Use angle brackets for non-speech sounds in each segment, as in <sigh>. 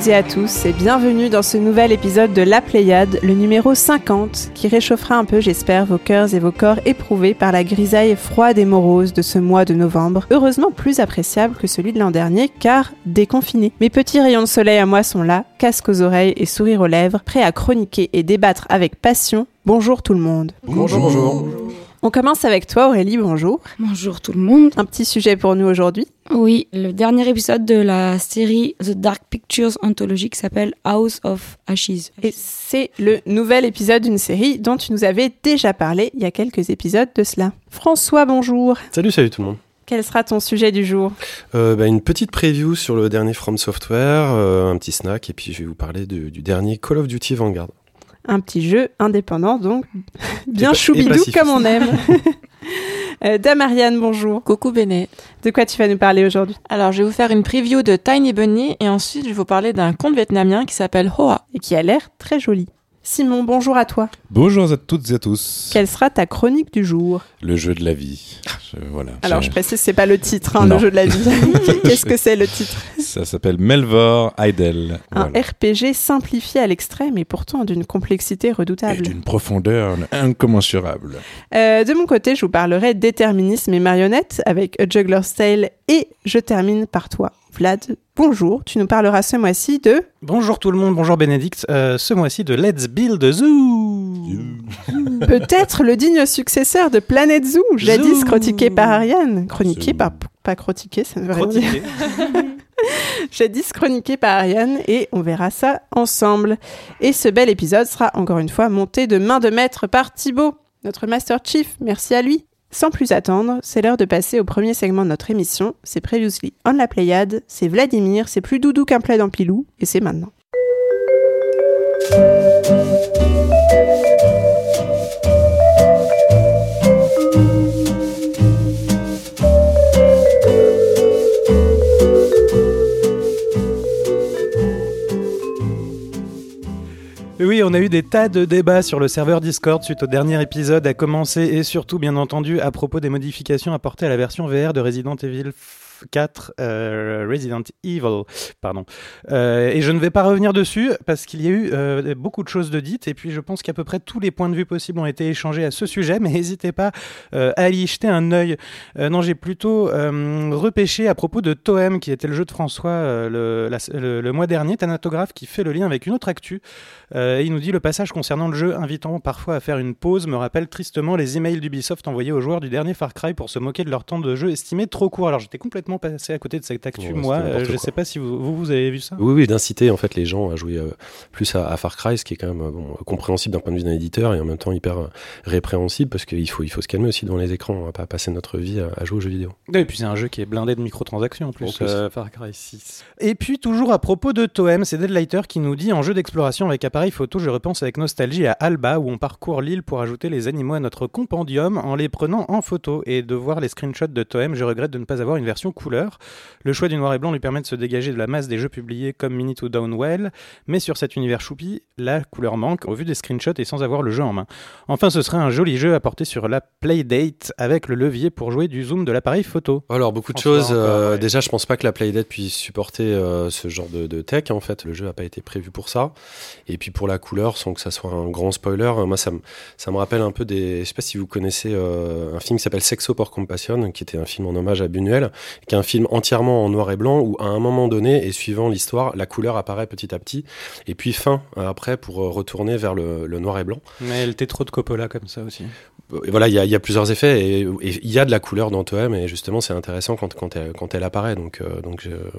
toutes et à tous et bienvenue dans ce nouvel épisode de La Pléiade, le numéro 50, qui réchauffera un peu, j'espère, vos cœurs et vos corps éprouvés par la grisaille froide et morose de ce mois de novembre, heureusement plus appréciable que celui de l'an dernier car déconfiné. Mes petits rayons de soleil à moi sont là, casque aux oreilles et sourire aux lèvres, prêts à chroniquer et débattre avec passion. Bonjour tout le monde. Bonjour. bonjour. On commence avec toi Aurélie, bonjour. Bonjour tout le monde. Un petit sujet pour nous aujourd'hui. Oui, le dernier épisode de la série The Dark Pictures Anthology qui s'appelle House of Ashes. Et c'est le nouvel épisode d'une série dont tu nous avais déjà parlé il y a quelques épisodes de cela. François, bonjour. Salut, salut tout le monde. Quel sera ton sujet du jour? Euh, bah, Une petite preview sur le dernier From Software, euh, un petit snack, et puis je vais vous parler de, du dernier Call of Duty Vanguard. Un petit jeu indépendant, donc <laughs> bien choubidou comme on aime. <laughs> <laughs> euh, Damariane, bonjour. Coucou Béné. De quoi tu vas nous parler aujourd'hui? Alors, je vais vous faire une preview de Tiny Bunny et ensuite, je vais vous parler d'un conte vietnamien qui s'appelle Hoa. Et qui a l'air très joli. Simon, bonjour à toi. Bonjour à toutes et à tous. Quelle sera ta chronique du jour Le jeu de la vie. Je, voilà. Alors, je précise, c'est pas le titre, hein, le jeu de la vie. <laughs> <laughs> Qu'est-ce que c'est le titre? Ça s'appelle Melvor Idle. Un voilà. RPG simplifié à l'extrême et pourtant d'une complexité redoutable. Et d'une profondeur incommensurable. Euh, de mon côté, je vous parlerai déterminisme et marionnette avec A Juggler's Tale et je termine par toi. Vlad, bonjour, tu nous parleras ce mois-ci de... Bonjour tout le monde, bonjour Bénédicte, euh, ce mois-ci de Let's Build a Zoo <laughs> Peut-être le digne successeur de Planet Zoo, jadis critiqué par Ariane. Chroniqué par... Pas critiqué, ça ne veut rien dire. <laughs> jadis chroniqué par Ariane et on verra ça ensemble. Et ce bel épisode sera encore une fois monté de main de maître par Thibaut, notre Master Chief, merci à lui. Sans plus attendre, c'est l'heure de passer au premier segment de notre émission. C'est Previously on la Pléiade, c'est Vladimir, c'est plus doudou qu'un plaid en pilou, et c'est maintenant. Oui, on a eu des tas de débats sur le serveur Discord suite au dernier épisode à commencer et surtout, bien entendu, à propos des modifications apportées à la version VR de Resident Evil 4 euh, Resident Evil pardon. Euh, et je ne vais pas revenir dessus parce qu'il y a eu euh, beaucoup de choses de dites et puis je pense qu'à peu près tous les points de vue possibles ont été échangés à ce sujet mais <laughs> n'hésitez pas à y jeter un œil. Non j'ai plutôt repêché à propos de Toem qui était le jeu de François le, mois dernier Thanatographe qui fait le lien avec une autre actu. Il nous dit le passage concernant le jeu invitant parfois à faire une pause me rappelle tristement les emails d'Ubisoft envoyés aux joueurs du dernier Far Cry pour se moquer de leur temps de jeu estimé trop court. Alors j'étais complètement passé à côté de cette actu. Ouais, Moi, euh, je ne sais pas si vous, vous, vous, avez vu ça. Oui, oui, d'inciter en fait les gens à jouer euh, plus à, à, Far Cry, ce qui est quand même bon, compréhensible d'un point de vue d'un éditeur et en même temps hyper euh, répréhensible parce qu'il faut, il faut se calmer aussi devant les écrans. On va pas passer notre vie à, à jouer aux jeux vidéo. Et puis c'est un jeu qui est blindé de microtransactions en plus, en plus. Euh, Far Cry 6. Et puis toujours à propos de Toem, c'est Deadlighter qui nous dit en jeu d'exploration avec appareil photo, je repense avec nostalgie à Alba où on parcourt l'île pour ajouter les animaux à notre compendium en les prenant en photo et de voir les screenshots de Toem, je regrette de ne pas avoir une version couleur. Le choix du noir et blanc lui permet de se dégager de la masse des jeux publiés comme Mini to Downwell, mais sur cet univers choupi, la couleur manque au vu des screenshots et sans avoir le jeu en main. Enfin, ce serait un joli jeu à porter sur la Playdate avec le levier pour jouer du zoom de l'appareil photo. Alors, beaucoup de choses. Euh, déjà, je pense pas que la Playdate puisse supporter euh, ce genre de, de, tech. En fait, le jeu n'a pas été prévu pour ça. Et puis pour la couleur, sans que ça soit un grand spoiler, moi, ça me, ça me rappelle un peu des. Je sais pas si vous connaissez euh, un film qui s'appelle Sexo pour Compassion, qui était un film en hommage à Buñuel, qui est un film entièrement en noir et blanc où à un moment donné et suivant l'histoire la couleur apparaît petit à petit et puis fin après pour retourner vers le, le noir et blanc. Mais elle était trop de Coppola comme ça aussi. Et voilà il y, y, a plusieurs effets et il y a de la couleur dans Toem et justement c'est intéressant quand, quand, elle, quand elle apparaît. Donc, euh,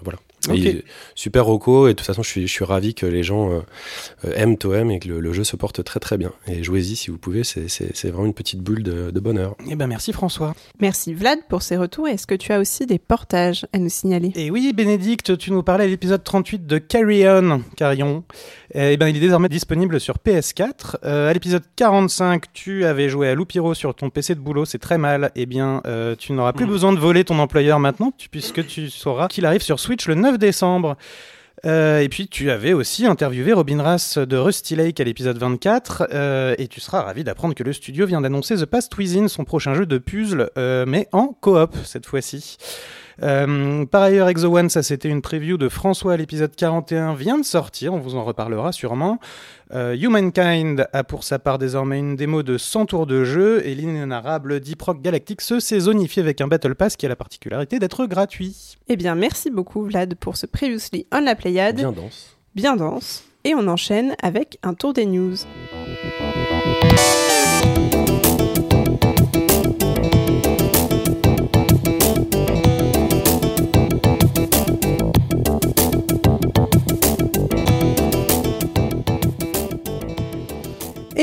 voilà okay. super roco et de toute façon je suis, je suis ravi que les gens euh, aiment Toem et que le, le, jeu se porte très très bien et jouez-y si vous pouvez c'est vraiment une petite bulle de, de bonheur et ben merci François merci Vlad pour ces retours est-ce que tu as aussi des portages à nous signaler? Et oui Bénédicte, tu nous parlais à l'épisode 38 de Carry On, Carrion. Et ben, il est désormais disponible sur PS4. Euh, à l'épisode 45, tu avais joué à Loupiro sur ton PC de boulot, c'est très mal. Eh bien, euh, tu n'auras plus mmh. besoin de voler ton employeur maintenant, puisque tu sauras qu'il arrive sur Switch le 9 décembre. Euh, et puis tu avais aussi interviewé Robin Rass de Rusty Lake à l'épisode 24 euh, et tu seras ravi d'apprendre que le studio vient d'annoncer The Past Within, son prochain jeu de puzzle, euh, mais en coop cette fois-ci. Euh, par ailleurs, Exo One, ça c'était une preview de François, l'épisode 41 vient de sortir, on vous en reparlera sûrement. Euh, Humankind a pour sa part désormais une démo de 100 tours de jeu et l'inénarrable Deep Rock Galactic se saisonifie avec un Battle Pass qui a la particularité d'être gratuit. Eh bien, merci beaucoup Vlad pour ce Previously on la Pléiade. Bien dense. Bien dense. Et on enchaîne avec un tour des news.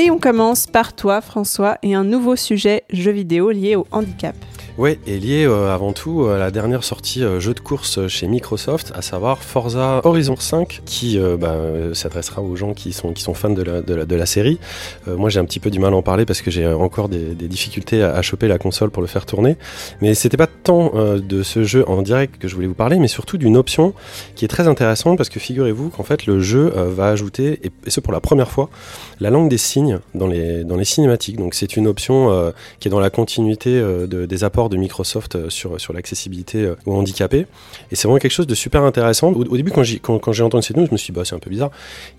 Et on commence par toi, François, et un nouveau sujet jeu vidéo lié au handicap. Oui, et lié euh, avant tout à la dernière sortie euh, jeu de course chez Microsoft, à savoir Forza Horizon 5, qui euh, bah, s'adressera aux gens qui sont, qui sont fans de la, de la, série. moi, j'ai un petit peu du mal à en parler parce que j'ai encore des, difficultés à, choper la console pour le faire tourner. Mais c'était pas tant de ce jeu en direct que je voulais vous parler, mais surtout d'une option qui est très intéressante parce que figurez-vous qu'en fait, le jeu va ajouter, et, ce pour la première fois, la langue des signes dans les, dans les cinématiques. Donc, c'est une option qui est dans la continuité de, des apports de Microsoft euh, sur, sur l'accessibilité euh, aux handicapés. Et c'est vraiment quelque chose de super intéressant. Au, début, quand j'ai, entendu cette news, je me suis dit, bah, c'est un peu bizarre.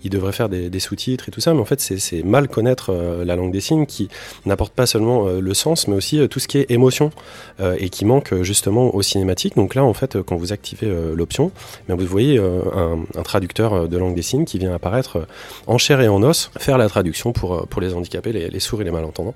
Il devrait faire des, sous-titres et tout ça. Mais en fait, c'est, mal connaître euh, la langue des signes qui n'apporte pas seulement le sens, mais aussi tout ce qui est émotion et qui manque justement aux cinématiques. Donc là, en fait, quand vous activez l'option, bien, vous voyez un, traducteur de langue des signes qui vient apparaître en chair et en os, faire la traduction pour, pour les handicapés, les, les sourds et les malentendants.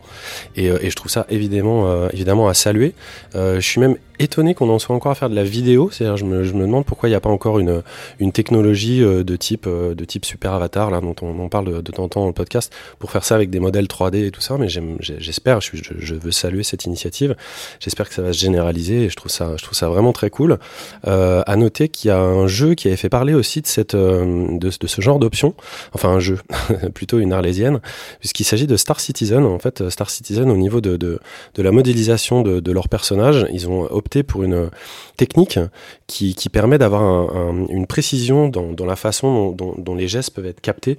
Et, et je trouve ça évidemment, évidemment à saluer. Euh, je suis même étonné qu'on en soit encore à faire de la vidéo. C'est-à-dire, je me, je me demande pourquoi il n'y a pas encore une, une technologie euh, de type, euh, de type super avatar, là, dont on, on parle de, temps en temps dans le podcast, pour faire ça avec des modèles 3D et tout ça. Mais j'espère, je, je, veux saluer cette initiative. J'espère que ça va se généraliser et je trouve ça, je trouve ça vraiment très cool. Euh, à noter qu'il y a un jeu qui avait fait parler aussi de, cette, de, de ce genre d'option. Enfin, un jeu, <laughs> plutôt une arlésienne, puisqu'il s'agit de Star Citizen. En fait, Star Citizen, au niveau de, de, de la modélisation de, de leur personnage, ils ont pour une technique qui, qui permet d'avoir un, un, une précision dans, la façon dont, les gestes peuvent être captés.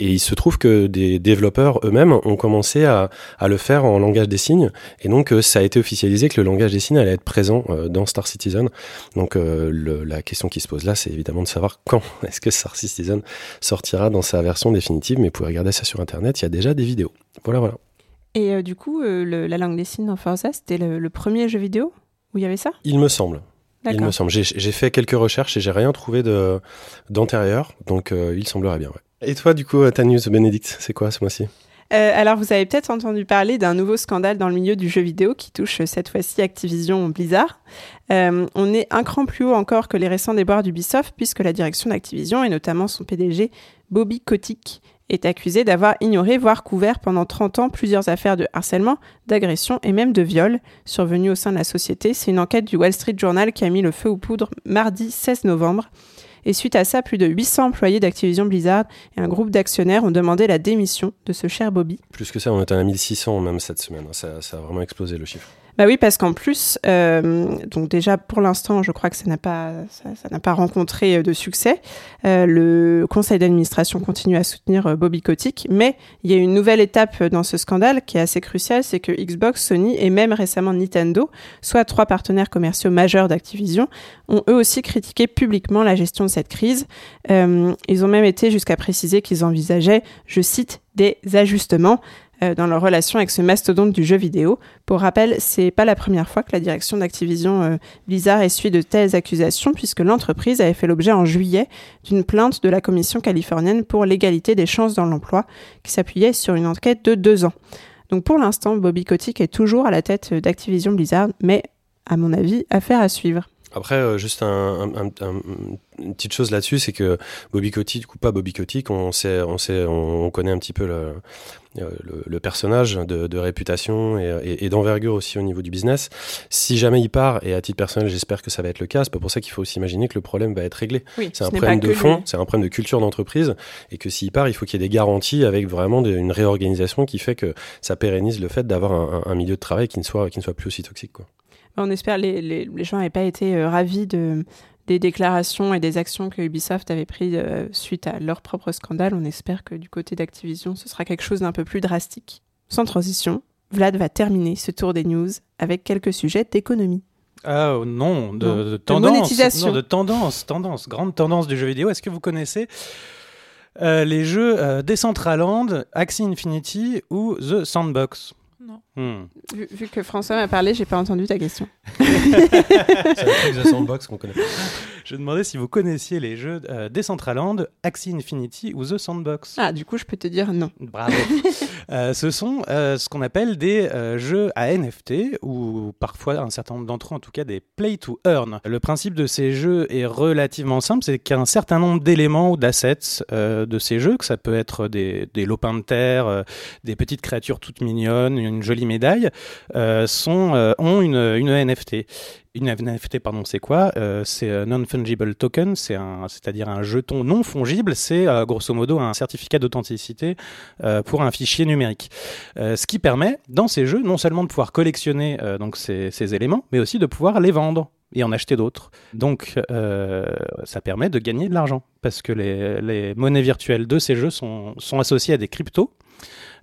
Et il se trouve que des développeurs eux-mêmes ont commencé à, le faire en langage des signes. Et donc, euh, ça a été officialisé que le langage des signes allait être présent euh, dans Star Citizen. Donc, euh, la question qui se pose là, c'est évidemment de savoir quand <laughs> est-ce que Star Citizen sortira dans sa version définitive. Mais vous pouvez regarder ça sur Internet, il y a déjà des vidéos. Voilà, voilà. Et euh, du coup, euh, la langue des signes dans Forza, c'était le, premier jeu vidéo? Où il y avait ça? Il me semble. Il me semble. J'ai fait quelques recherches et j'ai rien trouvé d'antérieur, donc euh, il semblerait bien. Ouais. Et toi, du coup, ta news, Bénédicte, c'est quoi ce mois-ci? Euh, alors, vous avez peut-être entendu parler d'un nouveau scandale dans le milieu du jeu vidéo qui touche cette fois-ci Activision Blizzard. Euh, on est un cran plus haut encore que les récents déboires d'Ubisoft, puisque la direction d'Activision, et notamment son PDG, Bobby Kotick, est accusé d'avoir ignoré, voire couvert pendant 30 ans plusieurs affaires de harcèlement, d'agression et même de viol survenues au sein de la société. C'est une enquête du Wall Street Journal qui a mis le feu aux poudres mardi 16 novembre. Et suite à ça, plus de 800 employés d'Activision Blizzard et un groupe d'actionnaires ont demandé la démission de ce cher Bobby. Plus que ça, on est à 1600 même cette semaine. Ça, ça a vraiment explosé le chiffre. Bah oui, parce qu'en plus, euh, donc déjà pour l'instant, je crois que ça n'a pas, ça, n'a pas rencontré de succès. Euh, le conseil d'administration continue à soutenir euh, Bobby Kotick, mais il y a une nouvelle étape dans ce scandale qui est assez cruciale, c'est que Xbox, Sony et même récemment Nintendo, soit trois partenaires commerciaux majeurs d'Activision, ont eux aussi critiqué publiquement la gestion de cette crise. Euh, ils ont même été jusqu'à préciser qu'ils envisageaient, je cite, des ajustements euh, dans leur relation avec ce mastodonte du jeu vidéo. Pour rappel, c'est pas la première fois que la direction d'Activision euh, Blizzard essuie de telles accusations, puisque l'entreprise avait fait l'objet en juillet d'une plainte de la Commission californienne pour l'égalité des chances dans l'emploi, qui s'appuyait sur une enquête de deux ans. Donc pour l'instant, Bobby Kotick est toujours à la tête d'Activision Blizzard, mais à mon avis, affaire à suivre. Après, euh, juste un, un, un, une petite chose là-dessus, c'est que Bobby Kotick ou pas Bobby Kotick, on sait, on sait, on connaît un petit peu le, le, le personnage de, de réputation et, et, et d'envergure aussi au niveau du business. Si jamais il part, et à titre personnel, j'espère que ça va être le cas, c'est pas pour ça qu'il faut aussi imaginer que le problème va être réglé. Oui, c'est un problème de fond, c'est un problème de culture d'entreprise, et que s'il part, il faut qu'il y ait des garanties avec vraiment de, une réorganisation qui fait que ça pérennise le fait d'avoir un, un, milieu de travail qui ne soit, qui ne soit plus aussi toxique. Quoi. On espère les, les, les gens n'avaient pas été euh, ravis de, des déclarations et des actions que Ubisoft avait prises euh, suite à leur propre scandale. On espère que du côté d'Activision, ce sera quelque chose d'un peu plus drastique. Sans transition, Vlad va terminer ce tour des news avec quelques sujets d'économie. Ah non, de, Non. de De tendance. monétisation. Non, de tendance, tendance, grande tendance du jeu vidéo. Est-ce que vous connaissez euh, les jeux euh, Decentraland, Axie Infinity ou The Sandbox? Non. Hmm. Vu, vu que François m'a parlé, j'ai pas entendu ta question. <laughs> C'est un truc de sandbox qu'on connaît. Je demandais si vous connaissiez les jeux euh, Decentraland, Axie Infinity ou The Sandbox. Ah, du coup, je peux te dire non. Bravo. <laughs> Euh, ce sont euh, ce qu'on appelle des euh, jeux à NFT ou parfois un certain nombre d'entre eux en tout cas des play to earn. Le principe de ces jeux est relativement simple, c'est qu'il y a un certain nombre d'éléments ou d'assets euh, de ces jeux, que ça peut être des, des lopins de terre, euh, des petites créatures toutes mignonnes, une jolie médaille, euh, sont, euh, ont une, une NFT. Une NFT, pardon, c'est quoi Euh, C'est un non-fungible token, c'est-à-dire un jeton non fongible, c'est grosso modo un certificat d'authenticité pour un fichier numérique. Ce qui permet, dans ces jeux, non seulement de pouvoir collectionner donc ces, éléments, mais aussi de pouvoir les vendre et en acheter d'autres. Donc, ça permet de gagner de l'argent parce que les, les monnaies virtuelles de ces jeux sont, sont associées à des cryptos.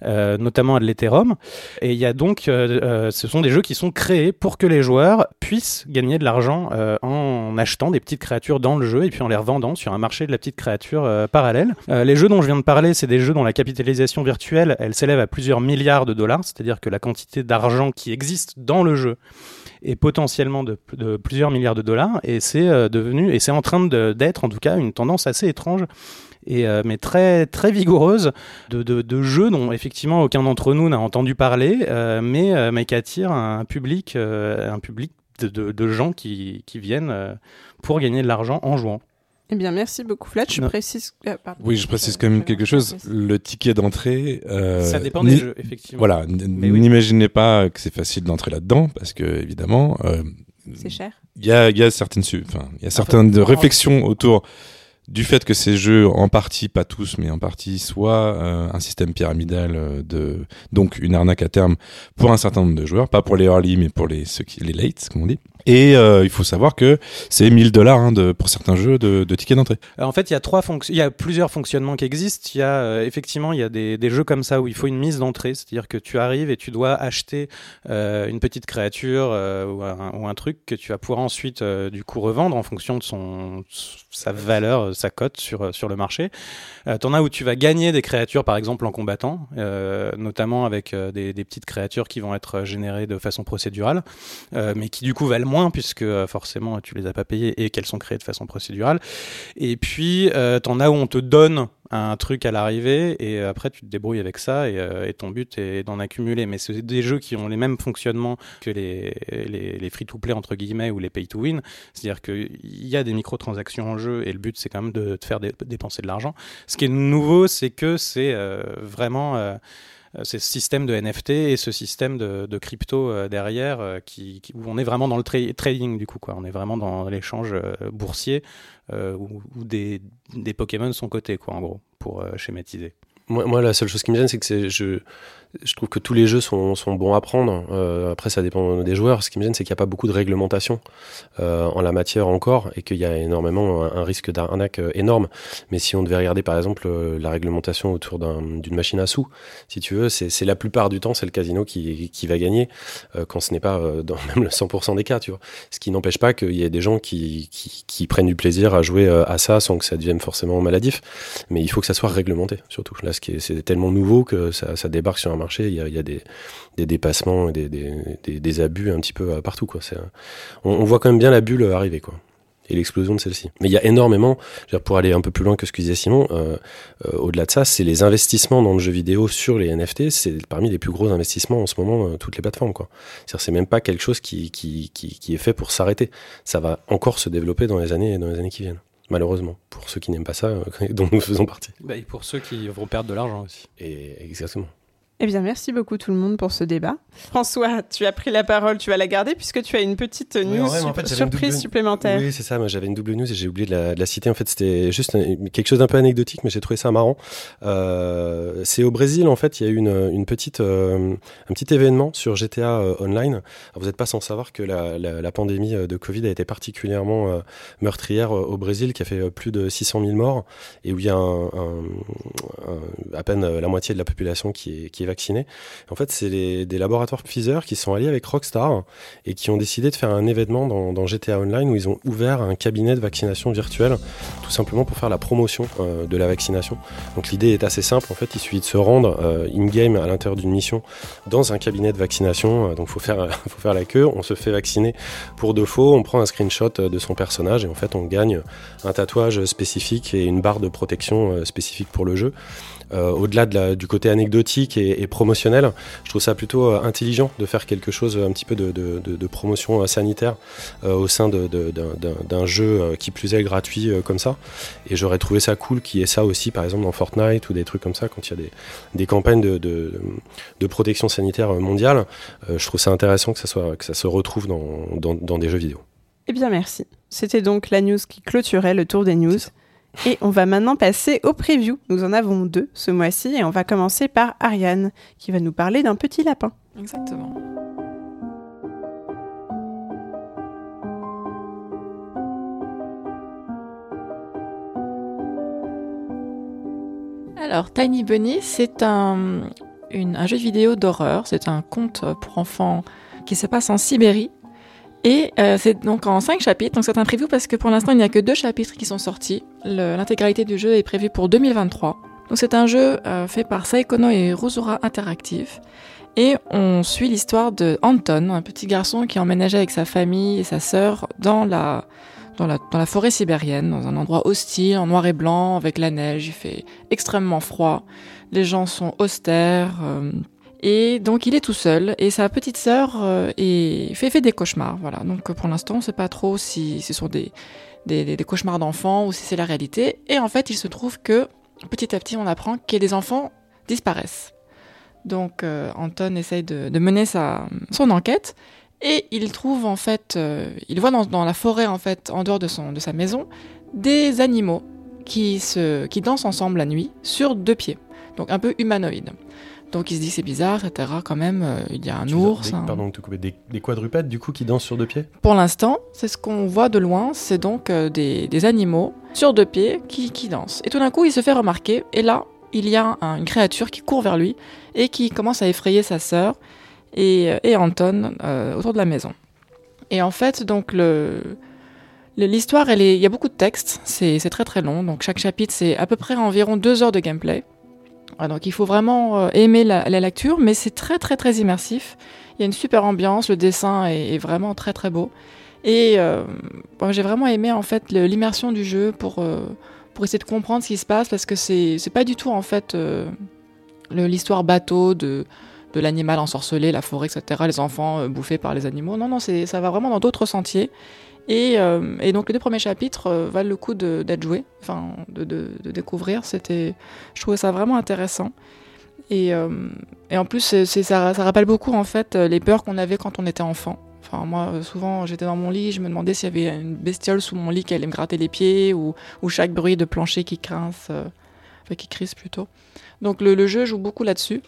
Euh, notamment à de l'Ethereum. Et il y a donc, euh, euh, ce sont des jeux qui sont créés pour que les joueurs puissent gagner de l'argent euh, en achetant des petites créatures dans le jeu et puis en les revendant sur un marché de la petite créature parallèle. Les jeux dont je viens de parler, c'est des jeux dont la capitalisation virtuelle, elle s'élève à plusieurs milliards de dollars, c'est-à-dire que la quantité d'argent qui existe dans le jeu est potentiellement de, de plusieurs milliards de dollars et c'est devenu et c'est en train d'être en tout cas une tendance assez étrange et euh, mais très très vigoureuse de, de, de jeux dont effectivement aucun d'entre nous n'a entendu parler euh, mais euh, mais qui attire un public euh, un public de, de, de gens qui, qui viennent euh, pour gagner de l'argent en jouant. Eh bien, merci beaucoup, Flat. Je Non. précise. ah, pardon. Oui, je précise quand même quelque chose. Le ticket d'entrée. euh, Ça dépend des jeux effectivement. Voilà, oui. n'imaginez pas que c'est facile d'entrer là-dedans, parce que évidemment, euh, C'est cher. il y a, il y a certaines, enfin, il y a certaines réflexions autour du fait que ces jeux, en partie, pas tous, mais en partie, soient euh, un système pyramidal euh, de, donc une arnaque à terme pour un certain nombre de joueurs, pas pour les early, mais pour les les late, comme on dit. Et euh, il faut savoir que c'est 1000 dollars hein, pour certains jeux de, de tickets d'entrée. Euh, En fait, il y a trois il y a plusieurs fonctionnements qui existent. Il y a euh, effectivement, il y a des, des jeux comme ça où il faut une mise d'entrée, c'est-à-dire que tu arrives et tu dois acheter euh, une petite créature euh, ou, un, ou un truc que tu vas pouvoir ensuite euh, du coup revendre en fonction de son sa valeur, sa cote sur sur le marché. T'en as où tu vas gagner des créatures, par exemple en combattant, notamment avec des, des petites créatures qui vont être générées de façon procédurale, mais qui du coup valent puisque euh, forcément tu les as pas payées et qu'elles sont créées de façon procédurale. Et puis, euh, t'en as où on te donne un truc à l'arrivée et euh, après tu te débrouilles avec ça et, ton but est d'en accumuler. Mais c'est des jeux qui ont les mêmes fonctionnements que les, les, free-to-play entre guillemets ou les pay-to-win. C'est-à-dire qu'il y a des microtransactions en jeu et le but c'est quand même de te faire dé- dépenser de l'argent. Ce qui est nouveau, c'est que c'est vraiment... c'est ce système de NFT et ce système de, de crypto euh, derrière euh, qui, où on est vraiment dans le tra- trading du coup quoi. On est vraiment dans l'échange euh, boursier euh, où, des, des Pokémon sont cotés quoi en gros pour euh, schématiser. Moi, moi, la seule chose qui me gêne, c'est que je, je trouve que tous les jeux sont, sont bons à prendre. Euh, après, ça dépend des joueurs. Ce qui me gêne, c'est qu'il n'y a pas beaucoup de réglementation euh, en la matière encore et qu'il y a énormément un, risque d'arnaque euh, énorme. Mais si on devait regarder, par exemple, la réglementation autour d'un- d'une machine à sous, si tu veux, c'est, la plupart du temps, c'est le casino qui, qui va gagner quand ce n'est pas dans <laughs> même le 100% des cas, tu vois. Ce qui n'empêche pas qu'il y ait des gens qui, qui, prennent du plaisir à jouer à ça sans que ça devienne forcément maladif. Mais il faut que ça soit réglementé, surtout. Là, c'est tellement nouveau que ça, ça débarque sur un marché. Il y a, il y a des, des dépassements, et des, des, abus un petit peu euh, partout, quoi. C'est, euh, on, on voit quand même bien la bulle arriver, quoi. Et l'explosion de celle-ci. Mais il y a énormément, pour aller un peu plus loin que ce que disait Simon, euh, euh, au-delà de ça, c'est les investissements dans le jeu vidéo sur les NFT, c'est parmi les plus gros investissements en ce moment, euh, toutes les plateformes, quoi. C'est même pas quelque chose qui, qui, qui, qui est fait pour s'arrêter. Ça va encore se développer dans les années, dans les années qui viennent. Malheureusement, pour ceux qui n'aiment pas ça, euh, <laughs> dont nous faisons partie. Bah, et pour ceux qui vont perdre de l'argent aussi Et exactement. Eh bien, merci beaucoup tout le monde pour ce débat. François, tu as pris la parole, tu vas la garder puisque tu as une petite news en fait, surprise double- supplémentaire. Oui, c'est ça. Moi, j'avais une double news et j'ai oublié de la, de la citer. En fait, c'était juste un- quelque chose d'un peu anecdotique, mais j'ai trouvé ça marrant. Euh, c'est au Brésil, en fait, il y a eu une, une petite, euh, un petit événement sur GTA euh, Online. Alors, vous n'êtes pas sans savoir que la, la, la pandémie de Covid a été particulièrement meurtrière au Brésil, qui a fait plus de 600 000 morts et où il y a un, un- un- à peine la moitié de la population qui est, qui est En fait, c'est des laboratoires Pfizer qui sont alliés avec Rockstar et qui ont décidé de faire un événement dans, GTA Online où ils ont ouvert un cabinet de vaccination virtuel, tout simplement pour faire la promotion de la vaccination. Donc l'idée est assez simple, en fait, il suffit de se rendre in-game à l'intérieur d'une mission dans un cabinet de vaccination. donc faut <laughs> faut faire la queue, on se fait vacciner pour de faux, on prend un screenshot de son personnage et en fait on gagne un tatouage spécifique et une barre de protection spécifique pour le jeu. Euh, au-delà de du côté anecdotique et, promotionnel, je trouve ça plutôt euh, intelligent de faire quelque chose un petit peu de, promotion euh, sanitaire au sein d'un jeu qui plus est gratuit comme ça. Et j'aurais trouvé ça cool qu'il y ait ça aussi, par exemple dans Fortnite ou des trucs comme ça, quand il y a des, campagnes de, protection sanitaire mondiale. je trouve ça intéressant que ça, soit, que ça se retrouve dans, dans des jeux vidéo. Eh bien, merci. C'était donc la news qui clôturait le tour des news. Et on va maintenant passer aux previews. Nous en avons deux ce mois-ci et on va commencer par Ariane qui va nous parler d'un petit lapin. Exactement. Alors, Tiny Bunny, c'est un, un jeu vidéo d'horreur. C'est un conte pour enfants qui se passe en Sibérie et euh, c'est donc en cinq chapitres, donc c'est un preview parce que pour l'instant il n'y a que deux chapitres qui sont sortis. L'intégralité du jeu est prévue pour 2023. Donc c'est un jeu euh, fait par Saikono et Rosura Interactive. Et on suit l'histoire de Anton, un petit garçon qui emménageait avec sa famille et sa sœur dans la, dans la, dans la forêt sibérienne, dans un endroit hostile, en noir et blanc, avec la neige, il fait extrêmement froid. Les gens sont austères, euh, et donc il est tout seul et sa petite sœur euh, fait, des cauchemars. Voilà. Donc pour l'instant on ne sait pas trop si ce sont des, des, cauchemars d'enfants ou si c'est la réalité. Et en fait il se trouve que petit à petit on apprend que les enfants disparaissent. Donc euh, Anton essaye de, mener sa, son enquête et il trouve en fait, euh, il voit dans, la forêt en fait, en dehors de, de sa maison, des animaux qui, se, qui dansent ensemble la nuit sur deux pieds, donc un peu humanoïdes. Donc il se dit c'est bizarre, etc. Quand même, euh, il y a un ours. Des, Pardon, des, des, quadrupèdes du coup qui dansent sur deux pieds? Pour l'instant, c'est ce qu'on voit de loin, c'est donc euh, des, animaux sur deux pieds qui, qui dansent. Et tout d'un coup, il se fait remarquer, et là, il y a une créature qui court vers lui et qui commence à effrayer sa sœur et, euh, et Anton autour de la maison. Et en fait, donc le L'histoire, il y a beaucoup de textes, c'est très très long, donc chaque chapitre c'est à peu près environ deux heures de gameplay. Donc il faut vraiment euh, aimer la, lecture, mais c'est très très très immersif. Il y a une super ambiance, le dessin est, vraiment très très beau. Et euh, j'ai vraiment aimé en fait l'immersion du jeu pour, euh, pour essayer de comprendre ce qui se passe parce que c'est pas du tout en fait l'histoire bateau de, de l'animal ensorcelé, la forêt, etc., les enfants bouffés par les animaux. Non, non, ça va vraiment dans d'autres sentiers. Euh, et, donc les deux premiers chapitres euh, valent le coup d'être joués, enfin de, découvrir. C'était, je trouvais ça vraiment intéressant. Et, euh, en plus, ça, rappelle beaucoup en fait les peurs qu'on avait quand on était enfant. Enfin moi, souvent, j'étais dans mon lit, je me demandais s'il y avait une bestiole sous mon lit qui allait me gratter les pieds ou, chaque bruit de plancher qui enfin qui crisse plutôt. Donc le, jeu joue beaucoup là-dessus.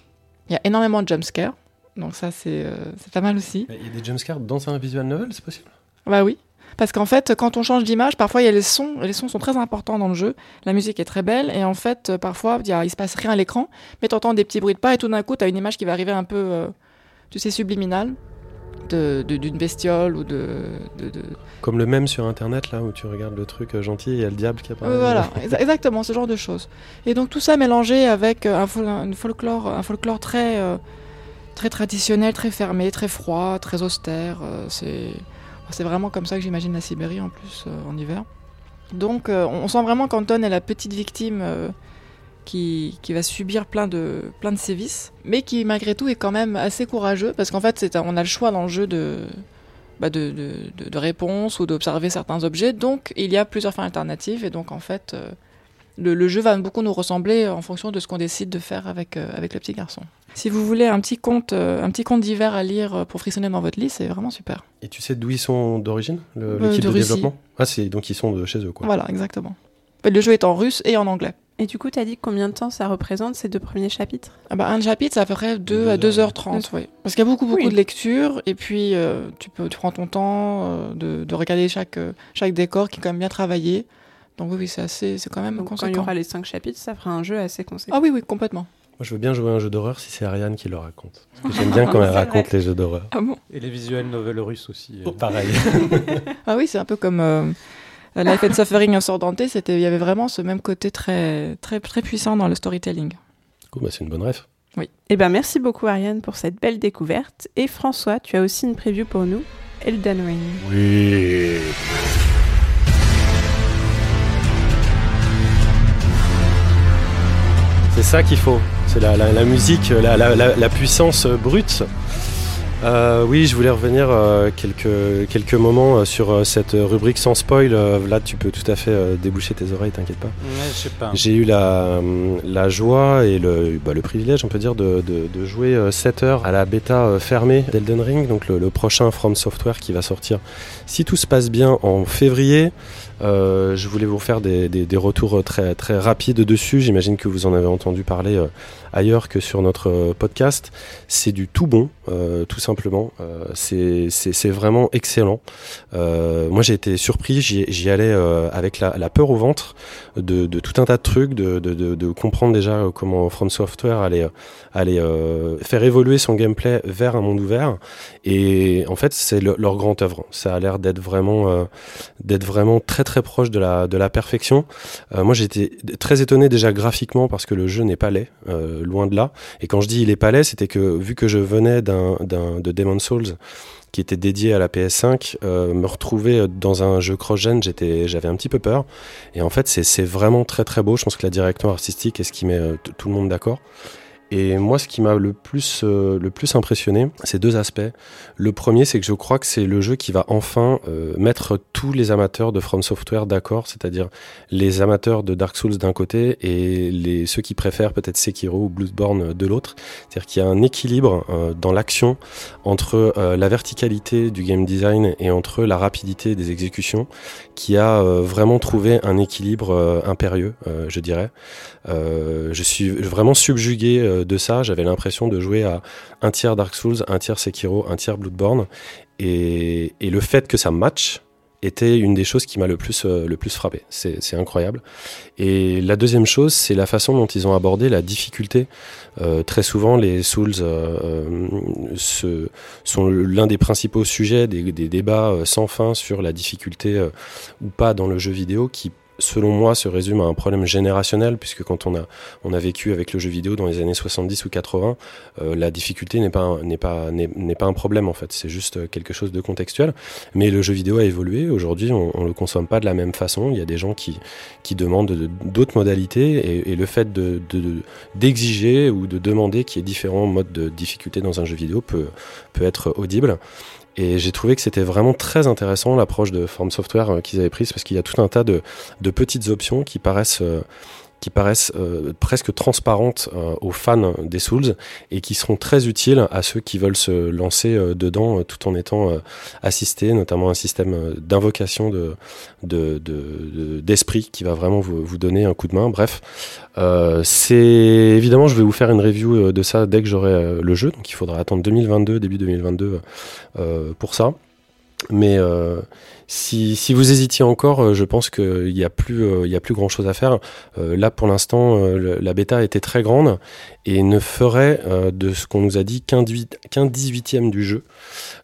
Il y a énormément de jumpscares, donc ça c'est pas mal aussi. Il y a des jumpscares dans un visual novel, c'est possible? Bah oui. Parce qu'en fait, quand on change d'image, parfois il y a les sons, les sons sont très importants dans le jeu. La musique est très belle et en fait, euh, parfois il, y il se passe rien à l'écran, mais tu entends des petits bruits de pas et tout d'un coup, tu as une image qui va arriver un peu, euh, tu sais, subliminale d'une bestiole ou de, Comme le même sur internet là où tu regardes le truc euh, gentil et il y a le diable qui apparaît. voilà, exactement, ce genre de choses. Et donc tout ça mélangé avec un, folklore, un folklore très, très traditionnel, très fermé, très froid, très austère. c'est c'est vraiment comme ça que j'imagine la Sibérie en plus euh, en hiver. Donc euh, on sent vraiment qu'Anton est la petite victime euh, qui, qui, va subir plein de, plein de sévices, mais qui malgré tout est quand même assez courageux parce qu'en fait on a le choix dans le jeu de, bah de, de, ou d'observer certains objets. Donc il y a plusieurs fins alternatives et donc en fait le, jeu va beaucoup nous ressembler en fonction de ce qu'on décide de faire avec, avec le petit garçon. Si vous voulez un petit conte, euh, un petit conte d'hiver à lire euh, pour frissonner dans votre lit, c'est vraiment super. Et tu sais d'où ils sont d'origine, euh, l'équipe de, développement? Ah, c'est donc ils sont de chez eux, quoi. Voilà, exactement. Le jeu est en russe et en anglais. Et du coup, tu as dit combien de temps ça représente ces deux premiers chapitres? Ah bah, Un chapitre, ça ferait 2 à 2h30, oui. Parce qu'il y a beaucoup, beaucoup de lecture, et puis tu, peux, tu prends ton temps de, de, regarder chaque, chaque décor qui est quand même bien travaillé. Donc oui, c'est assez, c'est quand même Donc, Quand il y aura les 5 chapitres, ça fera un jeu assez conséquent. Ah oui, oui, complètement. Moi, je veux bien jouer à un jeu d'horreur si c'est Ariane qui le raconte. J'aime bien quand elle <laughs> raconte les jeux d'horreur. Ah bon Et les visuels novels russes aussi. euh. Oh, pareil. <laughs> Ah oui, c'est un peu comme euh, Life and Suffering en sort Dante, c'était il y avait vraiment ce même côté très très très puissant dans le storytelling. Cool, bah, c'est une bonne ref. Eh ben, merci beaucoup Ariane pour cette belle découverte. Et François, tu as aussi une preview pour nous, Elden Ring. Oui. C'est ça qu'il faut. C'est la, la- la musique, la, puissance brute. Euh, oui, je voulais revenir euh, quelques, quelques moments euh, sur cette rubrique sans spoil. Là, tu peux tout à fait déboucher tes oreilles, t'inquiète pas. Ouais. J'ai eu la, la joie et le, bah, le privilège, on peut dire, de, de- de jouer euh, 7 heures à la bêta fermée d'Elden Ring, donc le, le prochain From Software qui va sortir, si tout se passe bien, en février. Euh, je voulais vous faire des, des- des retours très, très rapides dessus. J'imagine que vous en avez entendu parler euh, ailleurs que sur notre euh, podcast. C'est du tout bon, euh, tout simplement. Euh, c'est- vraiment excellent. Moi, j'ai été surpris. J'y allais avec la, peur au ventre de, tout un tas de trucs, de, comprendre déjà comment From Software allait, faire évoluer son gameplay vers un monde ouvert. Et en fait, c'est le- leur grande œuvre. Ça a l'air d'être vraiment, d'être vraiment très très proche de la, perfection. Moi, j'étais très étonné déjà graphiquement parce que le jeu n'est pas laid, loin de là. Et quand je dis il est pas laid, c'était que vu que je venais d'un, d'un, de Demon's Souls qui était dédié à la PS5, euh, me retrouver dans un jeu cross-gen, j'avais un petit peu peur. Et en fait, c'est, vraiment très très beau. Je pense que la direction artistique est ce qui met euh, tout le monde d'accord. Et moi, ce qui m'a le plus, euh, le plus impressionné, c'est deux aspects. Le premier, c'est que je crois que c'est le jeu qui va enfin euh, mettre tous les amateurs de From Software d'accord, c'est-à-dire les amateurs de Dark Souls d'un côté et les, ceux qui préfèrent peut-être Sekiro ou Bloodborne de l'autre. C'est-à-dire qu'il y a un équilibre euh, dans l'action entre euh, la verticalité du game design et entre la rapidité des exécutions qui a euh, vraiment trouvé un équilibre euh, impérieux, euh, je dirais. Euh, je suis vraiment subjugué euh, de ça. J'avais l'impression de jouer à un tiers Dark Souls, un tiers Sekiro, un tiers Bloodborne. Et, le fait que ça match était une des choses qui m'a le plus, euh, le plus frappé. C'est incroyable. Et la deuxième chose, c'est la façon dont ils ont abordé la difficulté. Euh, très souvent, les Souls euh, sont l'un des principaux sujets des, des débats sans fin sur la difficulté ou pas dans le jeu vidéo qui selon moi, se résume à un problème générationnel, puisque quand on a, on a vécu avec le jeu vidéo dans les années 70 ou 80, euh, la difficulté n'est pas, n'est pas, n'est, pas un problème en fait, c'est juste euh, quelque chose de contextuel. Mais le jeu vidéo a évolué. Aujourd'hui, on, on le consomme pas de la même façon. Il y a des gens qui, qui demandent de- d'autres modalités, et, et le fait de, de- de- d'exiger ou de demander qu'il y ait différents modes de difficulté dans un jeu vidéo peut, peut être audible. Et j'ai trouvé que c'était vraiment très intéressant l'approche de Form Software euh, qu'ils avaient prise parce qu'il y a tout un tas de, de petites options qui paraissent, euh, qui paraissent euh, presque transparentes euh, aux fans des Souls et qui seront très utiles à ceux qui veulent se lancer euh, dedans tout en étant assistés, notamment un système d'invocation de, de, de- de- d'esprit qui va vraiment vous, vous donner un coup de main. Bref, c'est évidemment, je vais vous faire une review de ça dès que j'aurai le jeu, donc il faudra attendre 2022, début 2022 euh, pour ça. Mais euh, si, si vous hésitiez encore, euh, je pense qu'il n'y a plus, euh, a plus grand chose à faire. Euh, là, pour l'instant, euh, la bêta était très grande et ne ferait euh, de ce qu'on nous a dit qu'un dix- qu'un 18e du jeu.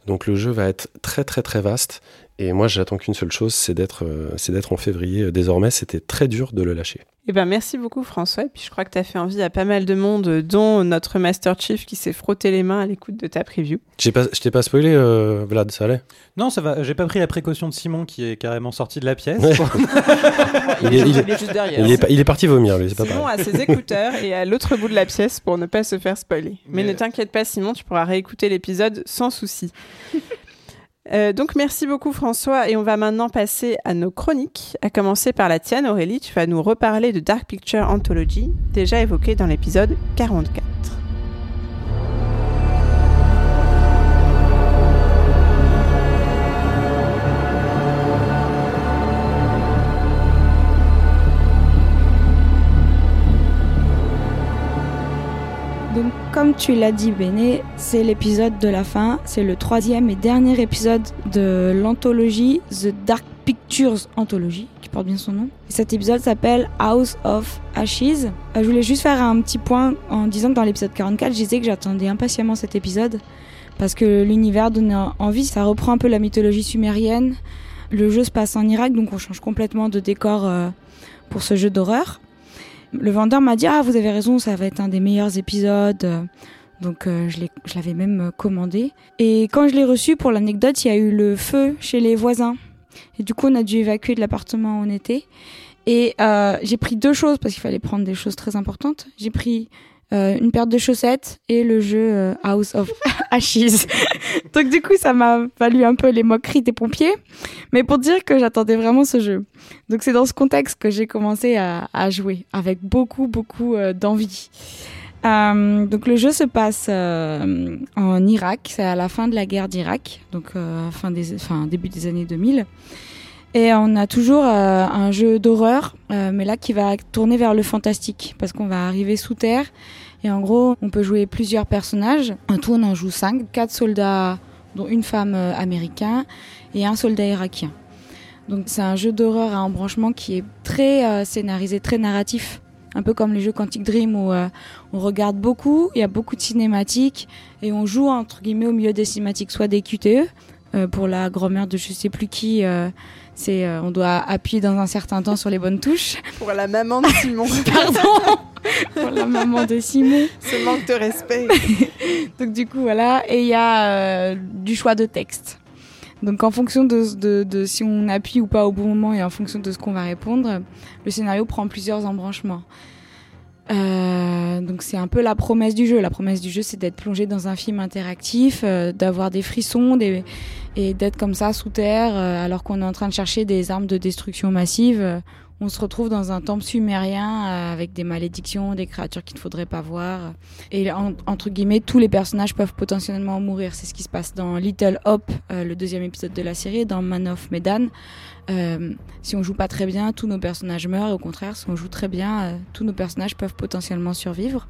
Donc le jeu va être très très très vaste. Et moi, j'attends qu'une seule chose, c'est d'être, euh, c'est d'être en février. Euh, Désormais, c'était très dur de le lâcher. Eh ben, merci beaucoup François. Et puis je crois que tu as fait envie à pas mal de monde, dont notre Master Chief qui s'est frotté les mains à l'écoute de ta preview. J'ai pas, je t'ai pas spoilé, euh, Vlad, ça allait? Non, ça va. J'ai pas pris la précaution de Simon qui est carrément sorti de la pièce. Ouais. <laughs> il, est, il, est, Il est juste derrière. il est pas- il est parti vomir, lui, c'est pas Simon pareil. a ses écouteurs et à l'autre bout de la pièce pour ne pas se faire spoiler. Mais, Mais- ne t'inquiète pas Simon, tu pourras réécouter l'épisode sans souci. Euh, donc merci beaucoup François. Et on va maintenant passer à nos chroniques, à commencer par la tienne Aurélie, tu vas nous reparler de Dark Picture Anthology, déjà évoqué dans l'épisode 44. Comme tu l'as dit, Béné, c'est l'épisode de la fin. C'est le troisième et dernier épisode de l'anthologie The Dark Pictures Anthology, qui porte bien son nom. Cet épisode s'appelle House of Ashes. je voulais juste faire un petit point en disant que dans l'épisode 44, je disais que j'attendais impatiemment cet épisode parce que l'univers donnait envie. Ça reprend un peu la mythologie sumérienne. Le jeu se passe en Irak, donc on change complètement de décor pour ce jeu d'horreur. Le vendeur m'a dit Ah, vous avez raison, ça va être un des meilleurs épisodes. Donc euh, je l'avais même euh, commandé. Et quand je l'ai reçu, pour l'anecdote, il y a eu le feu chez les voisins. Et du coup, on a dû évacuer de l'appartement où on était. Et euh, j'ai pris deux choses parce qu'il fallait prendre des choses très importantes. J'ai pris une paire de chaussettes et le jeu House of <laughs> Ashes. <laughs> Donc du coup, ça m'a valu un peu les moqueries des pompiers, mais pour dire que j'attendais vraiment ce jeu. Donc c'est dans ce contexte que j'ai commencé à, à, jouer, avec beaucoup, beaucoup d'envie. Euh, donc le jeu se passe euh, en Irak, c'est à la fin de la guerre d'Irak, donc euh, fin des, fin, début des années 2000. Et on a toujours euh, un jeu d'horreur, euh, mais là qui va tourner vers le fantastique, parce qu'on va arriver sous terre. Et en gros, on peut jouer plusieurs personnages. En tout, on en joue cinq, quatre soldats, dont une femme américaine et un soldat irakien. Donc c'est un jeu d'horreur à embranchement qui est très scénarisé, très narratif un peu comme les jeux Quantic Dream où euh, on regarde beaucoup, il y a beaucoup de cinématiques et on joue entre guillemets au milieu des cinématiques, soit des QTE euh, pour la grand-mère de je sais plus qui. Euh, c'est on doit appuyer dans un certain temps sur les bonnes touches. <laughs> Pour la maman de Simon. <laughs> Pardon. pour la maman de Simon. Ce manque de respect. <laughs> Donc du coup voilà et il y a du choix de texte. Donc en fonction de, de, de, si on appuie ou pas au bon moment et en fonction de ce qu'on va répondre, le scénario prend plusieurs embranchements. Euh, donc c'est un peu la promesse du jeu. La promesse du jeu, c'est d'être plongé dans un film interactif, euh, d'avoir des frissons des, et d'être comme ça sous terre euh, alors qu'on est en train de chercher des armes de destruction massive on se retrouve dans un temple sumérien avec des malédictions, des créatures qu'il ne faudrait pas voir. Et entre guillemets, tous les personnages peuvent potentiellement mourir. C'est ce qui se passe dans Little Hope, le deuxième épisode de la série, dans Man of Medan. Euh, si on joue pas très bien, tous nos personnages meurent. Au contraire, si on joue très bien, tous nos personnages peuvent potentiellement survivre.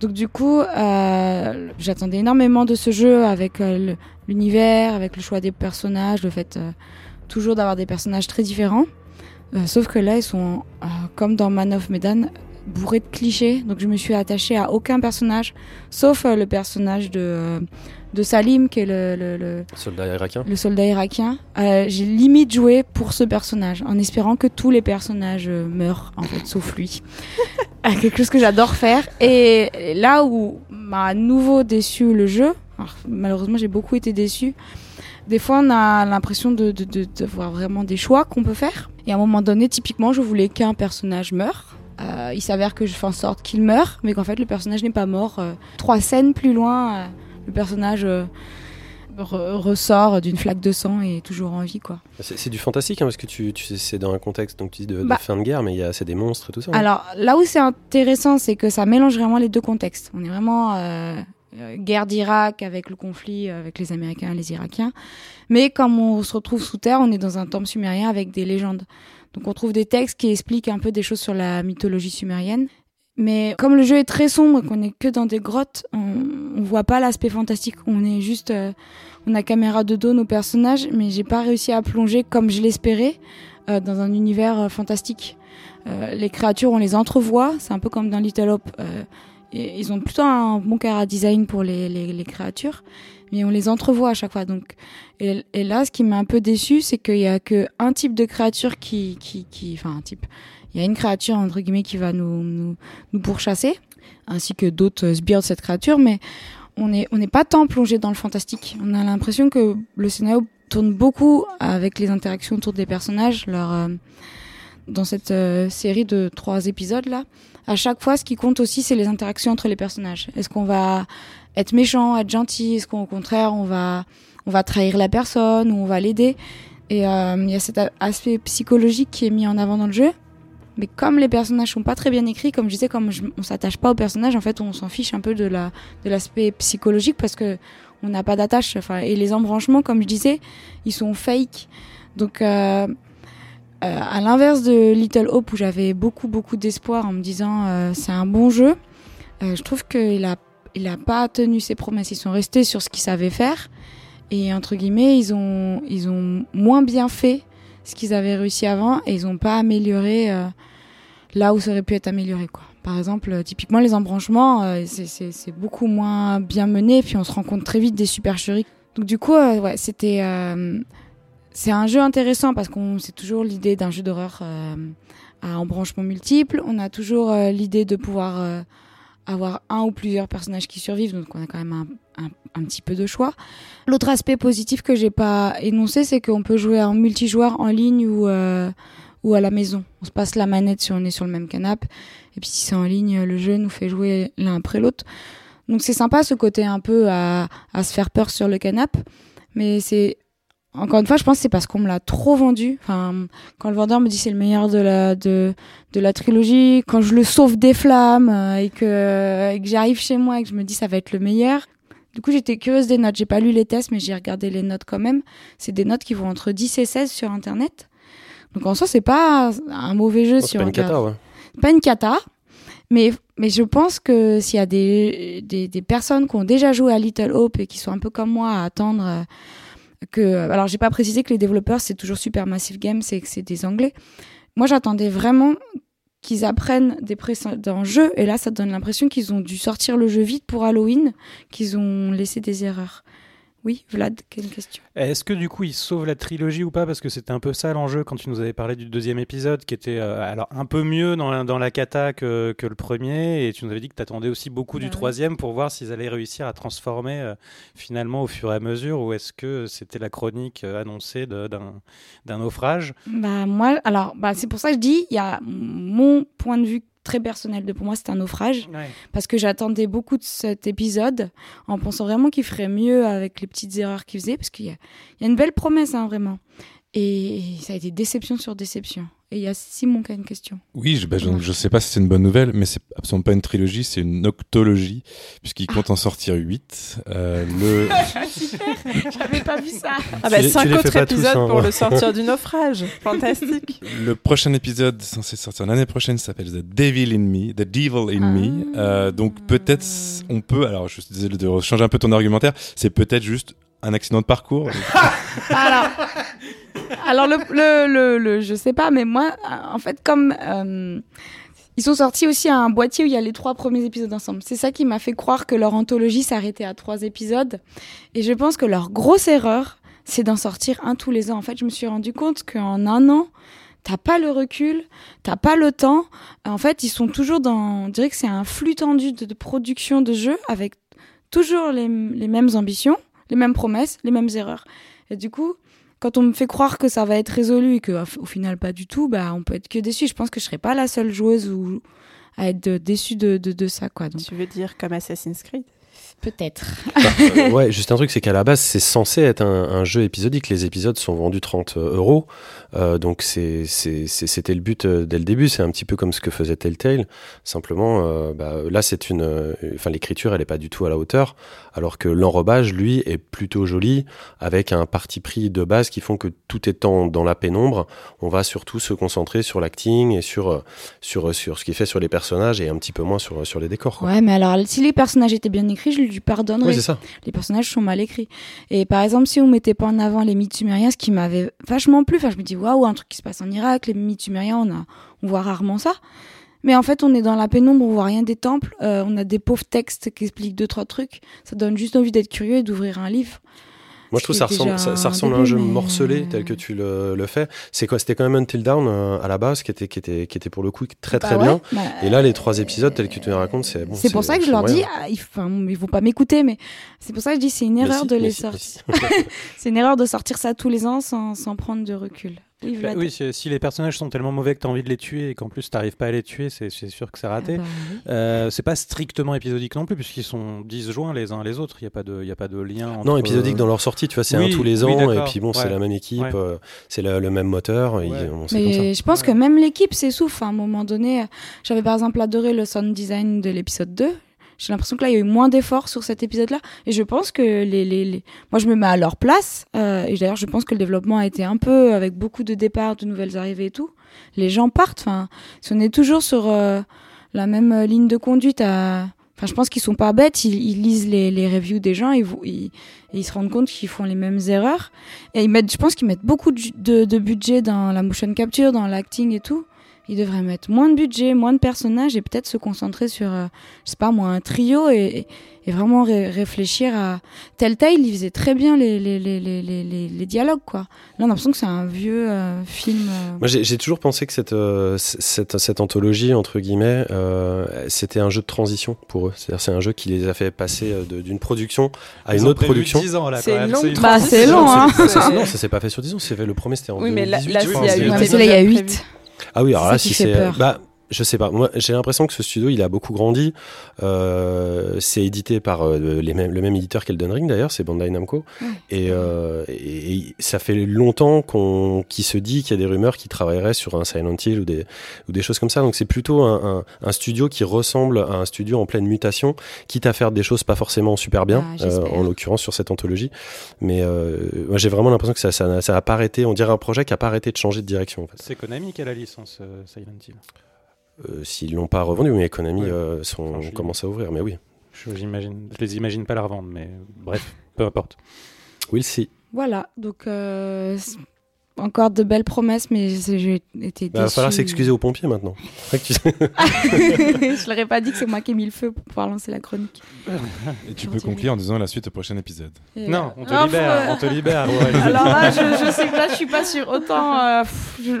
Donc du coup, j'attendais énormément de ce jeu avec l'univers, avec le choix des personnages, le fait toujours d'avoir des personnages très différents. Euh, sauf que là, ils sont, euh, comme dans Man of Medan, bourrés de clichés. Donc je me suis attachée à aucun personnage, sauf euh, le personnage de, de Salim, qui est le, le, le soldat irakien. Le soldat irakien. J'ai limite joué pour ce personnage, en espérant que tous les personnages meurent, en fait, sauf lui. <laughs> Quelque chose que j'adore faire. Et là où m'a à nouveau déçu le jeu, malheureusement j'ai beaucoup été déçue, des fois, on a l'impression de, de, de, de, voir vraiment des choix qu'on peut faire. Et à un moment donné, typiquement, je voulais qu'un personnage meure. Euh, il s'avère que je fais en sorte qu'il meure, mais qu'en fait, le personnage n'est pas mort. Euh, trois scènes plus loin, euh, le personnage ressort d'une flaque de sang et est toujours en vie, quoi. C'est du fantastique, hein, parce que tu, tu c'est dans un contexte donc, tu dis de, bah, fin de guerre, mais c'est des monstres et tout ça. Hein. Alors, là où c'est intéressant, c'est que ça mélange vraiment les deux contextes. On est vraiment guerre d'Irak avec le conflit avec les Américains et les Irakiens. Mais comme on se retrouve sous terre, on est dans un temple sumérien avec des légendes. Donc on trouve des textes qui expliquent un peu des choses sur la mythologie sumérienne. Mais comme le jeu est très sombre et qu'on est que dans des grottes, on, on voit pas l'aspect fantastique. On est juste, euh, on a caméra de dos nos personnages, mais j'ai pas réussi à plonger comme je l'espérais euh, dans un univers fantastique. les créatures, on les entrevoit. C'est un peu comme dans Little Hope ils ont plutôt un bon cara design pour les, les, créatures, mais on les entrevoit à chaque fois. Donc, et, là, ce qui m'a un peu déçu, c'est qu'il y a que un type de créature qui, qui, qui, enfin un type. Il y a une créature entre guillemets qui va nous, nous, nous pourchasser, ainsi que d'autres sbires de cette créature, mais on n'est on n'est pas tant plongé dans le fantastique. On a l'impression que le scénario tourne beaucoup avec les interactions autour des personnages, euh, dans cette euh, série de trois épisodes là à chaque fois, ce qui compte aussi, c'est les interactions entre les personnages. Est-ce qu'on va être méchant, être gentil? Est-ce qu'au contraire, on va, on va trahir la personne ou on va l'aider? Et euh, il y a cet aspect psychologique qui est mis en avant dans le jeu. Mais comme les personnages sont pas très bien écrits, comme je disais, comme on s'attache pas aux personnages, en fait, on s'en fiche un peu de la de l'aspect psychologique parce que on n'a pas d'attache. Enfin, et les embranchements, comme je disais, ils sont fake. Donc euh, euh, à l'inverse de Little Hope où j'avais beaucoup beaucoup d'espoir en me disant euh, c'est un bon jeu, euh, je trouve qu'il a il a pas tenu ses promesses. Ils sont restés sur ce qu'ils savaient faire et entre guillemets ils ont ils ont moins bien fait ce qu'ils avaient réussi avant et ils n'ont pas amélioré là où ça aurait pu être amélioré. Quoi. Par exemple, typiquement les embranchements, c'est beaucoup moins bien mené, puis on se rend compte très vite des supercheries. Donc du coup, ouais, c'était c'est un jeu intéressant parce qu'on c'est toujours l'idée d'un jeu d'horreur euh, à embranchement multiple. On a toujours euh, l'idée de pouvoir euh, avoir un ou plusieurs personnages qui survivent, donc on a quand même un, un, petit peu de choix. L'autre aspect positif que j'ai pas énoncé, c'est qu'on peut jouer en multijoueur en ligne ou ou à la maison. On se passe la manette si on est sur le même canapé, et puis si c'est en ligne, le jeu nous fait jouer l'un après l'autre. Donc c'est sympa ce côté un peu à, à se faire peur sur le canapé, mais c'est encore une fois, je pense que c'est parce qu'on me l'a trop vendu. Enfin, quand le vendeur me dit c'est le meilleur de la de de la trilogie, quand je le sauve des flammes euh, et que, et que j'arrive chez moi et que je me dis ça va être le meilleur. Du coup, j'étais curieuse des notes. J'ai pas lu les tests, mais j'ai regardé les notes quand même. C'est des notes qui vont entre 10 et 16 sur Internet. Donc en soi, c'est pas un mauvais jeu. c'est pas une cata, ouais. Pas une cata. Mais, mais je pense que s'il y a des, des, des, personnes qui ont déjà joué à Little Hope et qui sont un peu comme moi à attendre euh, que alors j'ai pas précisé que les développeurs c'est toujours Supermassive Games c'est que c'est des anglais. Moi j'attendais vraiment qu'ils apprennent des précédents jeux et là ça donne l'impression qu'ils ont dû sortir le jeu vite pour Halloween qu'ils ont laissé des erreurs oui, Vlad, quelle question? Est-ce que du coup il sauve la trilogie ou pas? Parce que c'était un peu ça l'enjeu quand tu nous avais parlé du deuxième épisode qui était euh, alors un peu mieux dans la, dans la cata que, que, le premier et tu nous avais dit que tu attendais aussi beaucoup du bah troisième pour voir s'ils allaient réussir à transformer euh, finalement au fur et à mesure ou est-ce que c'était la chronique euh, annoncée d'un naufrage? Bah moi, alors bah, c'est pour ça que je dis, il y a mon point de vue très personnel. De pour moi, c'est un naufrage. Parce que j'attendais beaucoup de cet épisode en pensant vraiment qu'il ferait mieux avec les petites erreurs qu'il faisait. Parce qu'il y, y a, une belle promesse, hein, vraiment. Et ça a été déception sur déception. Et il y a Simon qui a une question. Oui, je, ne je, sais pas si c'est une bonne nouvelle, mais c'est absolument pas une trilogie, c'est une octologie, puisqu'il compte en sortir 8. Euh, le... <laughs> J'avais pas vu ça. Ah bah, 5 autres épisodes hein. pour le sortir <laughs> du naufrage. Fantastique. Le prochain épisode censé sortir l'année prochaine s'appelle The Devil in Me, The Devil in Me. Ah. Euh, donc peut-être on peut, alors je suis désolé de changer un peu ton argumentaire, c'est peut-être juste un accident de parcours. <laughs> alors, alors le, le, le, je sais pas, mais moi, en fait, comme euh, ils sont sortis aussi à un boîtier où il y a les trois premiers épisodes ensemble. C'est ça qui m'a fait croire que leur anthologie s'arrêtait à trois épisodes. Et je pense que leur grosse erreur, c'est d'en sortir un tous les ans. En fait, je me suis rendu compte qu'en un an, t'as pas le recul, t'as pas le temps. En fait, ils sont toujours dans, on dirait que c'est un flux tendu de, production de jeux avec toujours les, les mêmes ambitions, les mêmes promesses, les mêmes erreurs. Et du coup, quand on me fait croire que ça va être résolu et que au final pas du tout, bah on peut être que déçu. Je pense que je serais pas la seule joueuse ou à être déçue de, de, ça quoi. Tu veux dire comme Assassin's Creed? Peut-être. Bah, <laughs> euh, ouais, juste un truc, c'est qu'à la base, c'est censé être un, jeu épisodique. Les épisodes sont vendus 30 euh, euros. Euh, donc c'était le but dès le début. C'est un petit peu comme ce que faisait Telltale. Simplement, bah, là, c'est une. Enfin, l'écriture, elle n'est pas du tout à la hauteur. Alors que l'enrobage, lui, est plutôt joli, avec un parti pris de base qui font que tout étant dans la pénombre, on va surtout se concentrer sur l'acting et sur, sur, sur ce qui est fait sur les personnages et un petit peu moins sur, sur les décors. Ouais, mais alors, si les personnages étaient bien écrits, je lui pardonnerais. ça. Les personnages sont mal écrits. Et par exemple, si on mettait pas en avant les mythes sumériens, ce qui m'avait vachement plu, enfin, je me dis, waouh, un truc qui se passe en Irak, les mythes sumériens, on, a, on voit rarement ça. Mais en fait, on est dans la pénombre, on voit rien des temples, euh, on a des pauvres textes qui expliquent deux, trois trucs. Ça donne juste envie d'être curieux et d'ouvrir un livre. Moi, je trouve ça ressemble, ça, ressemble à un jeu morcelé tel que tu le, le fais. C'est quoi C'était quand même Until Down euh, à la base qui était, qui, était, qui était pour le coup très très bah bien. Bah, et là, les trois épisodes tels que tu les racontes, c'est bon. C'est pour ça que je leur dis, ah, ils, ils vont pas m'écouter, mais c'est pour ça que je dis c'est une erreur de les sortir. <laughs> c'est une erreur de sortir ça tous les ans sans, sans prendre de recul. Oui, si, les personnages sont tellement mauvais que tu as envie de les tuer et qu'en plus tu n'arrives pas à les tuer, c'est sûr que c'est raté. Ah bah euh, c'est pas strictement épisodique non plus, puisqu'ils sont disjoints les uns les autres. Il n'y a, pas de, y a pas de lien. Entre... Non, épisodique dans leur sortie, tu vois, c'est un tous les ans, et puis bon, c'est la même équipe, euh, c'est le, même moteur. Mais je pense que même l'équipe s'essouffle à un moment donné. J'avais par exemple adoré le sound design de l'épisode 2. J'ai l'impression que là, il y a eu moins d'efforts sur cet épisode-là. Et je pense que les, les, les, moi, je me mets à leur place. Euh, et d'ailleurs, je pense que le développement a été un peu avec beaucoup de départs, de nouvelles arrivées et tout. Les gens partent. Enfin, si on est toujours sur euh, la même ligne de conduite Enfin, je pense qu'ils sont pas bêtes, ils, lisent les, les, reviews des gens, ils, ils, ils se rendent compte qu'ils font les mêmes erreurs. Et ils mettent, je pense qu'ils mettent beaucoup de, de, budget dans la motion capture, dans l'acting et tout. Ils devraient mettre moins de budget, moins de personnages et peut-être se concentrer sur, euh, je sais pas moi, un trio et, et vraiment réfléchir à. Telltale, il faisait très bien les, les, les, les, les dialogues, quoi. Là, on a l'impression que c'est un vieux euh, film. Euh. Moi, j'ai toujours pensé que cette, cette, cette, anthologie, entre guillemets, c'était un jeu de transition pour eux. C'est-à-dire, c'est un jeu qui les a fait passer d'une production à une autre production. C'est long, bah, c'est long, hein. <laughs> Non, ça s'est pas fait sur 10 ans. Le premier, c'était en Oui, mais là, il y a 8. Ah oui, alors là, si c'est. Bah, je sais pas. Moi, j'ai l'impression que ce studio, il a beaucoup grandi. Euh, c'est édité par euh, les mêmes, le même éditeur qu'Elden Ring d'ailleurs, c'est Bandai Namco. Et, euh, et, ça fait longtemps qu'on, qui se dit qu'il y a des rumeurs qui travailleraient sur un Silent Hill ou des, ou des choses comme ça. Donc c'est plutôt un, un, un, studio qui ressemble à un studio en pleine mutation, quitte à faire des choses pas forcément super bien, ah, euh, en l'occurrence sur cette anthologie. Mais euh, moi, j'ai vraiment l'impression que ça, ça, ça a pas arrêté. On dirait un projet qui a pas arrêté de changer de direction. En fait. C'est Konami qui a la licence Silent Hill. Euh, s'ils l'ont pas revendu, mais Konami euh, sont, commence à ouvrir, mais oui. Je, je les imagine pas la revendre, mais bref, <laughs> peu importe. We'll see. Voilà, donc euh, encore de belles promesses, mais j'ai été bah, Il va falloir s'excuser aux pompiers maintenant. <laughs> je leur ai pas dit que c'est moi qui ai mis le feu pour pouvoir lancer la chronique. Et tu peux conclure en disant la suite au prochain épisode. non, on te libère, on te libère. <laughs> Alors là, je, je, sais que là, je suis pas sûre. Autant euh,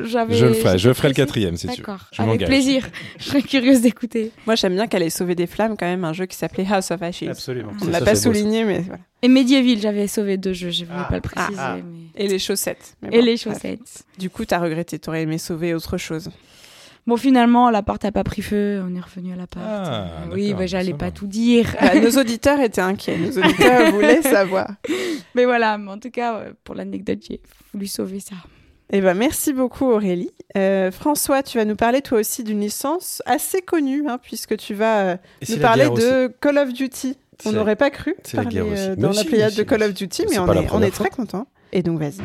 j'avais. Je le ferai, je ferai le quatrième, c'est sûr. D'accord, avec plaisir. Je serais curieuse d'écouter. Moi, j'aime bien qu'elle ait sauvé des flammes quand même, un jeu qui s'appelait House of Ashes. Absolument. On l'a pas souligné, mais voilà. Et Medieval, j'avais sauvé deux jeux, je voulais ah. pas le préciser. Ah, ah. Et les chaussettes. Et les chaussettes. Du coup, t'as regretté, t'aurais aimé sauver autre chose. Bon, finalement, l'appart a pas pris feu, on est revenu à l'appart. Ah, oui, bah, j'allais pas tout dire. Bah, nos auditeurs étaient inquiets, nos auditeurs <laughs> voulaient savoir. Mais voilà, mais en tout cas, pour l'anecdote, j'ai voulu sauver ça. Eh ben, merci beaucoup Aurélie. Euh, François, tu vas nous parler toi aussi d'une licence assez connue, hein, puisque tu vas euh, nous parler de Call of Duty. On n'aurait pas cru parler euh, dans la pléiade de Call of Duty, mais on est, on est très content. Et donc, vas-y.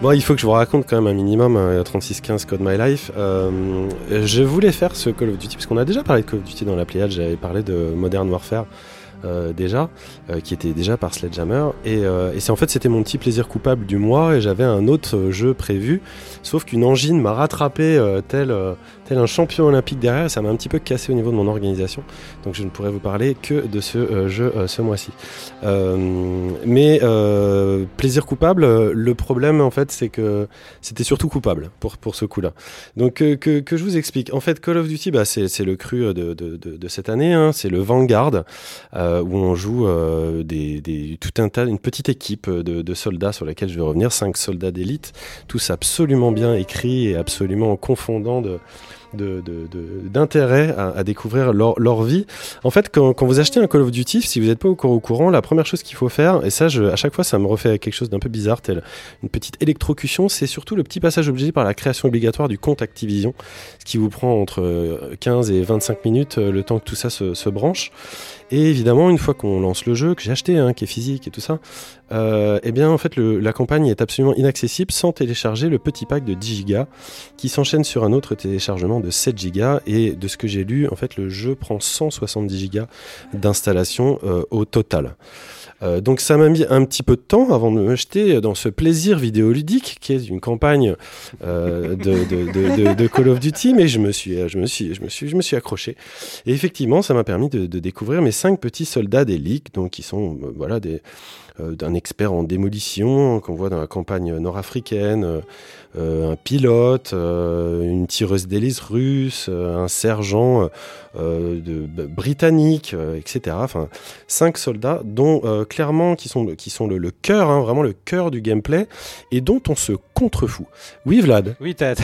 Bon, il faut que je vous raconte quand même un minimum, 3615 Code My Life. Euh, je voulais faire ce Call of Duty, parce qu'on a déjà parlé de Call of Duty dans la Pléiade, j'avais parlé de Modern Warfare. Euh, déjà, euh, qui était déjà par Sledgehammer. Et, euh, et c'est en fait c'était mon petit plaisir coupable du mois et j'avais un autre jeu prévu. Sauf qu'une angine m'a rattrapé tel, tel un champion olympique derrière. Ça m'a un petit peu cassé au niveau de mon organisation. Donc je ne pourrais vous parler que de ce jeu ce mois-ci. mais plaisir coupable, le problème en fait c'est que c'était surtout coupable pour, pour ce coup-là. Donc que, que, je vous explique. En fait Call of Duty, bah, c'est le cru de, de, de, de cette année. Hein. C'est le Vanguard. Euh, où on joue euh, des, des, tout un tas, une petite équipe de, de, soldats sur laquelle je vais revenir, cinq soldats d'élite, tous absolument bien écrits et absolument confondants de, d'intérêt à, découvrir leur, vie. En fait, quand, vous achetez un Call of Duty, si vous n'êtes pas au, au courant, la première chose qu'il faut faire, et ça, à chaque fois, ça me refait quelque chose d'un peu bizarre, tel une petite électrocution, c'est surtout le petit passage obligé par la création obligatoire du compte Activision, ce qui vous prend entre 15 et 25 minutes euh, le temps que tout ça se branche. Et évidemment, une fois qu'on lance le jeu, que j'ai acheté, hein, qui est physique et tout ça, euh, eh bien, en fait, la campagne est absolument inaccessible sans télécharger le petit pack de 10 Go qui s'enchaîne sur un autre téléchargement de 7 Go. Et de ce que j'ai lu, en fait, le jeu prend 170 Go d'installation euh, au total. Euh, donc ça m'a mis un petit peu de temps avant de me jeter dans ce plaisir vidéoludique qui est une campagne euh, de, Call of Duty, mais je me suis, je me suis, je me suis, je me suis accroché. Et effectivement, ça m'a permis de, découvrir mes cinq petits soldats d'élite, donc qui sont euh, voilà des d'un expert en démolition qu'on voit dans la campagne nord-africaine, un pilote, une tireuse d'hélice russe, un sergent de, britannique, etc. Enfin, cinq soldats dont clairement qui sont qui sont le, cœur, hein, vraiment le cœur du gameplay et dont on se contrefout. Oui, Vlad. Oui, t'as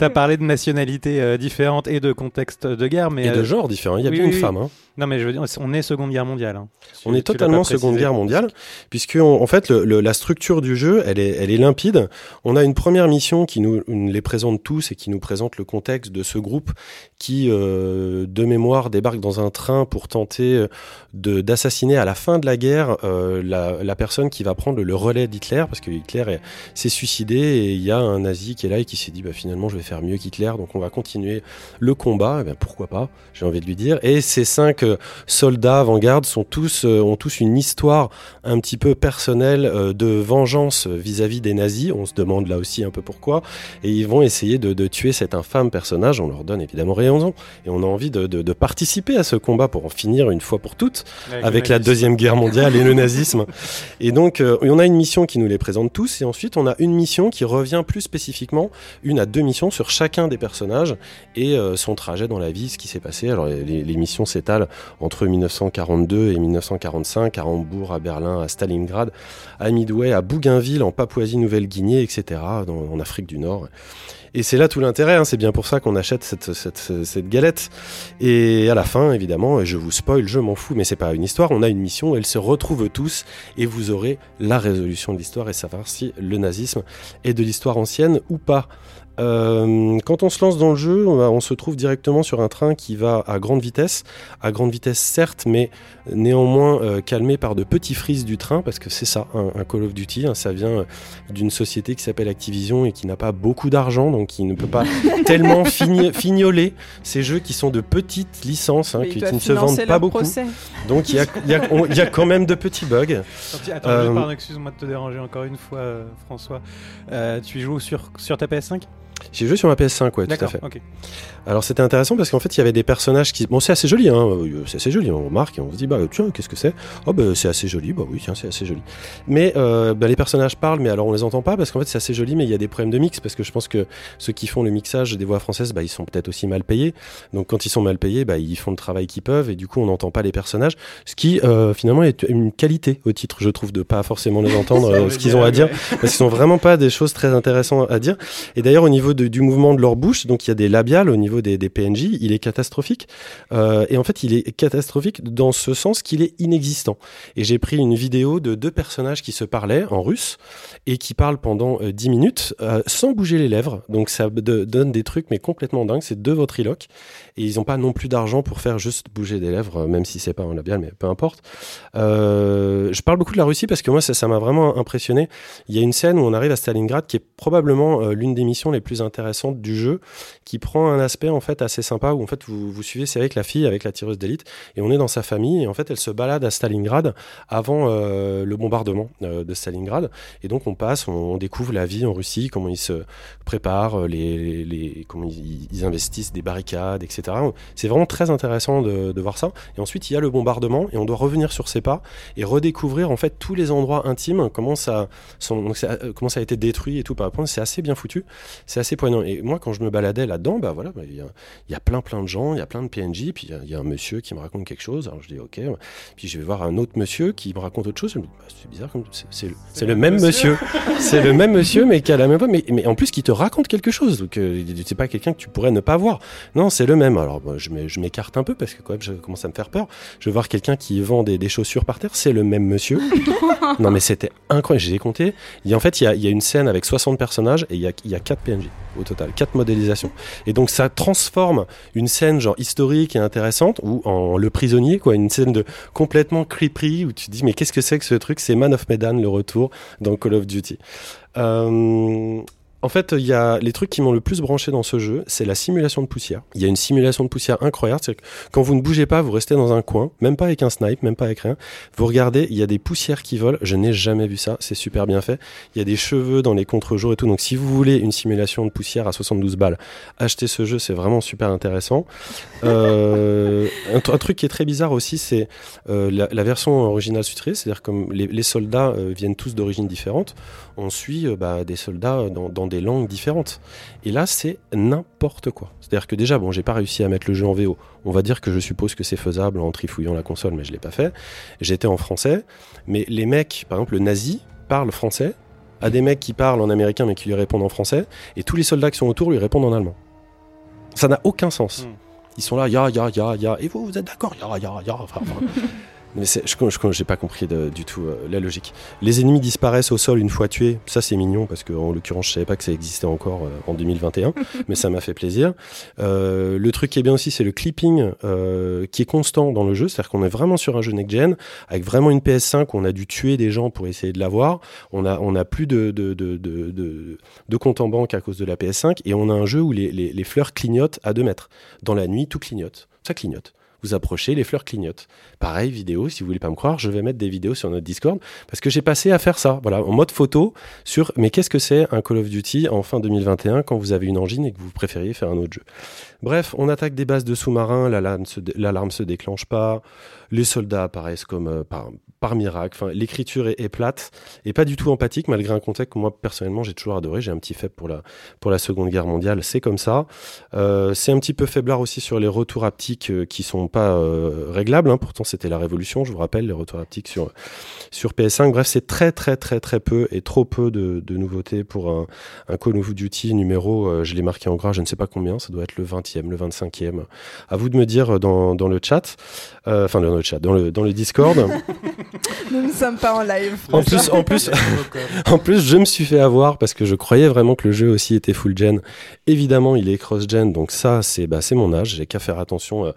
as <laughs> parlé de nationalités différentes et de contextes de guerre, mais et de genre différents. Il y a bien une femme. Hein. Non, mais je veux dire, on est Seconde Guerre mondiale. Hein. On est totalement Seconde Guerre mondiale. puisque en fait la structure du jeu, elle est, elle est limpide. On a une première mission qui nous, les présente tous et qui nous présente le contexte de ce groupe qui, euh, de mémoire, débarque dans un train pour tenter euh, d'assassiner à la fin de la guerre euh, la, la, personne qui va prendre le relais d'Hitler, parce que Hitler s'est suicidé et il y a un nazi qui est là et qui s'est dit bah, finalement je vais faire mieux qu'Hitler, donc on va continuer le combat. Et eh bien, pourquoi pas J'ai envie de lui dire. Et ces cinq soldats avant-garde sont tous ont tous une histoire un petit peu personnelle de vengeance vis-à-vis des nazis. On se demande là aussi un peu pourquoi. Et ils vont essayer de, de tuer cet infâme personnage. On leur donne évidemment raison et on a envie de, de, de, participer à ce combat pour en finir une fois pour toutes avec, la deuxième guerre mondiale et le nazisme. Et donc euh, on a une mission qui nous les présente tous et ensuite on a une mission qui revient plus spécifiquement, une à deux missions sur chacun des personnages et euh, son trajet dans la vie, ce qui s'est passé. Alors les, les missions s'étalent entre 1942 et 1945 à Hambourg, à Berlin, à Stalingrad, à Midway, à Bougainville, en Papouasie-Nouvelle-Guinée, etc., en Afrique du Nord. Et c'est là tout l'intérêt, hein. c'est bien pour ça qu'on achète cette, galette. Et à la fin, évidemment, je vous spoil, je m'en fous, mais c'est pas une histoire, on a une mission, elles se retrouvent tous, et vous aurez la résolution de l'histoire et savoir si le nazisme est de l'histoire ancienne ou pas. Euh, quand on se lance dans le jeu, on, se trouve directement sur un train qui va à grande vitesse, à grande vitesse certes, mais néanmoins euh, calmé par de petits frises du train, parce que c'est ça, un, Call of Duty, hein, ça vient d'une société qui s'appelle Activision et qui n'a pas beaucoup d'argent, donc qui ne peut pas <laughs> tellement fignoler ces jeux qui sont de petites licences, hein, qui, ne se vendent pas beaucoup. Donc il y a, y, y a, quand même de petits bugs. Attends, euh, excuse-moi de te déranger encore une fois, François. tu joues sur, sur ta PS5 j'ai joué sur ma PS5, ouais, tout à fait. Alors c'était intéressant parce qu'en fait il y avait des personnages qui. Bon, c'est assez joli, hein, euh, c'est assez joli, on remarque et on se dit, bah tiens, qu'est-ce que c'est? Oh, bah c'est assez joli, bah oui, tiens, c'est assez joli. Mais euh, bah, les personnages parlent, mais alors on les entend pas parce qu'en fait c'est assez joli, mais il y a des problèmes de mix parce que je pense que ceux qui font le mixage des voix françaises, bah ils sont peut-être aussi mal payés. Donc quand ils sont mal payés, bah ils font le travail qu'ils peuvent et du coup on n'entend pas les personnages. Ce qui euh, finalement est une qualité au titre, je trouve, de pas forcément les entendre <laughs> ce qu'ils ont à dire parce qu'ils sont vraiment pas des choses très intéressantes à dire. Et d'ailleurs au niveau du mouvement de leur bouche, donc il y a des labiales au niveau des, des PNJ, il est catastrophique. Euh, et en fait, il est catastrophique dans ce sens qu'il est inexistant. Et j'ai pris une vidéo de deux personnages qui se parlaient en russe et qui parlent pendant euh, 10 minutes euh, sans bouger les lèvres. Donc ça donne des trucs mais complètement dingues. C'est deux ventriloques et ils n'ont pas non plus d'argent pour faire juste bouger des lèvres, même si c'est pas un labial, mais peu importe. Euh, je parle beaucoup de la Russie parce que moi ça m'a vraiment impressionné. Il y a une scène où on arrive à Stalingrad qui est probablement euh, l'une des missions les plus intéressantes du jeu, qui prend un aspect en fait assez sympa où en fait vous, vous suivez, c'est avec la fille, avec la tireuse d'élite, et on est dans sa famille et en fait elle se balade à Stalingrad avant euh, le bombardement euh, de Stalingrad, et donc on passe, on, découvre la vie en Russie, comment ils se préparent, les, comment ils, investissent des barricades, etc. C'est vraiment très intéressant de, de voir ça. Et ensuite il y a le bombardement et on doit revenir sur ses pas et redécouvrir en fait tous les endroits intimes, comment ça, ça, comment ça a été détruit et tout par rapport. C'est assez bien foutu, c'est assez poignant. Et moi quand je me baladais là-dedans, bah voilà, bah, il y, y, a plein plein de gens, il y a plein de PNJ, puis il y, y, a un monsieur qui me raconte quelque chose. Alors je dis ok, puis je vais voir un autre monsieur qui me raconte autre chose. Bah, c'est bizarre, c'est le, même monsieur, c'est le même monsieur, mais qui a la même voix, mais, mais en plus qui te raconte quelque chose. Donc euh, c'est pas quelqu'un que tu pourrais ne pas voir. Non, c'est le même. Alors bah, je m'écarte un peu parce que quand même, je commence à me faire peur. Je vais voir quelqu'un qui vend des, des, chaussures par terre, c'est le même monsieur. <laughs> non mais c'était incroyable, j'ai compté. Et en fait, il y a, y a, une scène avec 60 personnages et il y a, y a 4 PNJ au total, 4 modélisations. Et donc ça transforme une scène genre historique et intéressante ou en le prisonnier quoi, une scène de complètement creepy où tu te dis mais qu'est-ce que c'est que ce truc? C'est Man of Medan le retour dans Call of Duty. Euh, en fait, il y a les trucs qui m'ont le plus branché dans ce jeu, c'est la simulation de poussière. Il y a une simulation de poussière incroyable, c'est que quand vous ne bougez pas, vous restez dans un coin, même pas avec un snipe, même pas avec rien. Vous regardez, il y a des poussières qui volent, je n'ai jamais vu ça, c'est super bien fait. Il y a des cheveux dans les contre-jours et tout, donc si vous voulez une simulation de poussière à 72 balles, achetez ce jeu, c'est vraiment super intéressant. Euh, un, truc qui est très bizarre aussi, c'est euh, la, version originale sous-titrée, c'est-à-dire comme les, soldats euh, viennent tous d'origine différente, on suit euh, bah, des soldats dans, dans des langues différentes. Et là, c'est n'importe quoi. C'est-à-dire que déjà, bon, j'ai pas réussi à mettre le jeu en VO. On va dire que je suppose que c'est faisable en trifouillant la console, mais je l'ai pas fait. J'étais en français, mais les mecs, par exemple, le nazi parle français à des mecs qui parlent en américain mais qui lui répondent en français, et tous les soldats qui sont autour lui répondent en allemand. Ça n'a aucun sens. Mm. Ils sont là, ya, ya, ya, ya, et vous, vous êtes d'accord, ya, ya, ya. Enfin, enfin. <laughs> Mais je n'ai pas compris du tout euh, la logique. Les ennemis disparaissent au sol une fois tués. Ça, c'est mignon parce qu'en l'occurrence, je savais pas que ça existait encore euh, en 2021, <laughs> mais ça m'a fait plaisir. Euh, le truc qui est bien aussi, c'est le clipping qui est constant dans le jeu. C'est-à-dire qu'on est vraiment sur un jeu next-gen avec vraiment une PS5 où on a dû tuer des gens pour essayer de l'avoir. On a, on a plus de, de, de, de, de compte en banque à cause de la PS5 et on a un jeu où les, les, les fleurs clignotent à 2 mètres. Dans la nuit, tout clignote. Ça clignote vous approchez, les fleurs clignotent. Pareil, vidéo, si vous voulez pas me croire, je vais mettre des vidéos sur notre Discord parce que j'ai passé à faire ça, voilà, en mode photo sur mais qu'est-ce que c'est un Call of Duty en fin 2021 quand vous avez une engine et que vous préfériez faire un autre jeu? Bref, on attaque des bases de sous-marins, l'alarme se, se déclenche pas, les soldats apparaissent comme euh, par, par miracle. Enfin, l'écriture est, plate et pas du tout empathique, malgré un contexte que moi personnellement j'ai toujours adoré. J'ai un petit faible pour la, pour la Seconde Guerre mondiale, c'est comme ça. Euh, c'est un petit peu faiblard aussi sur les retours haptiques euh, qui sont pas euh, réglables. Hein. Pourtant, c'était la révolution, je vous rappelle, les retours haptiques sur, sur PS5. Bref, c'est très très très très peu et trop peu de, de nouveautés pour un, un Call of Duty numéro, je l'ai marqué en gras, je ne sais pas combien, ça doit être le 20e, le 25e. À vous de me dire dans, dans le chat, enfin dans le chat, dans le, dans le Discord. <laughs> Nous ne sommes pas en live. En plus, en plus, <laughs> en plus, je me suis fait avoir parce que je croyais vraiment que le jeu aussi était full gen. Évidemment, il est cross gen, donc ça, c'est bah, c'est mon âge. J'ai qu'à faire attention euh,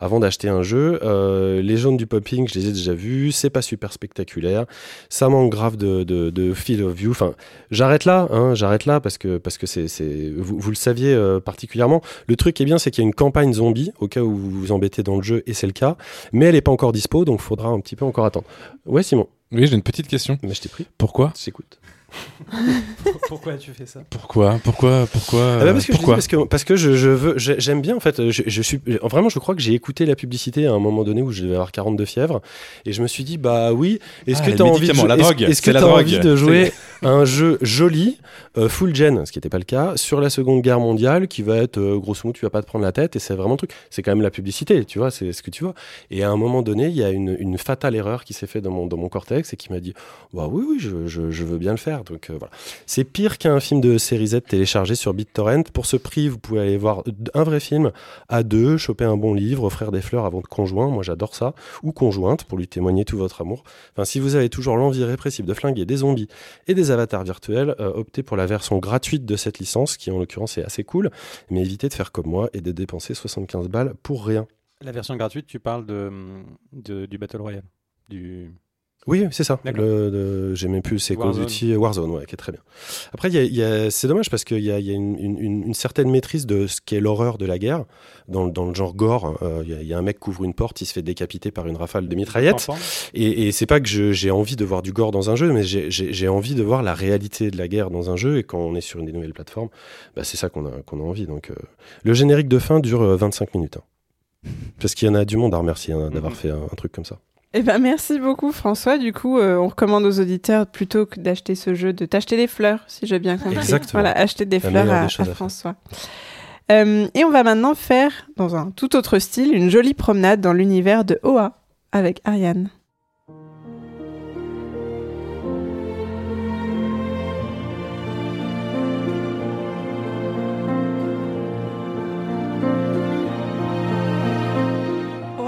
avant d'acheter un jeu. Euh, les jaunes du popping, je les ai déjà vus. C'est pas super spectaculaire. Ça manque grave de, de, de feel of view. Enfin, j'arrête là, hein, j'arrête là parce que parce que c'est vous, vous, le saviez euh, particulièrement. Le truc qui est bien, c'est qu'il y a une campagne zombie au cas où vous vous embêtez dans le jeu et c'est le cas, mais elle est pas encore dispo, donc faudra un petit peu encore attendre. Ouais, Simon? Oui, j'ai une petite question. Mais je t'ai pris. Pourquoi? J'écoute. <laughs> pourquoi tu fais ça? Pourquoi? Pourquoi? Pourquoi? Ah bah parce, que pourquoi? parce, que parce que je, veux j'aime bien en fait je, suis vraiment je crois que j'ai écouté la publicité à un moment donné où je devais avoir 42 fièvres et je me suis dit bah oui est-ce ah, que tu as envie de la drogue est-ce que tu as envie de jouer un jeu joli euh, full gen ce qui n'était pas le cas sur la Seconde Guerre mondiale qui va être euh, grosso modo tu vas pas te prendre la tête et c'est vraiment le truc. C'est quand même la publicité tu vois c'est ce que tu vois. Et à un moment donné il y a une, une fatale erreur qui s'est faite dans mon dans mon cortex et qui m'a dit bah oui oui je, je, veux bien le faire donc euh, voilà c'est pire qu'un film de série Z téléchargé sur BitTorrent. Pour ce prix, vous pouvez aller voir un vrai film à deux, choper un bon livre, offrir des fleurs à votre conjoint. Moi, j'adore ça. Ou conjointe pour lui témoigner tout votre amour. Enfin, si vous avez toujours l'envie répressive de flinguer des zombies et des avatars virtuels, euh, optez pour la version gratuite de cette licence, qui en l'occurrence est assez cool. Mais évitez de faire comme moi et de dépenser 75 balles pour rien. La version gratuite, tu parles de, du Battle Royale du... Oui, c'est ça. J'ai même plus c'est Call of Warzone, ouais, qui est très bien. Après, c'est dommage parce qu'il y a, y a une, une, une, certaine maîtrise de ce qu'est l'horreur de la guerre. Dans, dans le genre gore, euh, il y, a un mec qui ouvre une porte, il se fait décapiter par une rafale de mitraillettes. Et, et c'est pas que j'ai envie de voir du gore dans un jeu, mais j'ai envie de voir la réalité de la guerre dans un jeu. Et quand on est sur une des nouvelles plateformes, bah, c'est ça qu'on a, qu'on a envie. Donc, euh, le générique de fin dure 25 euh, minutes. Hein. Parce qu'il y en a du monde à remercier hein, d'avoir mhm. fait un truc comme ça. Eh ben, merci beaucoup François. Du coup, euh, on recommande aux auditeurs plutôt que d'acheter ce jeu, de t'acheter des fleurs, si j'ai bien compris. Exactement. Voilà, acheter des fleurs à, François. Euh, et on va maintenant faire, dans un tout autre style, une jolie promenade dans l'univers de Oa avec Ariane.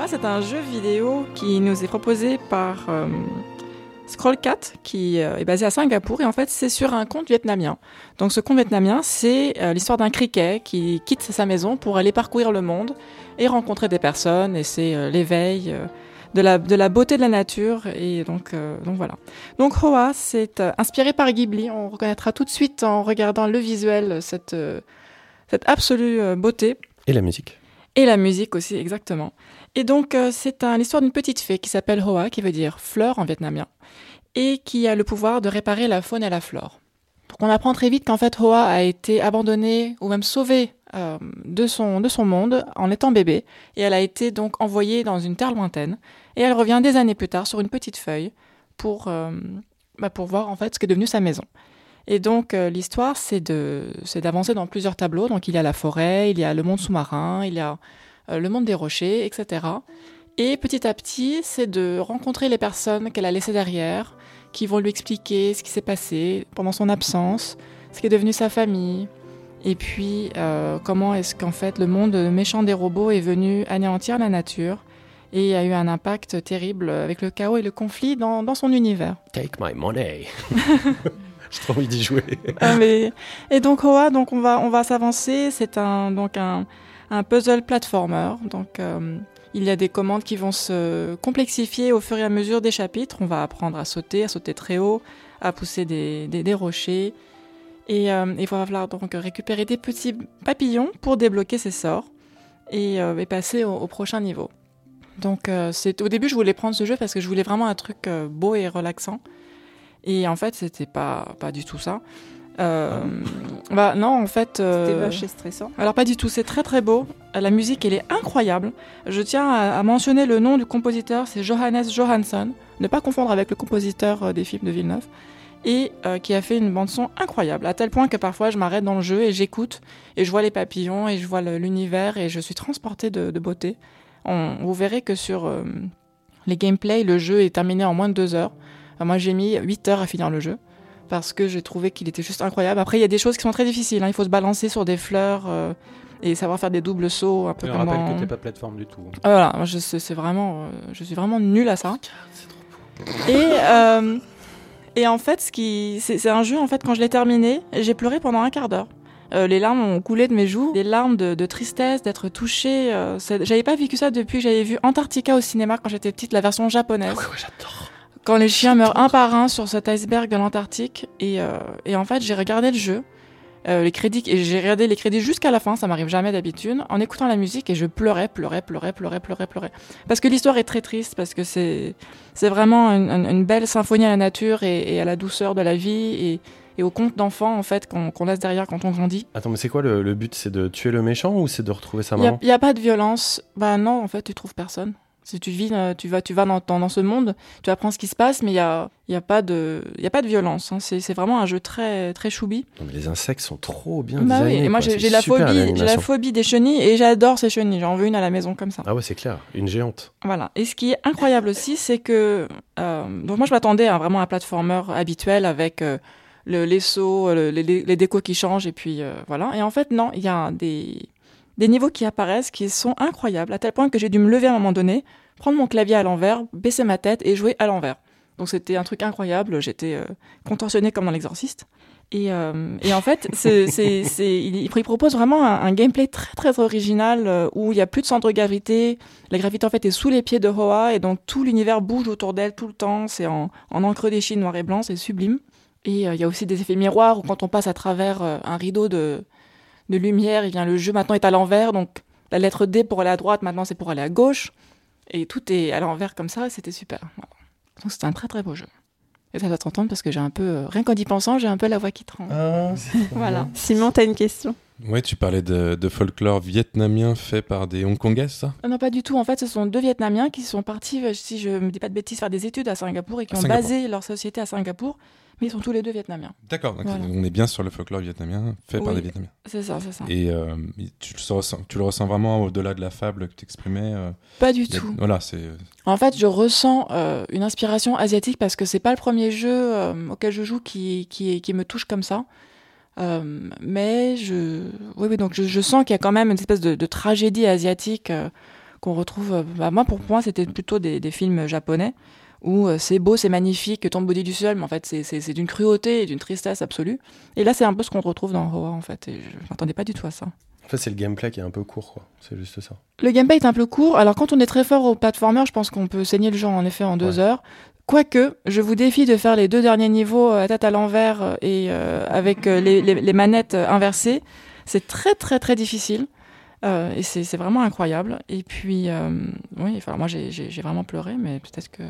C'est un jeu vidéo qui nous est proposé par euh, Scrollcat, qui euh, est basé à Singapour. Et en fait, c'est sur un conte vietnamien. Donc, ce conte vietnamien, c'est euh, l'histoire d'un criquet qui quitte sa maison pour aller parcourir le monde et rencontrer des personnes. Et c'est l'éveil. De la, de la, beauté de la nature et donc, donc voilà. Donc Hoa, c'est inspiré par Ghibli. On reconnaîtra tout de suite en regardant le visuel cette, cette absolue beauté. Et la musique. Et la musique aussi, exactement. Et donc, euh, c'est l'histoire d'une petite fée qui s'appelle Hoa, qui veut dire fleur en vietnamien, et qui a le pouvoir de réparer la faune et la flore. Donc, on apprend très vite qu'en fait, Hoa a été abandonnée ou même sauvée euh, de, son, de son monde en étant bébé, et elle a été donc envoyée dans une terre lointaine, et elle revient des années plus tard sur une petite feuille pour, euh, bah, pour voir en fait ce qu'est devenu sa maison. Et donc l'histoire, c'est d'avancer dans plusieurs tableaux. Donc il y a la forêt, il y a le monde sous-marin, il y a le monde des rochers, etc. Et petit à petit, c'est de rencontrer les personnes qu'elle a laissées derrière, qui vont lui expliquer ce qui s'est passé pendant son absence, ce qui est devenu sa famille, et puis euh, comment est-ce qu'en fait le monde méchant des robots est venu anéantir la nature, Et a eu un impact terrible avec le chaos et le conflit dans, dans son univers. Take my money. <laughs> J'ai trop envie d'y jouer. Ah, mais... Et donc Hoa, donc on va, on va s'avancer. C'est un, donc un, un puzzle platformer. Donc euh, il y a des commandes qui vont se complexifier au fur et à mesure des chapitres. On va apprendre à sauter, à sauter très haut, à pousser des, rochers. Et euh, il va falloir donc récupérer des petits papillons pour débloquer ces sorts et, euh, passer au, prochain niveau. Donc c'est au début je voulais prendre ce jeu parce que je voulais vraiment un truc beau et relaxant. Et en fait c'était pas pas du tout ça. Euh, bah non en fait. C'était vache et stressant. Alors pas du tout, c'est très très beau. La musique elle est incroyable. Je tiens à, à mentionner le nom du compositeur, c'est Johannes Johansson. Ne pas confondre avec le compositeur des films de Villeneuve et euh, qui a fait une bande son incroyable, à tel point que parfois je m'arrête dans le jeu et j'écoute et je vois les papillons et je vois l'univers et je suis transportée de, de beauté. On, vous verrez que sur euh, les gameplays, le jeu est terminé en moins de deux heures. Moi j'ai mis 8 heures à finir le jeu parce que j'ai trouvé qu'il était juste incroyable. Après il y a des choses qui sont très difficiles, hein. il faut se balancer sur des fleurs. Euh, et savoir faire des doubles sauts un peu Je comme rappelle dans... que t'es pas plateforme du tout. Voilà, je, c'est vraiment, je suis vraiment nulle à ça. Et euh, et en fait, ce qui, c'est un jeu en fait quand je l'ai terminé, j'ai pleuré pendant un quart d'heure. Euh, les larmes ont coulé de mes joues, des larmes de, de tristesse, d'être touchée. Euh, j'avais pas vécu ça depuis que j'avais vu Antarctica au cinéma quand j'étais petite, la version japonaise. Ah ouais, ouais, j'adore. Quand les chiens meurent un par un sur cet iceberg de l'Antarctique. Et, euh, et en fait, j'ai regardé le jeu. Euh, les crédits et j'ai regardé les crédits jusqu'à la fin, ça m'arrive jamais d'habitude, en écoutant la musique et je pleurais, pleurais, pleurais, pleurais, pleurais, pleurais. Parce que l'histoire est très triste, parce que c'est c'est vraiment une, une, belle symphonie à la nature et, et, à la douceur de la vie et, et au conte d'enfant en fait qu'on qu laisse derrière quand on grandit. Attends, mais c'est quoi le, le but? C'est de tuer le méchant ou c'est de retrouver sa maman? Il n'y a, a, pas de violence. Bah non, en fait, tu trouves personne. Si tu vis, euh, tu vas, tu vas dans, dans, dans, ce monde, tu apprends ce qui se passe, mais il y a, y a pas de, il y a pas de violence. Hein. C'est vraiment un jeu très, très choubi. Non, mais les insectes sont trop bien bah designés. Oui. Et moi, j'ai la phobie, j'ai la phobie des chenilles et j'adore ces chenilles. J'en veux une à la maison comme ça. Ah ouais, c'est clair, une géante. Voilà. Et ce qui est incroyable aussi, c'est que, euh, donc moi, je m'attendais à vraiment un platformer habituel avec euh, le, les sauts, le, les, les, décos qui changent et puis euh, voilà. Et en fait, non, il y a des, des niveaux qui apparaissent qui sont incroyables à tel point que j'ai dû me lever à un moment donné prendre mon clavier à l'envers, baisser ma tête et jouer à l'envers. Donc c'était un truc incroyable, j'étais euh, comme dans l'exorciste. Et, euh, et, en fait, <laughs> c'est, c'est, il, propose vraiment un, gameplay très très original euh, où il y a plus de centre de gravité. La gravité en fait est sous les pieds de Hoa et donc tout l'univers bouge autour d'elle tout le temps. C'est en, en encre d'échine noir et blanc, c'est sublime. Et euh, il y a aussi des effets miroirs où quand on passe à travers un rideau de, de lumière, et bien le jeu maintenant est à l'envers. Donc la lettre D pour aller à droite, maintenant c'est pour aller à gauche. Et tout est à l'envers comme ça, c'était super. Donc c'était un très très beau jeu. Et ça doit t'entendre parce que j'ai un peu, euh, rien qu'en y pensant, j'ai un peu la voix qui tremble. Ah, <laughs> voilà. Simon, t'as une question? Ouais, tu parlais de, de, folklore vietnamien fait par des Hongkongais, ça? Non, pas du tout. En fait, ce sont deux Vietnamiens qui sont partis, si je me dis pas de bêtises, faire des études à Singapour et qui ont basé leur société à Singapour. Mais ils sont tous les deux vietnamiens. D'accord, voilà. on est bien sur le folklore vietnamien fait oui, par des Vietnamiens. C'est ça, c'est ça. Et euh, tu, le ressens, tu le ressens vraiment au-delà de la fable que tu exprimais euh, Pas du tout. Voilà, c'est. En fait, je ressens euh, une inspiration asiatique parce que c'est pas le premier jeu auquel je joue qui, qui, qui, me touche comme ça. Mais je, oui, oui, donc je, je sens qu'il y a quand même une espèce de, de tragédie asiatique qu'on retrouve. Bah, moi, pour moi, c'était plutôt des, des films japonais où c'est beau, c'est magnifique, tombe body du sol, mais en fait c'est d'une cruauté et d'une tristesse absolue. Et là c'est un peu ce qu'on retrouve dans Hoa en fait, et je m'attendais pas du tout à ça. En fait c'est le gameplay qui est un peu court quoi, c'est juste ça. Le gameplay est un peu court, alors quand on est très fort au platformer, je pense qu'on peut saigner le genre en effet en deux ouais. heures. Quoique, je vous défie de faire les deux derniers niveaux à tête à l'envers et euh, avec les, les, les, manettes inversées. C'est très très très difficile. Euh, et c'est vraiment incroyable. Et puis, euh, oui, enfin, moi j'ai vraiment pleuré, mais peut-être que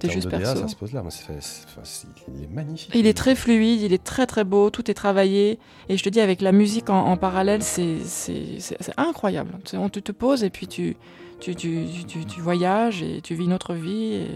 c'était juste de perso. DA, ça se pose là. Moi, c est, c est, c est, il est magnifique. Il est très fluide, il est très très beau, tout est travaillé. Et je te dis, avec la musique en, en parallèle, c'est incroyable. On te, te pose et puis tu, tu, tu, tu, tu voyages et tu vis une autre vie. Et,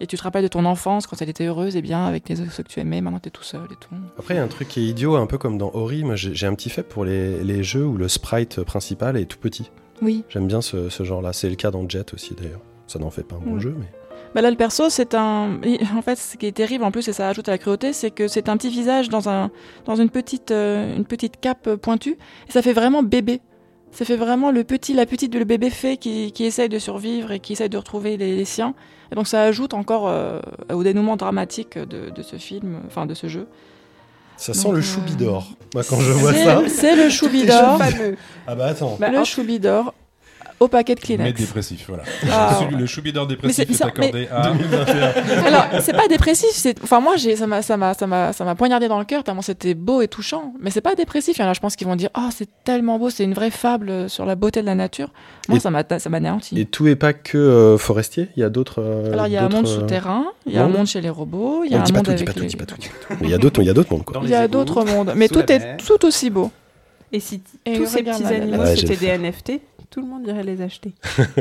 et, tu te rappelles de ton enfance quand elle était heureuse et bien avec les, ceux que tu aimais. Maintenant, tu es tout seul et tout. Après, il y a un truc qui est idiot, un peu comme dans Ori. Moi, j'ai un petit fait pour les, les jeux où le sprite principal est tout petit. Oui. J'aime bien ce, ce genre-là. C'est le cas dans Jet aussi, d'ailleurs. Ça n'en fait pas un bon jeu, mais. Bah là, le perso, c'est un. En fait, ce qui est terrible en plus, et ça ajoute à la cruauté, c'est que c'est un petit visage dans, un... dans une, petite, euh, une petite cape pointue. Et ça fait vraiment bébé. Ça fait vraiment le petit, la petite, le bébé fait qui, qui essaye de survivre et qui essaye de retrouver les, siens. Et donc ça ajoute encore euh, au dénouement dramatique de, de, ce film, enfin de ce jeu. Ça sent le choubidor, moi quand je vois ça. C'est le choubidor. <laughs> ah bah attends. Bah, le choubidor au paquet de Kleenex. Mais dépressif, voilà. Ah. <laughs> le choubidor dépressif est, accordé à 2021. <laughs> Alors, c'est pas dépressif, c'est enfin moi j'ai ça m'a ça m'a ça m'a ça m'a poignardé dans le cœur tellement c'était beau et touchant, mais c'est pas dépressif. Il y en a je pense qu'ils vont dire "Oh, c'est tellement beau, c'est une vraie fable sur la beauté de la nature." Moi ça m'a ça m'a anéanti. Et tout est pas que euh, forestier, il y a d'autres euh, Alors, il y a un monde euh, souterrain, il y a un monde chez les robots, il y a un monde avec les... dis pas tout, dis pas tout. Mais il y a d'autres il y a d'autres mondes quoi. Il y a d'autres mondes, mais tout est tout aussi beau. Et si tous ces petits animaux c'était des NFT tout le monde irait les acheter.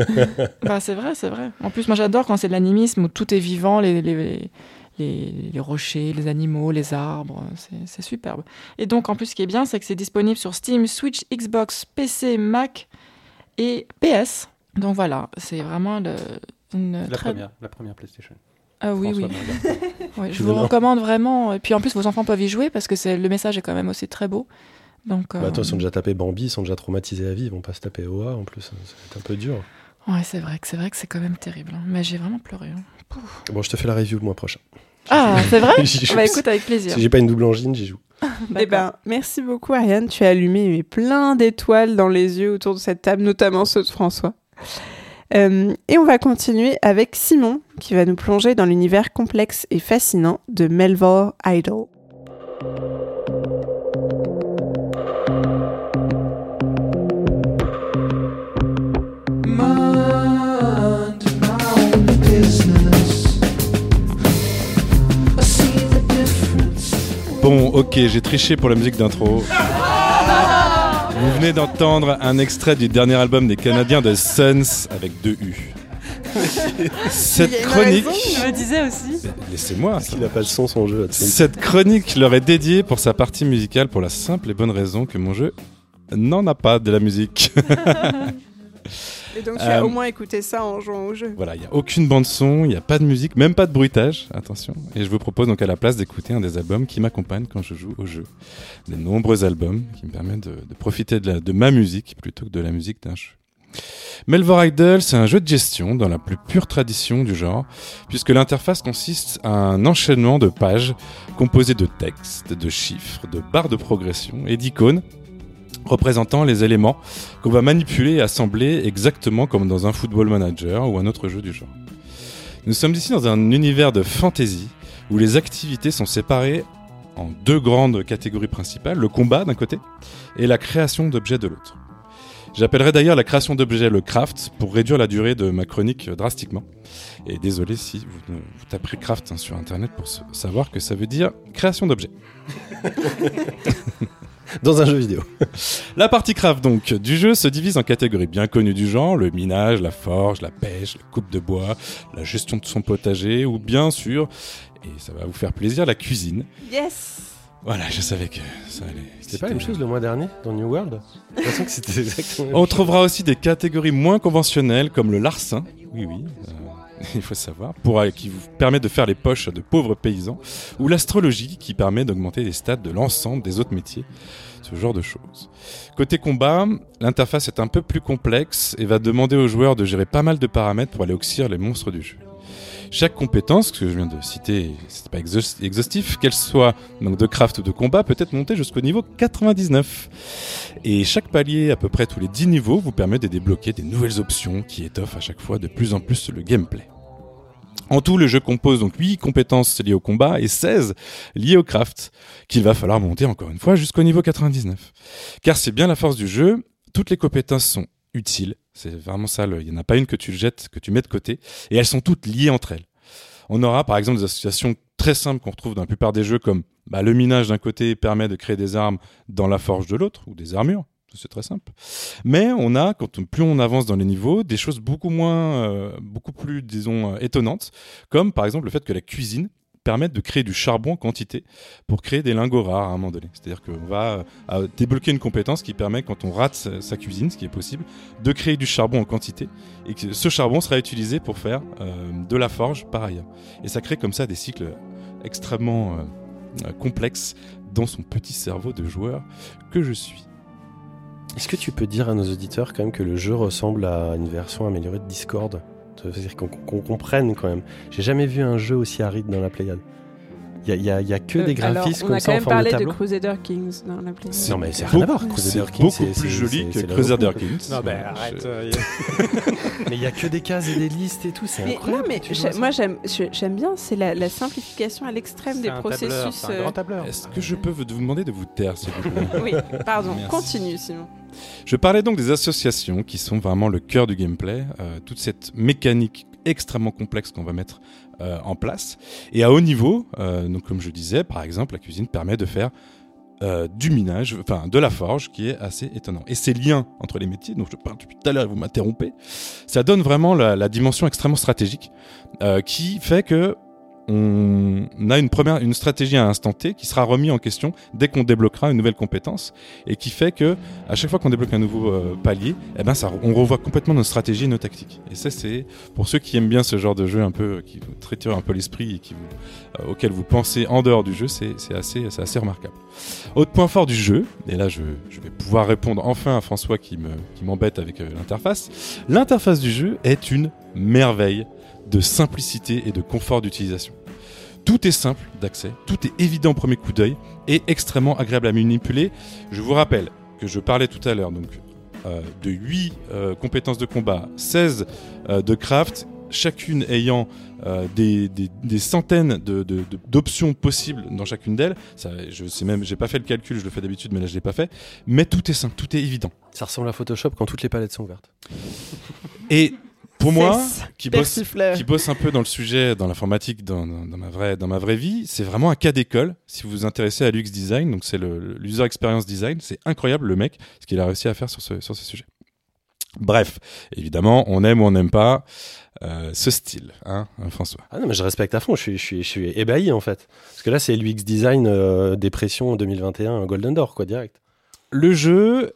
<laughs> bah, c'est vrai, c'est vrai. En plus, moi j'adore quand c'est de l'animisme où tout est vivant, les, les, les, les, rochers, les animaux, les arbres, c'est superbe. Et donc en plus, ce qui est bien, c'est que c'est disponible sur Steam, Switch, Xbox, PC, Mac et PS. Donc voilà, c'est vraiment le, une la, première, la première PlayStation. Ah oui, oui. <laughs> Je vous recommande vraiment. Et puis en plus, vos enfants peuvent y jouer parce que le message est quand même aussi très beau. Donc, bah, toi, ils sont déjà tapés Bambi, ils sont déjà traumatisés à vie, ils vont pas se taper OA en plus, c'est un peu dur. Ouais, c'est vrai que c'est vrai que c'est quand même terrible. Hein. Mais j'ai vraiment pleuré. Hein. Bon, je te fais la review le mois prochain. Ah, <laughs> c'est vrai Bah écoute, avec plaisir. Si j'ai pas une double engine, j'y joue. <laughs> eh ben, merci beaucoup Ariane, tu as allumé plein d'étoiles dans les yeux autour de cette table, notamment ceux de François. Euh, et on va continuer avec Simon, qui va nous plonger dans l'univers complexe et fascinant de Melville Idol. Bon, ok, j'ai triché pour la musique d'intro. Vous venez d'entendre un extrait du dernier album des Canadiens de Suns avec deux U. Cette chronique. je me disais aussi. Laissez-moi. Il n'a pas le son, son jeu. Cette chronique leur est dédiée pour sa partie musicale pour la simple et bonne raison que mon jeu n'en a pas de la musique. <laughs> Et donc tu as euh, au moins écouté ça en jouant au jeu. Voilà, il n'y a aucune bande son, il n'y a pas de musique, même pas de bruitage, attention. Et je vous propose donc à la place d'écouter un des albums qui m'accompagne quand je joue au jeu. Des nombreux albums qui me permettent de, profiter de, de, ma musique plutôt que de la musique d'un jeu. Melvor Idol, c'est un jeu de gestion dans la plus pure tradition du genre, puisque l'interface consiste à un enchaînement de pages composées de textes, de chiffres, de barres de progression et d'icônes représentant les éléments qu'on va manipuler et assembler exactement comme dans un football manager ou un autre jeu du genre. Nous sommes ici dans un univers de fantasy où les activités sont séparées en deux grandes catégories principales, le combat d'un côté et la création d'objets de l'autre. J'appellerai d'ailleurs la création d'objets le craft pour réduire la durée de ma chronique drastiquement. Et désolé si vous, vous taperez craft hein, sur internet pour savoir que ça veut dire création d'objets. <laughs> dans un jeu vidéo. <laughs> la partie craft donc du jeu se divise en catégories bien connues du genre, le minage, la forge, la pêche, la coupe de bois, la gestion de son potager ou bien sûr, et ça va vous faire plaisir, la cuisine. Yes voilà, je savais que ça allait. C'était pas la même chose le mois dernier dans New World? J'ai l'impression que c'était exactement. On trouvera aussi des catégories moins conventionnelles comme le larcin. Oui, oui. Euh, <laughs> il faut savoir, pour, euh, qui vous permet de faire les poches de pauvres paysans, ou l'astrologie qui permet d'augmenter les stats de l'ensemble des autres métiers, ce genre de choses. Côté combat, l'interface est un peu plus complexe et va demander aux joueurs de gérer pas mal de paramètres pour aller oxyre les monstres du jeu. Chaque compétence que je viens de citer, c'est pas exhaustif, qu'elle soit donc de craft ou de combat, peut être montée jusqu'au niveau 99. Et chaque palier, à peu près tous les 10 niveaux, vous permet de débloquer des nouvelles options qui étoffent à chaque fois de plus en plus le gameplay. En tout, le jeu compose donc 8 compétences liées au combat et 16 liées au craft, qu'il va falloir monter encore une fois jusqu'au niveau 99. Car c'est bien la force du jeu, toutes les compétences sont utiles, c'est vraiment ça, il n'y en a pas une que tu jettes, que tu mets de côté, et elles sont toutes liées entre elles. On aura par exemple des associations très simples qu'on retrouve dans la plupart des jeux comme bah, le minage d'un côté permet de créer des armes dans la forge de l'autre, ou des armures, c'est très simple. Mais on a, quand plus on avance dans les niveaux, des choses beaucoup moins, euh, beaucoup plus, disons, euh, étonnantes, comme par exemple le fait que la cuisine permette de créer du charbon en quantité pour créer des lingots rares à un moment donné. C'est-à-dire qu'on va euh, débloquer une compétence qui permet, quand on rate sa, cuisine, ce qui est possible, de créer du charbon en quantité et que ce charbon sera utilisé pour faire de la forge par ailleurs. Et ça crée comme ça des cycles extrêmement complexes dans son petit cerveau de joueur que je suis. Est-ce que tu peux dire à nos auditeurs quand même que le jeu ressemble à une version améliorée de Discord? C'est-à-dire qu'on comprenne quand même. J'ai jamais vu un jeu aussi aride dans la Pléiade. Il y, a, que des graphismes comme ça en forme de tableau. On a quand même parlé de Crusader Kings dans la playlist. Non mais c'est rien à voir. Crusader Kings, beaucoup plus joli que Crusader Kings. Non mais arrête. Euh, <laughs> mais il y a que des cases et des listes et tout, c'est incroyable. Non mais moi j'aime bien, c'est la, simplification à l'extrême des processus. C'est un grand tableur. Est-ce que je peux vous demander de vous taire s'il vous plaît? Oui, pardon. Continue sinon. Je parlais donc des associations qui sont vraiment le cœur du gameplay, euh, toute cette mécanique extrêmement complexe qu'on va mettre euh, en place. Et à haut niveau, euh, donc comme je disais, par exemple, la cuisine permet de faire du minage, enfin de la forge, qui est assez étonnant. Et ces liens entre les métiers, dont je parle depuis tout à l'heure et vous m'interrompez, ça donne vraiment la dimension extrêmement stratégique, qui fait que on a une première une stratégie à instant T qui sera remis en question dès qu'on débloquera une nouvelle compétence et qui fait que à chaque fois qu'on débloque un nouveau euh, palier, eh ben ça, on revoit complètement nos stratégies et nos tactiques. Et ça c'est pour ceux qui aiment bien ce genre de jeu un peu qui vous triture un peu l'esprit et qui vous, euh, auquel vous pensez en dehors du jeu, c'est assez c'est assez remarquable. Autre point fort du jeu, et là je, vais pouvoir répondre enfin à François qui me qui m'embête avec euh, l'interface. L'interface du jeu est une merveille de simplicité et de confort d'utilisation. Tout est simple d'accès, tout est évident au premier coup d'œil et extrêmement agréable à manipuler. Je vous rappelle que je parlais tout à l'heure donc euh, de 8 euh, compétences de combat, 16 euh, de craft, chacune ayant des, centaines d'options possibles dans chacune d'elles. Je sais même, j'ai pas fait le calcul, je le fais d'habitude, mais là je l'ai pas fait. Mais tout est simple, tout est évident. Ça ressemble à Photoshop quand toutes les palettes sont ouvertes. Et pour moi, qui bosse, qui bosse un peu dans le sujet, dans l'informatique, dans, ma vraie, dans ma vraie vie, c'est vraiment un cas d'école. Si vous vous intéressez à l'UX design, donc c'est l'user experience design, c'est incroyable le mec, ce qu'il a réussi à faire sur ce, sur ce sujet. Bref, évidemment, on aime ou on n'aime pas euh, ce style, hein, hein, François. Ah non, mais je respecte à fond, je suis, je suis, je suis ébahi en fait. Parce que là, c'est l'UX design euh, dépression 2021, Golden Door, quoi, direct. Le jeu,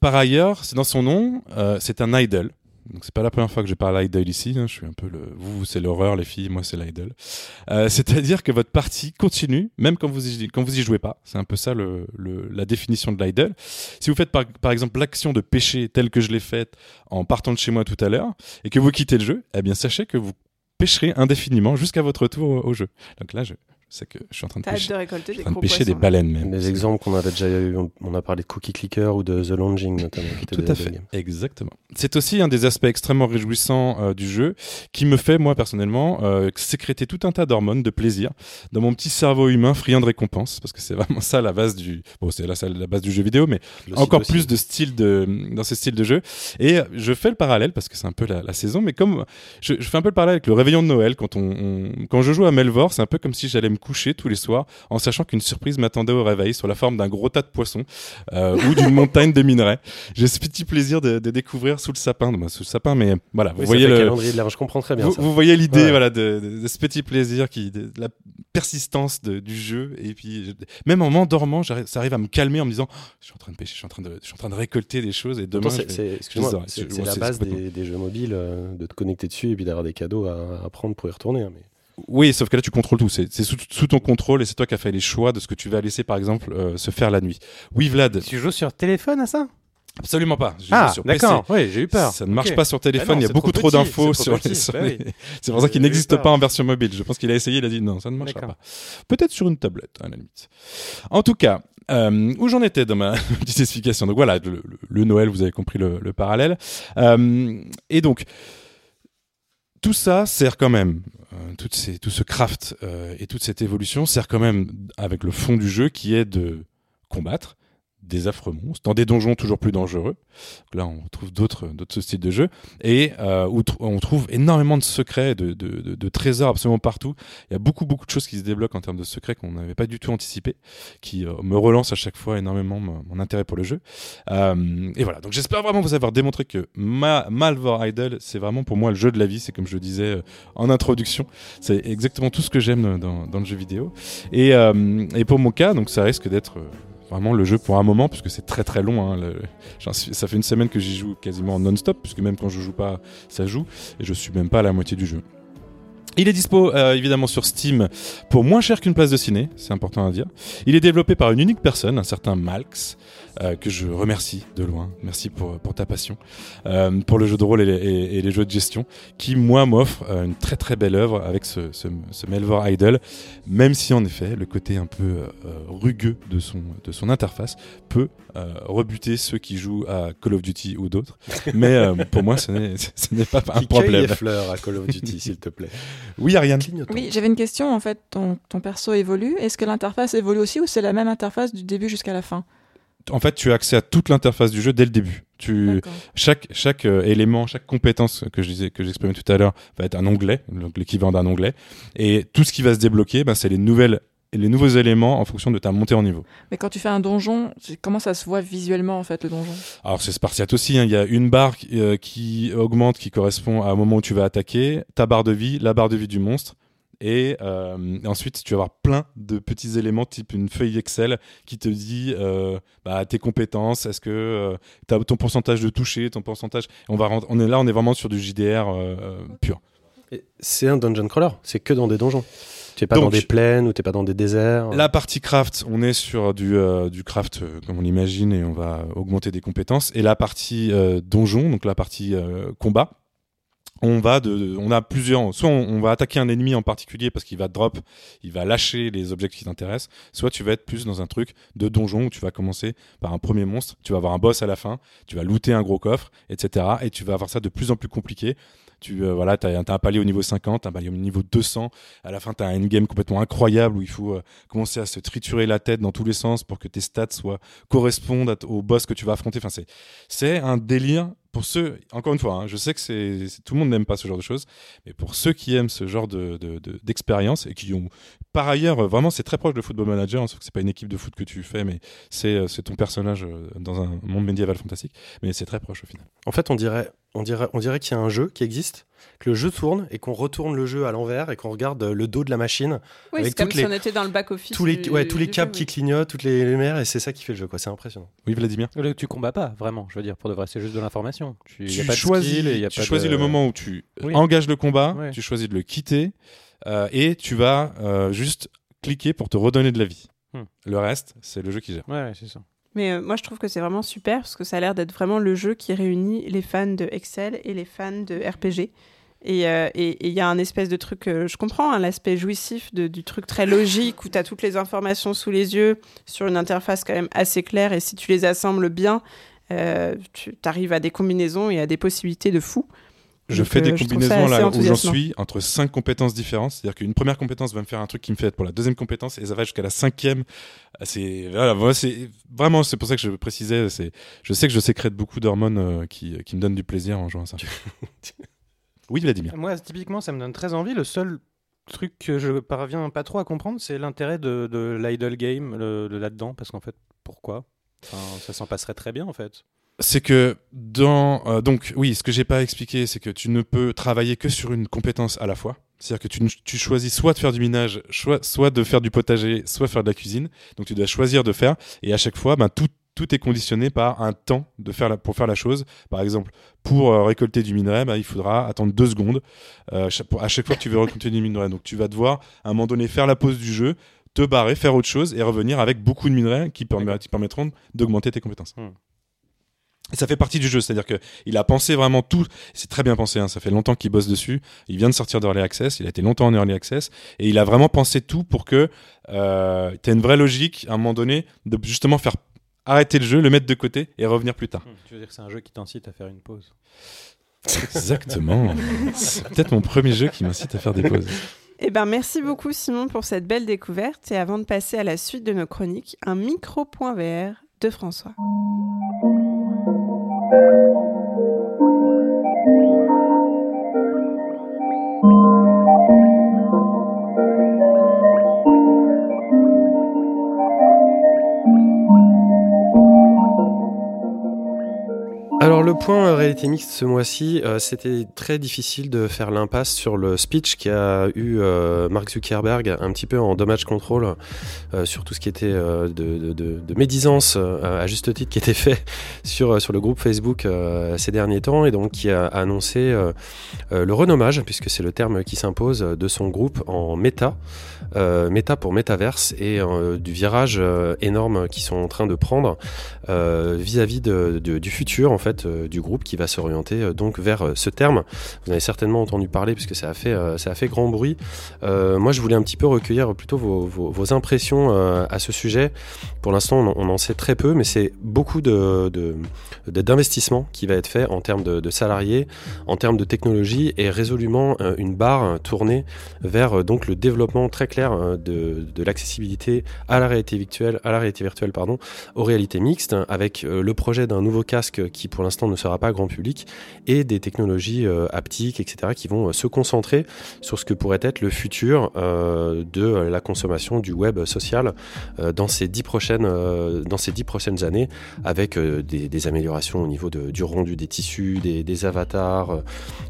par ailleurs, c'est dans son nom, euh, c'est un idle. Donc c'est pas la première fois que je parle idle ici. Hein. Je suis un peu le. Vous, c'est l'horreur, les filles. Moi, c'est l'idle. Euh, c'est-à-dire que votre partie continue, même quand vous y, quand vous y jouez pas. C'est un peu ça le, la définition de l'idle. Si vous faites par, par exemple l'action de pêcher telle que je l'ai faite en partant de chez moi tout à l'heure, et que vous quittez le jeu, eh bien sachez que vous pêcherez indéfiniment jusqu'à votre retour au jeu. Donc là, je, c'est que je suis en train de pêcher, de récolter des, pêcher des baleines même. Des exemples qu'on avait déjà eu, on a parlé de Cookie Clicker ou de The Longing notamment. Tout à fait, exactement. C'est aussi un des aspects extrêmement réjouissants euh, du jeu qui me fait moi personnellement euh, sécréter tout un tas d'hormones de plaisir dans mon petit cerveau humain friand de récompense parce que c'est vraiment ça la base du bon c'est la, la base du jeu vidéo mais encore plus de style de dans ces styles de jeu et je fais le parallèle parce que c'est un peu la, saison mais comme je, fais un peu le parallèle avec le réveillon de Noël quand on, quand je joue à Melvor c'est un peu comme si j'allais me coucher tous les soirs en sachant qu'une surprise m'attendait au réveil sur la forme d'un gros tas de poissons euh, ou d'une <laughs> montagne de minerais. J'ai ce petit plaisir de, découvrir sous le sapin, sous le sapin, mais voilà, vous voyez le calendrier de je comprends très bien. Vous, voyez l'idée, voilà, de, ce petit plaisir qui, de, la persistance du jeu et puis même en m'endormant, ça arrive à me calmer en me disant, je suis en train de pêcher, je suis en train de, je suis en train de récolter des choses et demain. C'est la base des, jeux mobiles, euh, de te connecter dessus et puis d'avoir des cadeaux à, prendre pour y retourner. Hein, mais... Oui, sauf que là, tu contrôles tout. C'est sous, ton contrôle et c'est toi qui as fait les choix de ce que tu vas laisser, par exemple, euh, se faire la nuit. Oui, Vlad. Tu joues sur téléphone à ça? Absolument pas. ah, d'accord. Oui, j'ai eu peur. Ça ne marche pas sur téléphone. il y a beaucoup trop, d'infos sur les. Bah <laughs> c'est pour ça qu'il n'existe pas en version mobile. Je pense qu'il a essayé. Il a dit non, ça ne marchera pas. Peut-être sur une tablette, à la limite. En tout cas, euh, où j'en étais dans ma <laughs> petite explication? Donc voilà, le, Noël, vous avez compris le, parallèle. Euh, et donc tout ça sert quand même, euh, tout, ce craft euh, et toute cette évolution sert quand même avec le fond du jeu qui est de combattre, des affreux monstres, dans des donjons toujours plus dangereux. Là, on retrouve d'autres d'autres styles de jeu et euh, où on trouve énormément de secrets, de, de, de, trésors absolument partout. Il y a beaucoup beaucoup de choses qui se débloquent en termes de secrets qu'on n'avait pas du tout anticipé, qui euh, me relancent à chaque fois énormément mon, intérêt pour le jeu. Euh, et voilà. Donc j'espère vraiment vous avoir démontré que ma Malvor Idol, c'est vraiment pour moi le jeu de la vie. C'est comme je le disais euh, en introduction, c'est exactement tout ce que j'aime dans, dans, le jeu vidéo. Et, euh, et pour mon cas, donc ça risque d'être vraiment le jeu pour un moment, puisque c'est très très long. Hein, ça fait une semaine que j'y joue quasiment non-stop, puisque même quand je joue pas, ça joue, et je suis même pas à la moitié du jeu. Il est dispo euh, évidemment sur Steam pour moins cher qu'une place de ciné, c'est important à dire. Il est développé par une unique personne, un certain Malx, euh, que je remercie de loin. Merci pour, pour ta passion, euh, pour le jeu de rôle et les, et, et les, jeux de gestion, qui moi m'offre euh, une très très belle œuvre avec ce, ce, ce, Melvor Idol, même si en effet le côté un peu euh, rugueux de son, de son interface peut rebuter ceux qui jouent à Call of Duty ou d'autres. Mais pour moi <laughs> ce n'est pas un qui problème. les fleurs à Call of Duty s'il te plaît. Oui Ariane. Oui j'avais une question en fait. Ton, ton perso évolue. Est-ce que l'interface évolue aussi ou c'est la même interface du début jusqu'à la fin? En fait, tu as accès à toute l'interface du jeu dès le début. Tu, chaque chaque euh, élément, chaque compétence que je disais, que j'exprimais tout à l'heure, va être un onglet, donc l'équivalent d'un onglet, et tout ce qui va se débloquer, ben, c'est les nouvelles les nouveaux éléments en fonction de ta montée en niveau. Mais quand tu fais un donjon, comment ça se voit visuellement en fait le donjon? Alors c'est spartiate aussi, hein. il y a une barre euh, qui augmente qui correspond à un moment où tu vas attaquer, ta barre de vie, la barre de vie du monstre, et euh, ensuite, tu vas avoir plein de petits éléments, type une feuille Excel, qui te dit euh, bah, tes compétences, est-ce que euh, tu as ton pourcentage de toucher, ton pourcentage. On, va on est là, on est vraiment sur du JDR pur. C'est un dungeon crawler, c'est que dans des donjons. Tu n'es pas Donc, dans des plaines ou tu n'es pas dans des déserts. La partie craft, on est sur du, euh, du craft euh, comme on l'imagine et on va augmenter des compétences. Et la partie euh, donjon, donc la partie combat, on va soit on, on, va attaquer un ennemi en particulier parce qu'il va drop, il va lâcher les objets qui t'intéressent, soit tu vas être plus dans un truc de donjon où tu vas commencer par un premier monstre, tu vas avoir un boss à la fin, tu vas looter un gros coffre, etc. Et tu vas avoir ça de plus en plus compliqué. Tu euh, voilà, as, as, un palier au niveau 50, un palier au niveau 200. À la fin, tu as un endgame complètement incroyable où il faut euh, commencer à se triturer la tête dans tous les sens pour que tes stats soient correspondent au boss que tu vas affronter. Enfin, c'est un délire pour ceux, encore une fois, hein, je sais que c'est tout le monde n'aime pas ce genre de choses, mais pour ceux qui aiment ce genre de d'expérience de, et qui ont, par ailleurs, vraiment, c'est très proche de Football Manager, hein, sauf que c'est pas une équipe de foot que tu fais, mais c'est euh, ton personnage dans un monde médiéval fantastique, mais c'est très proche au final. En fait, on dirait, on dirait, on dirait qu'il y a un jeu qui existe, que le jeu tourne et qu'on retourne le jeu à l'envers et qu'on regarde le dos de la machine. Oui, c'est comme les, si on était dans le back-office. Tous les, du, ouais, tous les câbles jeu, qui clignotent, toutes les lumières, et c'est ça qui fait le jeu, quoi. C'est impressionnant. Oui, Vladimir. Tu combats pas, vraiment, je veux dire, pour de vrai, c'est juste de l'information. Tu, tu y a pas choisis, de skill, y a tu pas choisis de... le moment où tu oui. engages le combat, ouais. tu choisis de le quitter, euh, et tu vas euh, juste cliquer pour te redonner de la vie. Hmm. Le reste, c'est le jeu qui gère. Ouais, c'est ça. Mais euh, moi, je trouve que c'est vraiment super parce que ça a l'air d'être vraiment le jeu qui réunit les fans de Excel et les fans de RPG. Et il euh, et, et y a un espèce de truc, euh, je comprends, hein, l'aspect jouissif du truc très logique où tu as toutes les informations sous les yeux sur une interface quand même assez claire et si tu les assembles bien, tu arrives à des combinaisons et à des possibilités de fou. Je Donc, fais des combinaisons là où j'en suis entre cinq compétences différentes. C'est-à-dire qu'une première compétence va me faire un truc qui me fait être pour la deuxième compétence et ça va jusqu'à la cinquième. C'est voilà, c'est vraiment c'est pour ça que je précisais. C'est je sais que je sécrète beaucoup d'hormones euh, qui, qui me donnent du plaisir en jouant à ça. <laughs> oui, Vladimir. Moi, typiquement, ça me donne très envie. Le seul truc que je parviens pas trop à comprendre, c'est l'intérêt de, de l'idle game de, de là-dedans, parce qu'en fait, pourquoi? Enfin, Ça s'en passerait très bien, en fait c'est que dans euh, donc oui, ce que j'ai pas expliqué, c'est que tu ne peux travailler que sur une compétence à la fois. C'est-à-dire que tu, tu, choisis soit de faire du minage, soit, de faire du potager, soit faire de la cuisine. Donc tu dois choisir de faire, et à chaque fois, ben tout tout est conditionné par un temps de faire la, pour faire la chose. Par exemple, pour euh, récolter du minerai, bah, il faudra attendre deux secondes euh, à chaque fois que tu veux récolter du minerai. Donc tu vas devoir à un moment donné faire la pause du jeu, te barrer, faire autre chose et revenir avec beaucoup de minerais qui, permet, qui permettront d'augmenter tes compétences. Hmm. Et ça fait partie du jeu, c'est-à-dire que il a pensé vraiment tout. C'est très bien pensé, hein, ça fait longtemps qu'il bosse dessus. Il vient de sortir d'Early Access, il a été longtemps en Early Access, et il a vraiment pensé tout pour que euh, tu aies une vraie logique à un moment donné de justement faire arrêter le jeu, le mettre de côté et revenir plus tard. Mmh, tu veux dire que c'est un jeu qui t'incite à faire une pause? Exactement. c'est peut-être mon premier jeu qui m'incite à faire des pauses. Eh ben, merci beaucoup Simon pour cette belle découverte. Et avant de passer à la suite de nos chroniques, un micro.vr de François. Alors le point euh, réalité mixte ce mois-ci, euh, c'était très difficile de faire l'impasse sur le speech qui a eu euh, Mark Zuckerberg un petit peu en dommage contrôle sur tout ce qui était de, de, de, médisance à juste titre qui était fait <laughs> sur, sur le groupe Facebook ces derniers temps et donc qui a annoncé le renommage, puisque c'est le terme qui s'impose, de son groupe en méta, méta pour métaverse et du virage énorme qu'ils sont en train de prendre vis-à-vis du futur en fait euh, du groupe qui va s'orienter euh, donc vers euh, ce terme. Vous avez certainement entendu parler puisque ça a fait ça a fait grand bruit. moi, je voulais un petit peu recueillir plutôt vos, impressions à ce sujet. Pour l'instant, on, en sait très peu, mais c'est beaucoup de, d'investissement qui va être fait en termes de, salariés, en termes de technologie et résolument une barre tournée vers donc le développement très clair de, de l'accessibilité à la réalité virtuelle, à la réalité virtuelle pardon, aux réalités mixtes, avec le projet d'un nouveau casque qui pour l'instant ne sera pas grand public, et des technologies euh, haptiques, etc., qui vont euh, se concentrer sur ce que pourrait être le futur euh, de la consommation du web social dans, ces dix prochaines, dans ces dix prochaines années, avec des, améliorations au niveau du rendu des tissus, des, avatars,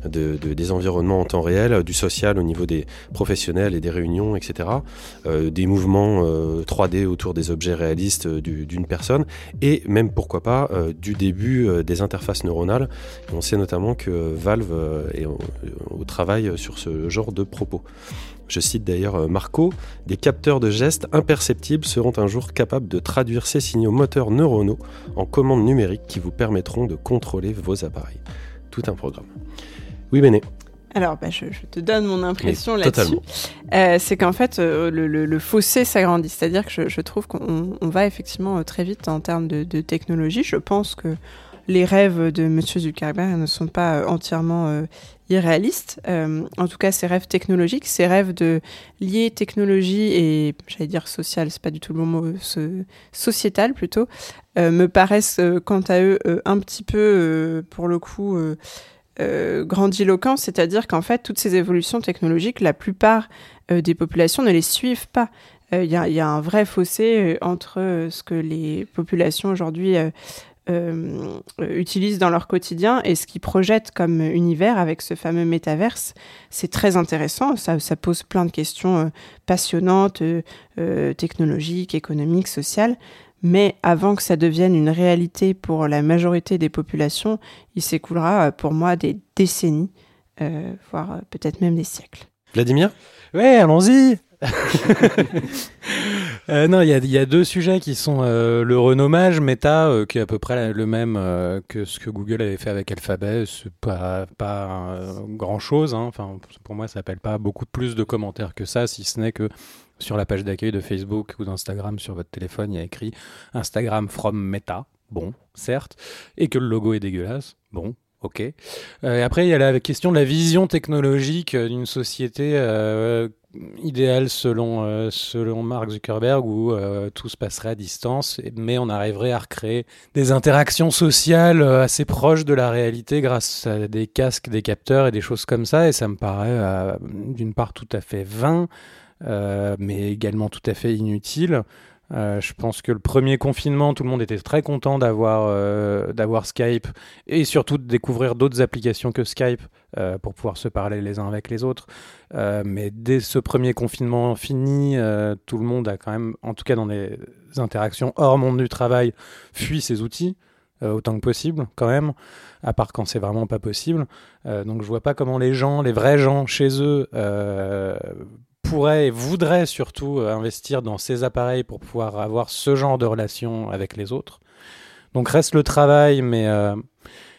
de, des environnements en temps réel, du social au niveau des professionnels et des réunions, etc., des mouvements 3D autour des objets réalistes d'une personne, et même pourquoi pas du début des interfaces neuronales. on sait notamment que Valve euh, est au, travail sur ce genre de propos. Je cite d'ailleurs euh, Marco, des capteurs de gestes imperceptibles seront un jour capables de traduire ces signaux moteurs neuronaux en commandes numériques qui vous permettront de contrôler vos appareils. Tout un programme. Oui, Béné. Alors, bah, je, te donne mon impression là-dessus. Euh, c'est qu'en fait, le, fossé s'agrandit. C'est-à-dire que je, trouve qu'on va effectivement très vite en termes de, de technologie. Je pense que les rêves de M. Zuckerberg ne sont pas euh, entièrement euh, irréalistes. Euh, en tout cas, ses rêves technologiques, ses rêves de lier technologie et, j'allais dire social, c'est pas du tout le bon mot, sociétal plutôt, me paraissent quant à eux un petit peu, pour le coup, grandiloquents. C'est-à-dire qu'en fait, toutes ces évolutions technologiques, la plupart des populations ne les suivent pas. Il y, a un vrai fossé entre ce que les populations aujourd'hui euh, utilisent dans leur quotidien et ce qu'ils projettent comme univers avec ce fameux métaverse. C'est très intéressant, ça, ça, pose plein de questions euh, passionnantes, euh, technologiques, économiques, sociales. Mais avant que ça devienne une réalité pour la majorité des populations, il s'écoulera pour moi des décennies, voire peut-être même des siècles. Vladimir? Ouais, allons-y <laughs> Euh, non, il y, a deux sujets qui sont euh, le renommage Meta, euh, qui est à peu près le même que ce que Google avait fait avec Alphabet. C'est pas, pas grand chose. Hein. Enfin, pour moi, ça n'appelle pas beaucoup plus de commentaires que ça, si ce n'est que sur la page d'accueil de Facebook ou d'Instagram sur votre téléphone, il y a écrit Instagram from Meta. Bon, certes. Et que le logo est dégueulasse. Bon, Ok. et après, il y a la question de la vision technologique d'une société idéal selon, euh, selon Mark Zuckerberg où euh, tout se passerait à distance, mais on arriverait à recréer des interactions sociales euh, assez proches de la réalité grâce à des casques, des capteurs et des choses comme ça. Et ça me paraît d'une part tout à fait vain, mais également tout à fait inutile. Euh, je pense que le premier confinement, tout le monde était très content d'avoir euh, d'avoir Skype et surtout de découvrir d'autres applications que Skype euh, pour pouvoir se parler les uns avec les autres. mais dès ce premier confinement fini, tout le monde a quand même, en tout cas dans les interactions hors monde du travail, fui ces outils. autant que possible quand même, à part quand c'est vraiment pas possible. donc je vois pas comment les gens, les vrais gens chez eux, pourrait et voudrait surtout euh, investir dans ces appareils pour pouvoir avoir ce genre de relation avec les autres. Donc reste le travail, mais euh,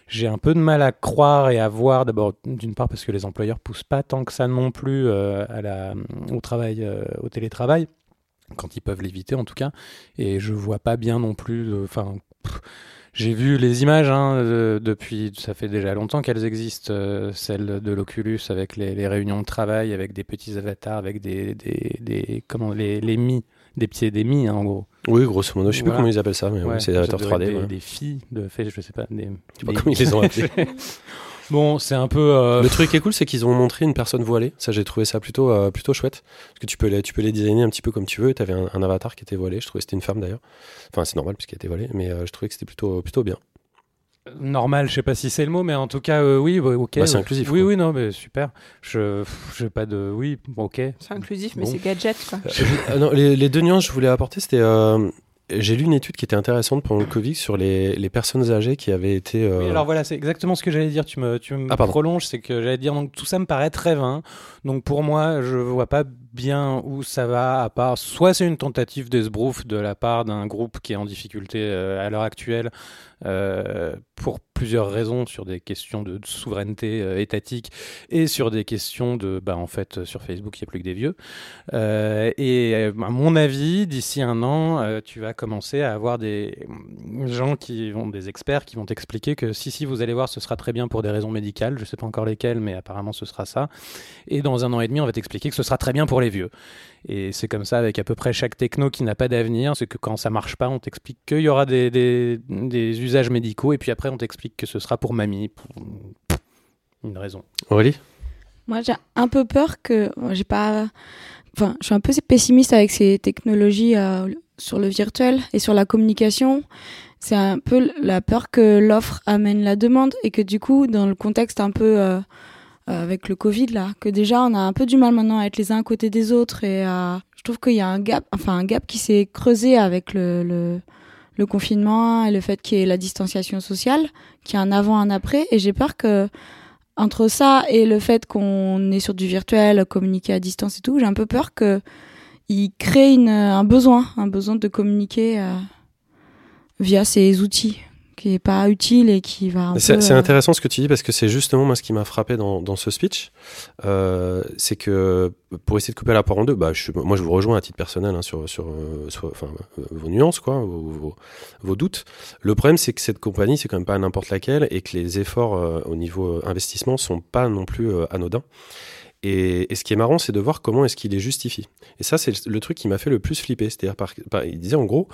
j'ai un peu de mal à croire et à voir d'abord d'une part parce que les employeurs poussent pas tant que ça non plus euh, à la, au travail, au télétravail quand ils peuvent l'éviter en tout cas. Et je vois pas bien non plus. Enfin. J'ai vu les images hein, depuis, ça fait déjà longtemps qu'elles existent, euh, celles de l'Oculus avec les, réunions de travail, avec des petits avatars, avec des, des, des comment les, les mi, des pieds des mi hein, en gros. Oui, grosso modo, je sais plus comment ils appellent ça, mais c'est des avatars 3D. Des, filles de fait, je sais pas. Des, je sais pas comment ils les ont <laughs> appelés. <laughs> Bon, c'est un peu. Euh, le truc qui est cool, c'est qu'ils ont montré une personne voilée. Ça, j'ai trouvé ça plutôt, euh, plutôt chouette. Parce que tu peux les, tu peux les designer un petit peu comme tu veux. Tu avais un, avatar qui était voilé. Je trouvais que c'était une femme d'ailleurs. Enfin, c'est normal puisqu'elle était voilée, mais euh, je trouvais que c'était plutôt, plutôt bien. normal, je sais pas si c'est le mot, mais en tout cas, oui, ok. Bah, c'est inclusif. Oui, oui, non, mais super. Je, je pas de, oui, ok. C'est inclusif, mais c'est gadget, quoi. non, les, les, deux nuances que je voulais apporter, c'était j'ai lu une étude qui était intéressante pendant le Covid sur les, les personnes âgées qui avaient été. Oui, alors voilà, c'est exactement ce que j'allais dire. Tu me, tu me ah, prolonges, c'est que j'allais dire donc tout ça me paraît très vain. Donc pour moi, je vois pas bien où ça va, à part soit c'est une tentative d'esbrouf de la part d'un groupe qui est en difficulté euh, à l'heure actuelle euh, pour plusieurs raisons sur des questions de, souveraineté euh, étatique et sur des questions de bah en fait sur Facebook il n'y a plus que des vieux. Euh, et à mon avis d'ici un an tu vas commencer à avoir des gens qui vont des experts qui vont t'expliquer que si si vous allez voir ce sera très bien pour des raisons médicales je sais pas encore lesquelles mais apparemment ce sera ça. Et dans un an et demi on va t'expliquer que ce sera très bien pour les vieux et c'est comme ça avec à peu près chaque techno qui n'a pas d'avenir. C'est que quand ça marche pas, on t'explique qu'il y aura des, des, des, usages médicaux et puis après on t'explique que ce sera pour mamie. Pour une raison. Aurélie? Moi j'ai un peu peur que. J'ai pas. Enfin, je suis un peu pessimiste avec ces technologies euh, sur le virtuel et sur la communication. C'est un peu la peur que l'offre amène la demande et que du coup, dans le contexte un peu. Euh, euh, avec le Covid là, que déjà on a un peu du mal maintenant à être les uns à côté des autres et je trouve qu'il y a un gap, enfin un gap qui s'est creusé avec le, le, le, confinement et le fait qu'il y ait la distanciation sociale, qu'il y a un avant, un après, et j'ai peur que entre ça et le fait qu'on est sur du virtuel, communiquer à distance et tout, j'ai un peu peur que il crée une, un besoin, un besoin de communiquer euh, via ces outils qui est pas utile et qui va. C'est euh, intéressant ce que tu dis parce que c'est justement moi ce qui m'a frappé dans, dans, ce speech, euh, c'est que pour essayer de couper la part en deux, bah, je, moi je vous rejoins à titre personnel hein, sur, sur, euh, enfin, vos nuances, quoi, vos, vos, doutes. Le problème c'est que cette compagnie c'est quand même pas n'importe laquelle et que les efforts au niveau investissement sont pas non plus anodins. Et, ce qui est marrant, c'est de voir comment est-ce qu'il les justifie. Et ça, c'est le truc qui m'a fait le plus flipper. C'est-à-dire, il disait en gros,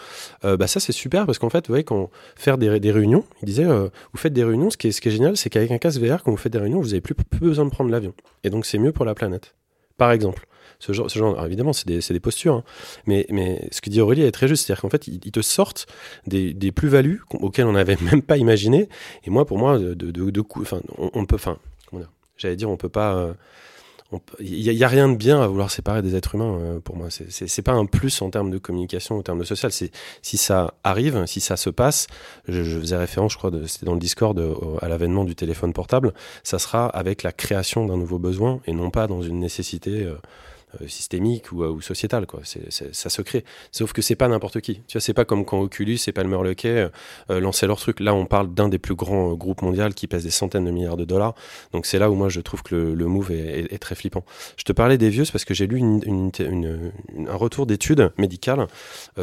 euh, bah ça c'est super parce qu'en fait, vous voyez, quand faire des, des réunions, il disait, euh, vous faites des réunions, ce qui est, génial, c'est qu'avec un casque VR, quand vous faites des réunions, vous n'avez plus, besoin de prendre l'avion. Et donc, c'est mieux pour la planète. Par exemple. Ce genre, alors évidemment, c'est des, postures, hein. mais, ce que dit Aurélie est très juste. C'est-à-dire qu'en fait, ils, te sortent des, plus-values auxquelles on n'avait <laughs> même pas imaginé. Et moi, pour moi, de, de, de, enfin, on, peut, enfin, j'allais dire, on peut pas. Euh, il n'y a, rien de bien à vouloir séparer des êtres humains euh, pour moi. C'est pas un plus en termes de communication, en termes de social. Si ça arrive, si ça se passe. Je, faisais référence, je crois, c'était dans le Discord euh, à l'avènement du téléphone portable. Ça sera avec la création d'un nouveau besoin et non pas dans une nécessité. Euh, systémique ou, ou sociétal quoi. C'est, ça se crée. Sauf que c'est pas n'importe qui. Tu vois c'est pas comme quand Oculus et Palmer Luckey euh, euh, lançaient leur truc. Là on parle d'un des plus grands groupes mondiaux qui pèse des centaines de milliards de dollars. Donc c'est là où moi je trouve que le, move est, très flippant. Je te parlais des vieux parce que j'ai lu un retour d'études médicales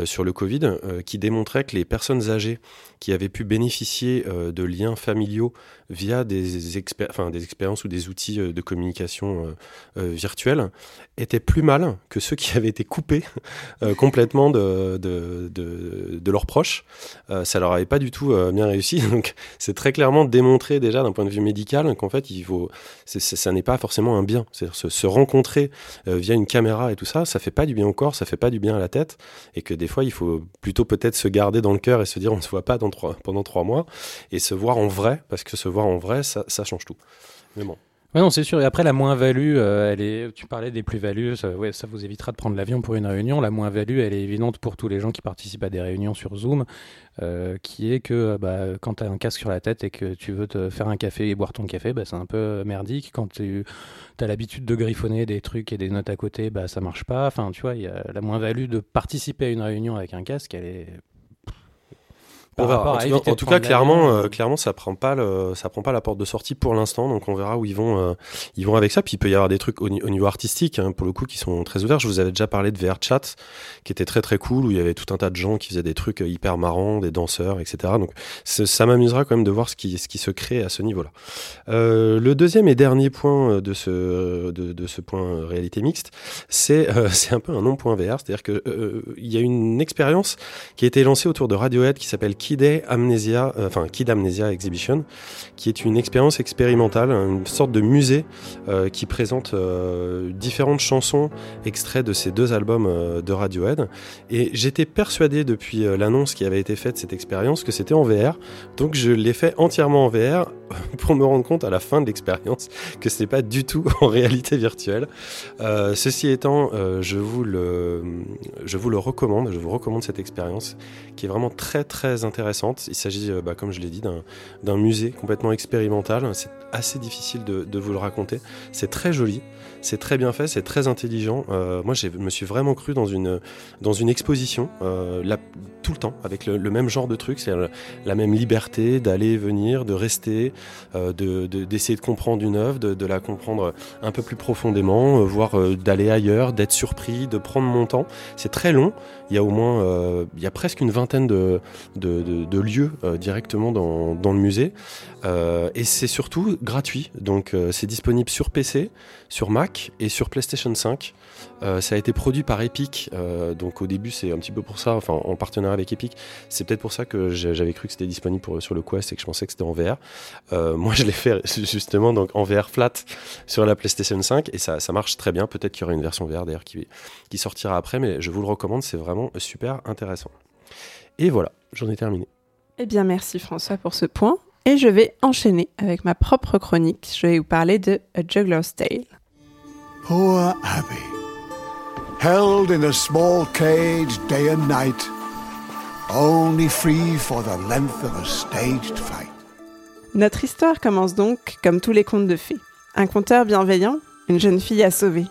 sur le Covid qui démontrait que les personnes âgées qui avaient pu bénéficier de liens familiaux via des, expériences ou des outils de communication virtuelle étaient plus mal que ceux qui <laughs> avaient été coupés euh, complètement de, de, de, leurs proches. Euh, ça leur avait pas du tout euh, bien réussi. <laughs> Donc c'est très clairement démontré déjà d'un point de vue médical qu'en fait il faut, ça n'est pas forcément un bien. C'est-à-dire se, rencontrer via une caméra et tout ça, ça fait pas du bien au corps, ça fait pas du bien à la tête, et que des fois il faut plutôt peut-être se garder dans le cœur et se dire on ne se voit pas pendant trois mois et se voir en vrai parce que se voir en vrai ça, change tout. Mais bon. Non, c'est sûr. Et après, la moins-value, euh, elle. Tu parlais des plus-values. Ça, vous évitera de prendre l'avion pour une réunion. La moins-value, elle est évidente pour tous les gens qui participent à des réunions sur Zoom, euh, qui est que bah, quand tu as un casque sur la tête et que tu veux te faire un café et boire ton café, bah, c'est un peu merdique. Quand tu as l'habitude de griffonner des trucs et des notes à côté, bah, ça marche pas. Enfin, tu vois, la moins-value de participer à une réunion avec un casque, elle est en, tout, cas, clairement, euh, clairement, ça prend pas le, ça prend pas la porte de sortie pour l'instant. Donc, on verra où ils vont, euh, ils vont avec ça. Puis, il peut y avoir des trucs au, niveau artistique, hein, pour le coup, qui sont très ouverts. Je vous avais déjà parlé de VR Chat, qui était très très cool, où il y avait tout un tas de gens qui faisaient des trucs euh, hyper marrants, des danseurs, etc. Donc, ça m'amusera quand même de voir ce qui, ce qui se crée à ce niveau-là. le deuxième et dernier point de ce, de, de ce point réalité mixte, c'est, <laughs> c'est un peu un non-point VR. C'est-à-dire que il y a une expérience qui a été lancée autour de Radiohead qui s'appelle Kid Amnesia, euh, enfin Kid Amnesia Exhibition, qui est une expérience expérimentale, une sorte de musée euh, qui présente euh, différentes chansons extraits de ces deux albums de Radiohead. Et j'étais persuadé depuis l'annonce qui avait été faite de cette expérience que c'était en VR, donc je l'ai fait entièrement en VR <laughs> pour me rendre compte à la fin de l'expérience que ce n'est pas du tout <laughs> en réalité virtuelle. ceci étant, je vous le, je vous recommande, je vous recommande cette expérience qui est vraiment très très intéressante. Il s'agit, euh, bah, comme je l'ai dit, d'un musée complètement expérimental. C'est assez difficile de, vous le raconter. C'est très joli. C'est très bien fait, c'est très intelligent. Euh, moi, je me suis vraiment cru dans une, dans une exposition, euh, tout le temps, avec le, même genre de truc, c'est la même liberté d'aller venir, de rester, euh, d'essayer de, comprendre une œuvre, de, la comprendre un peu plus profondément, voire d'aller ailleurs, d'être surpris, de prendre mon temps. C'est très long. Il y a au moins, il y a presque une vingtaine de, de, lieux directement dans, dans, le musée. et c'est surtout gratuit. Donc, c'est disponible sur PC, sur Mac et sur PlayStation 5. Euh, ça a été produit par Epic, euh, donc au début c'est un petit peu pour ça, enfin en partenariat avec Epic. C'est peut-être pour ça que j'avais cru que c'était disponible sur le Quest et que je pensais que c'était en VR. Euh, moi je l'ai fait <laughs> justement donc en VR flat sur la PlayStation 5 et ça, ça marche très bien. Peut-être qu'il y aura une version VR d'ailleurs qui, qui sortira après, mais je vous le recommande, c'est vraiment super intéressant. Et voilà, j'en ai terminé. Eh bien merci François pour ce point. Et je vais enchaîner avec ma propre chronique. Je vais vous parler de A Juggler's Tale. Poor Abby, held in a small cage day and night, only free for the length of a staged fight. Notre histoire commence donc comme tous les contes de fées. Un conteur bienveillant, une jeune fille à sauver.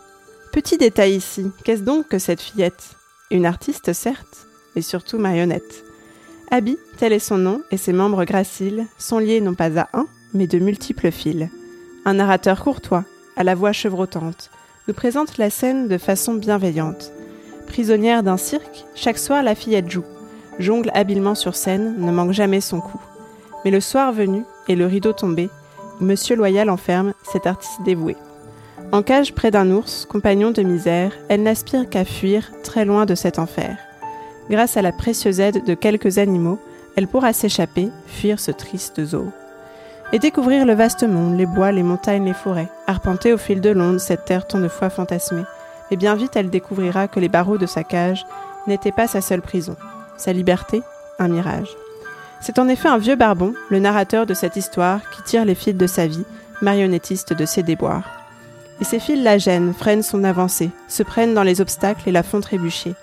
Petit détail ici, qu'est-ce donc que cette fillette? Une artiste certes, mais surtout marionnette. Abby, tel est son nom, et ses membres graciles sont liés non pas à un, mais de multiples fils. Un narrateur courtois, à la voix chevrotante, nous présente la scène de façon bienveillante. Prisonnière d'un cirque, chaque soir la fillette joue, jongle habilement sur scène, ne manque jamais son coup. Mais le soir venu, et le rideau tombé, Monsieur Loyal enferme cet artiste dévoué. En cage près d'un ours, compagnon de misère, elle n'aspire qu'à fuir très loin de cet enfer. Grâce à la précieuse aide de quelques animaux, elle pourra s'échapper, fuir ce triste zoo et découvrir le vaste monde, les bois, les montagnes, les forêts, arpenter au fil de l'onde cette terre tant de fois fantasmée. Et bien vite elle découvrira que les barreaux de sa cage n'étaient pas sa seule prison, sa liberté, un mirage. C'est en effet un vieux barbon, le narrateur de cette histoire, qui tire les fils de sa vie, marionnettiste de ses déboires. Et ces fils la gênent, freinent son avancée, se prennent dans les obstacles et la font trébucher.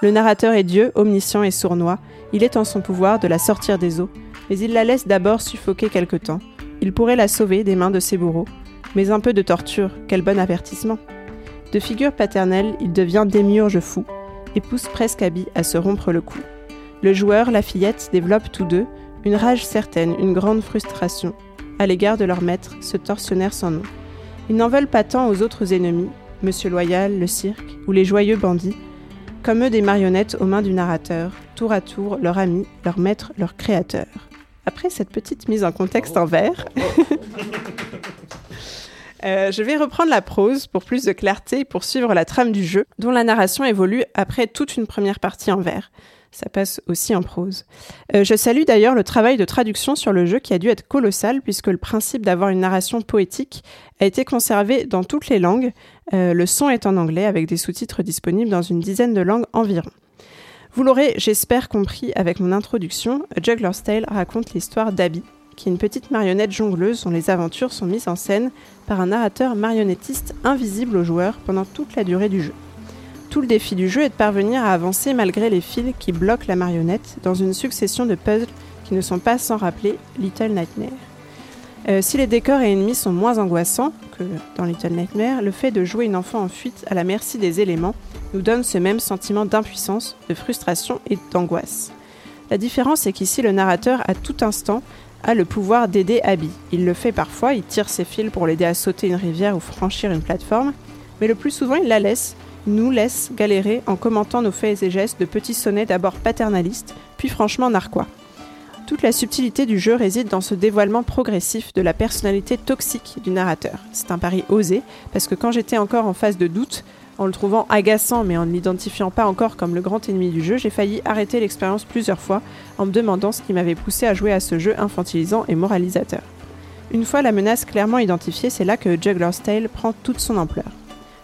Le narrateur est Dieu, omniscient et sournois, il est en son pouvoir de la sortir des eaux, mais il la laisse d'abord suffoquer quelque temps, il pourrait la sauver des mains de ses bourreaux. Mais un peu de torture, quel bon avertissement. De figure paternelle, il devient démiurge fou et pousse presque Abby à se rompre le cou. Le joueur, la fillette développent tous deux une rage certaine, une grande frustration à l'égard de leur maître, ce tortionnaire sans nom. Ils n'en veulent pas tant aux autres ennemis, Monsieur Loyal, le cirque ou les joyeux bandits, comme eux des marionnettes aux mains du narrateur, tour à tour leur ami, leur maître, leur créateur. Après cette petite mise en contexte en vers, <laughs> euh, je vais reprendre la prose pour plus de clarté pour suivre la trame du jeu, dont la narration évolue après toute une première partie en vers. Ça passe aussi en prose. Euh, je salue d'ailleurs le travail de traduction sur le jeu qui a dû être colossal puisque le principe d'avoir une narration poétique a été conservé dans toutes les langues. Euh, le son est en anglais avec des sous-titres disponibles dans une dizaine de langues environ. Vous l'aurez, j'espère, compris avec mon introduction, Juggler's Tale raconte l'histoire d'Abby, qui est une petite marionnette jongleuse dont les aventures sont mises en scène par un narrateur marionnettiste invisible aux joueurs pendant toute la durée du jeu. Tout le défi du jeu est de parvenir à avancer malgré les fils qui bloquent la marionnette dans une succession de puzzles qui ne sont pas sans rappeler Little Nightmare. Euh, si les décors et ennemis sont moins angoissants que dans Little Nightmare, le fait de jouer une enfant en fuite à la merci des éléments nous donne ce même sentiment d'impuissance, de frustration et d'angoisse. La différence est qu'ici le narrateur à tout instant a le pouvoir d'aider Abby. Il le fait parfois, il tire ses fils pour l'aider à sauter une rivière ou franchir une plateforme, mais le plus souvent il la laisse, nous laisse galérer en commentant nos faits et gestes de petits sonnets d'abord paternalistes, puis franchement narquois. Toute la subtilité du jeu réside dans ce dévoilement progressif de la personnalité toxique du narrateur. C'est un pari osé, parce que quand j'étais encore en phase de doute, En le trouvant agaçant mais en ne l'identifiant pas encore comme le grand ennemi du jeu, j'ai failli arrêter l'expérience plusieurs fois en me demandant ce qui m'avait poussé à jouer à ce jeu infantilisant et moralisateur. Une fois la menace clairement identifiée, c'est là que Juggler's Tale prend toute son ampleur.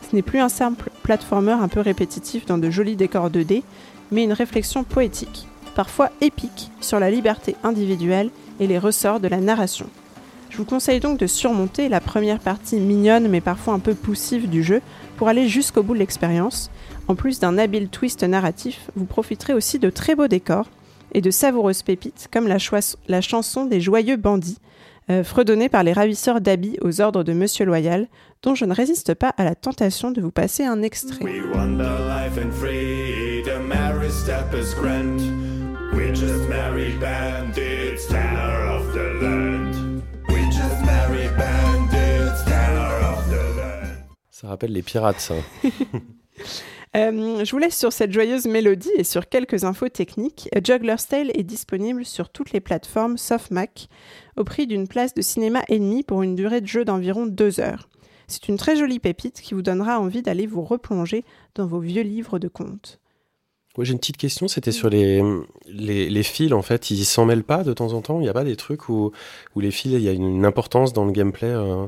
Ce n'est plus un simple platformer un peu répétitif dans de jolis décors 2D, mais une réflexion poétique, parfois épique, sur la liberté individuelle et les ressorts de la narration. Je vous conseille donc de surmonter la première partie mignonne mais parfois un peu poussive du jeu pour aller jusqu'au bout de l'expérience. En plus d'un habile twist narratif, vous profiterez aussi de très beaux décors et de savoureuses pépites comme la, chanson des joyeux bandits, euh, fredonnée par les ravisseurs d'habits aux ordres de Monsieur Loyal, dont je ne résiste pas à la tentation de vous passer un extrait. Ça rappelle les pirates, ça. <laughs> <laughs> Euh, je vous laisse sur cette joyeuse mélodie et sur quelques infos techniques. Juggler's Tale est disponible sur toutes les plateformes sauf Mac au prix d'une place de cinéma et demi pour une durée de jeu d'environ deux heures. C'est une très jolie pépite qui vous donnera envie d'aller vous replonger dans vos vieux livres de contes. j'ai une petite question, c'était sur les, les, fils, en fait, ils s'en mêlent pas de temps en temps? Il n'y a pas des trucs où, où les fils, il y a une, importance dans le gameplay euh?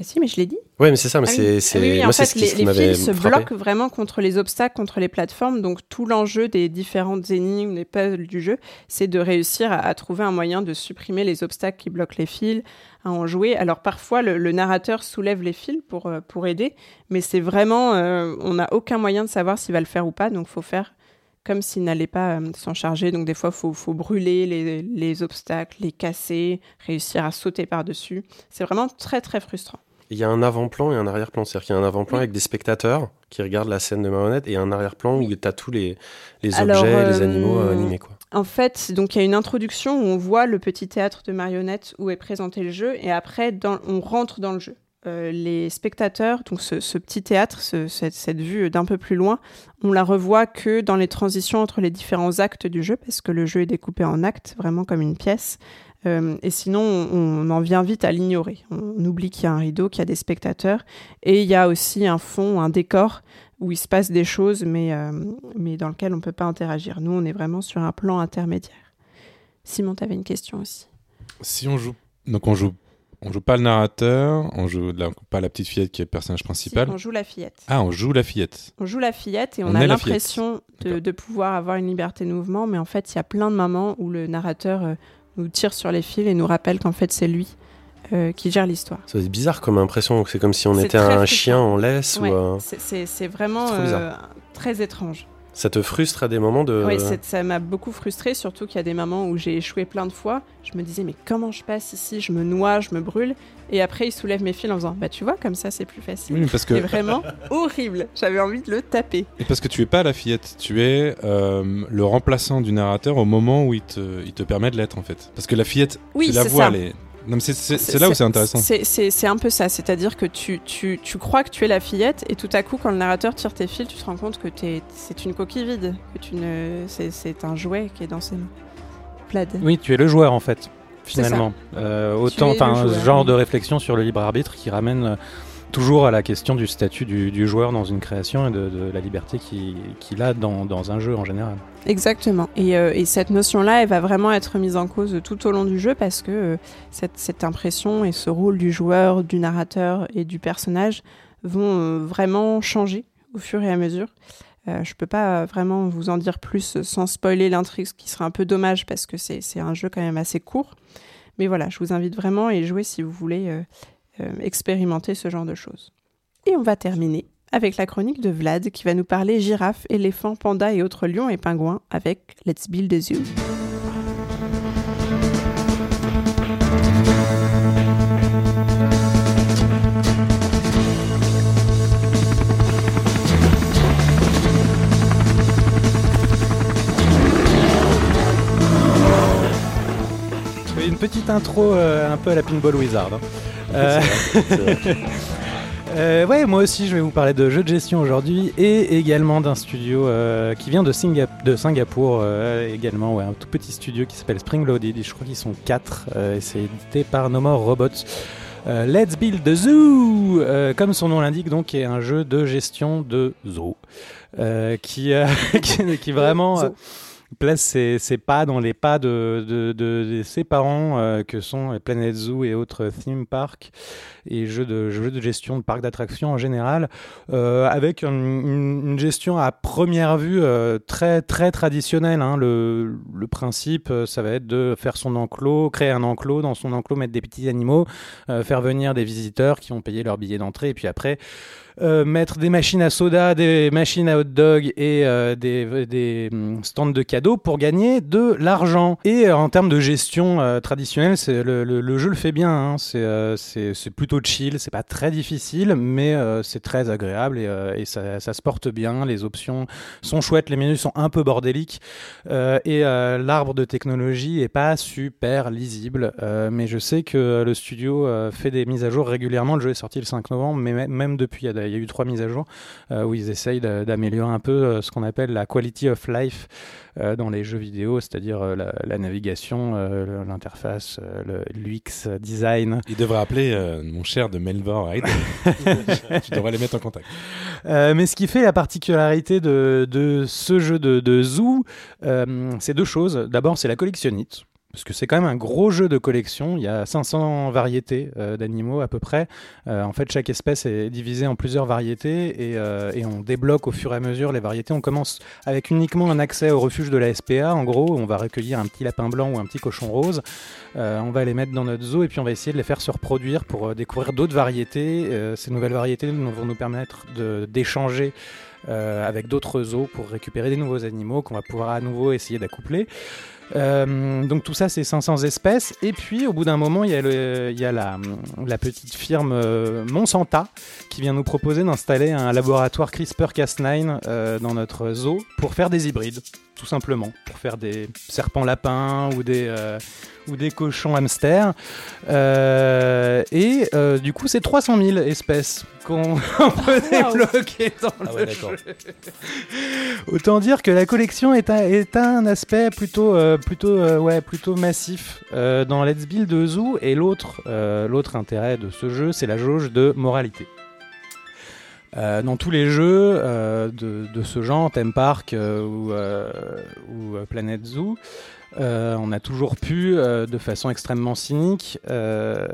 Bah si, mais je l'ai dit. Oui, mais c'est ça. Mais ah c'est, oui. en fait, les, les fils se bloquent vraiment contre les obstacles, contre les plateformes. Donc, tout l'enjeu des différentes énigmes, des puzzles du jeu, c'est de réussir à, trouver un moyen de supprimer les obstacles qui bloquent les fils, à en jouer. Alors, parfois, le, narrateur soulève les fils pour, euh, pour aider, mais c'est vraiment, euh, on n'a aucun moyen de savoir s'il va le faire ou pas. Donc, faut faire comme s'il n'allait pas euh, s'en charger. Donc, des fois, faut, faut brûler les, les obstacles, les casser, réussir à sauter par-dessus. C'est vraiment très, très frustrant il y a un avant-plan et un arrière-plan. C'est-à-dire qu'il y a un avant-plan avec des spectateurs qui regardent la scène de marionnette et un arrière-plan où tu as tous les, les objets, les animaux euh, animés. Quoi. En fait, donc il y a une introduction où on voit le petit théâtre de marionnettes où est présenté le jeu et après dans, on rentre dans le jeu. Euh, les spectateurs, donc ce, petit théâtre, cette, cette, vue d'un peu plus loin, on la revoit que dans les transitions entre les différents actes du jeu, parce que le jeu est découpé en actes, vraiment comme une pièce. Euh, et sinon, on, en vient vite à l'ignorer. On oublie qu'il y a un rideau, qu'il y a des spectateurs. Et il y a aussi un fond, un décor où il se passe des choses, mais, euh, mais dans lequel on ne peut pas interagir. Nous, on est vraiment sur un plan intermédiaire. Simon, tu avais une question aussi. Si on joue. Donc on joue. On joue pas le narrateur, on joue pas la petite fillette qui est le personnage principal. on joue la fillette. Ah, on joue la fillette. On joue la fillette et on, a l'impression de, de, pouvoir avoir une liberté de mouvement, mais en fait, il y a plein de moments où le narrateur euh, nous tire sur les fils et nous rappelle qu'en fait c'est lui euh, qui gère l'histoire. C'est bizarre comme impression, c'est comme si on était un chien en laisse. ou C'est vraiment euh, très étrange. Ça te frustre à des moments de... Oui, ça m'a beaucoup frustré, surtout qu'il y a des moments où j'ai échoué plein de fois. Je me disais, mais comment je passe ici? Je me noie, je me brûle. Et après, il soulève mes fils en disant, bah tu vois, comme ça, c'est plus facile. Oui, parce que... C'est vraiment <laughs> horrible. J'avais envie de le taper. Et parce que tu es pas la fillette, tu es euh, le remplaçant du narrateur au moment où il te, il te permet de l'être, en fait. Parce que la fillette, oui, tu la vois, elle c'est là où c'est intéressant. C'est un peu ça, c'est-à-dire que tu, tu, tu, crois que tu es la fillette et tout à coup, quand le narrateur tire tes fils, tu te rends compte que c'est une coquille vide, que c'est un jouet qui est dans ses mains. Oui, tu es le joueur en fait, finalement. Euh, autant, un genre de réflexion sur le libre arbitre qui ramène toujours à la question du statut du, joueur dans une création et de, la liberté qu'il a dans, un jeu en général. Exactement. Euh, et, cette notion-là, elle va vraiment être mise en cause tout au long du jeu parce que euh, cette, impression et ce rôle du joueur, du narrateur et du personnage vont euh, vraiment changer au fur et à mesure. je peux pas vraiment vous en dire plus sans spoiler l'intrigue, ce qui serait un peu dommage parce que c'est un jeu quand même assez court. Mais voilà, je vous invite vraiment à y jouer si vous voulez expérimenter ce genre de choses. Et on va terminer avec la chronique de Vlad qui va nous parler girafes, éléphants, pandas et autres lions et pingouins avec Let's Build a Zoo. Une petite intro euh, un peu à la Pinball Wizard. Hein. Euh, <laughs> euh, ouais, moi aussi je vais vous parler de jeux de gestion aujourd'hui et également d'un studio euh, qui vient de, de Singapour, également, ouais, un tout petit studio qui s'appelle Spring Loaded. Je crois qu'ils sont quatre et c'est édité par No More Robots. Let's Build the Zoo, comme son nom l'indique, donc, est un jeu de gestion de zoo, qui, <laughs> qui, qui, vraiment place ses, pas dans les pas de, ses parents euh, que sont Planet Zoo et autres theme parks et jeux de, jeux de gestion de parcs d'attractions en général, euh, avec une, gestion à première vue euh, très très traditionnelle. Hein. Le, principe, ça va être de faire son enclos, créer un enclos, dans son enclos mettre des petits animaux, faire venir des visiteurs qui ont payé leur billet d'entrée et puis après euh, mettre des machines à soda, des machines à hot dog et euh, des, hum, stands de cadeaux pour gagner de l'argent. Et euh, en termes de gestion traditionnelle, le, jeu le fait bien. Hein. C'est plutôt chill, c'est pas très difficile, mais c'est très agréable et, ça, se porte bien. Les options sont chouettes, les menus sont un peu bordéliques et l'arbre de technologie est pas super lisible. mais je sais que le studio fait des mises à jour régulièrement. Le jeu est sorti le 5 novembre, mais même depuis, il il y a eu trois mises à jour euh, où ils essayent d'améliorer un peu euh, ce qu'on appelle la quality of life euh, dans les jeux vidéo, c'est-à-dire la, navigation, l'interface, l'UX design. Il devrait appeler mon cher de Melbourne. <laughs> tu devrais les mettre en contact. mais ce qui fait la particularité de, de ce jeu de, de Zoo, c'est deux choses. D'abord, c'est la collectionnite parce que c'est quand même un gros jeu de collection. Il y a 500 variétés euh, d'animaux à peu près. Euh, en fait, chaque espèce est divisée en plusieurs variétés euh, et, on débloque au fur et à mesure les variétés. On commence avec uniquement un accès au refuge de la SPA. En gros, on va recueillir un petit lapin blanc ou un petit cochon rose. on va les mettre dans notre zoo et puis on va essayer de les faire se reproduire pour découvrir d'autres variétés. ces nouvelles variétés vont nous permettre d'échanger. avec d'autres zoos pour récupérer des nouveaux animaux qu'on va pouvoir à nouveau essayer d'accoupler. Euh, donc tout ça, c'est 500 espèces. Et puis, au bout d'un moment, il y a, le, la, petite firme euh, Monsanta qui vient nous proposer d'installer un laboratoire CRISPR-Cas9 euh, dans notre zoo pour faire des hybrides, tout simplement, pour faire des serpents lapins ou des ou des cochons hamsters. Euh, et euh, du coup, c'est 300 000 espèces qu'on <laughs> peut débloquer dans ah le jeu. Autant dire que la collection est un, est un aspect plutôt, euh, plutôt, ouais, plutôt massif dans Let's Build Zoo. Et l'autre, l'autre intérêt de ce jeu, c'est la jauge de moralité. dans tous les jeux de, de, ce genre, Theme Park ou, ou Planet Zoo, euh, on a toujours pu, euh, de façon extrêmement cynique, euh,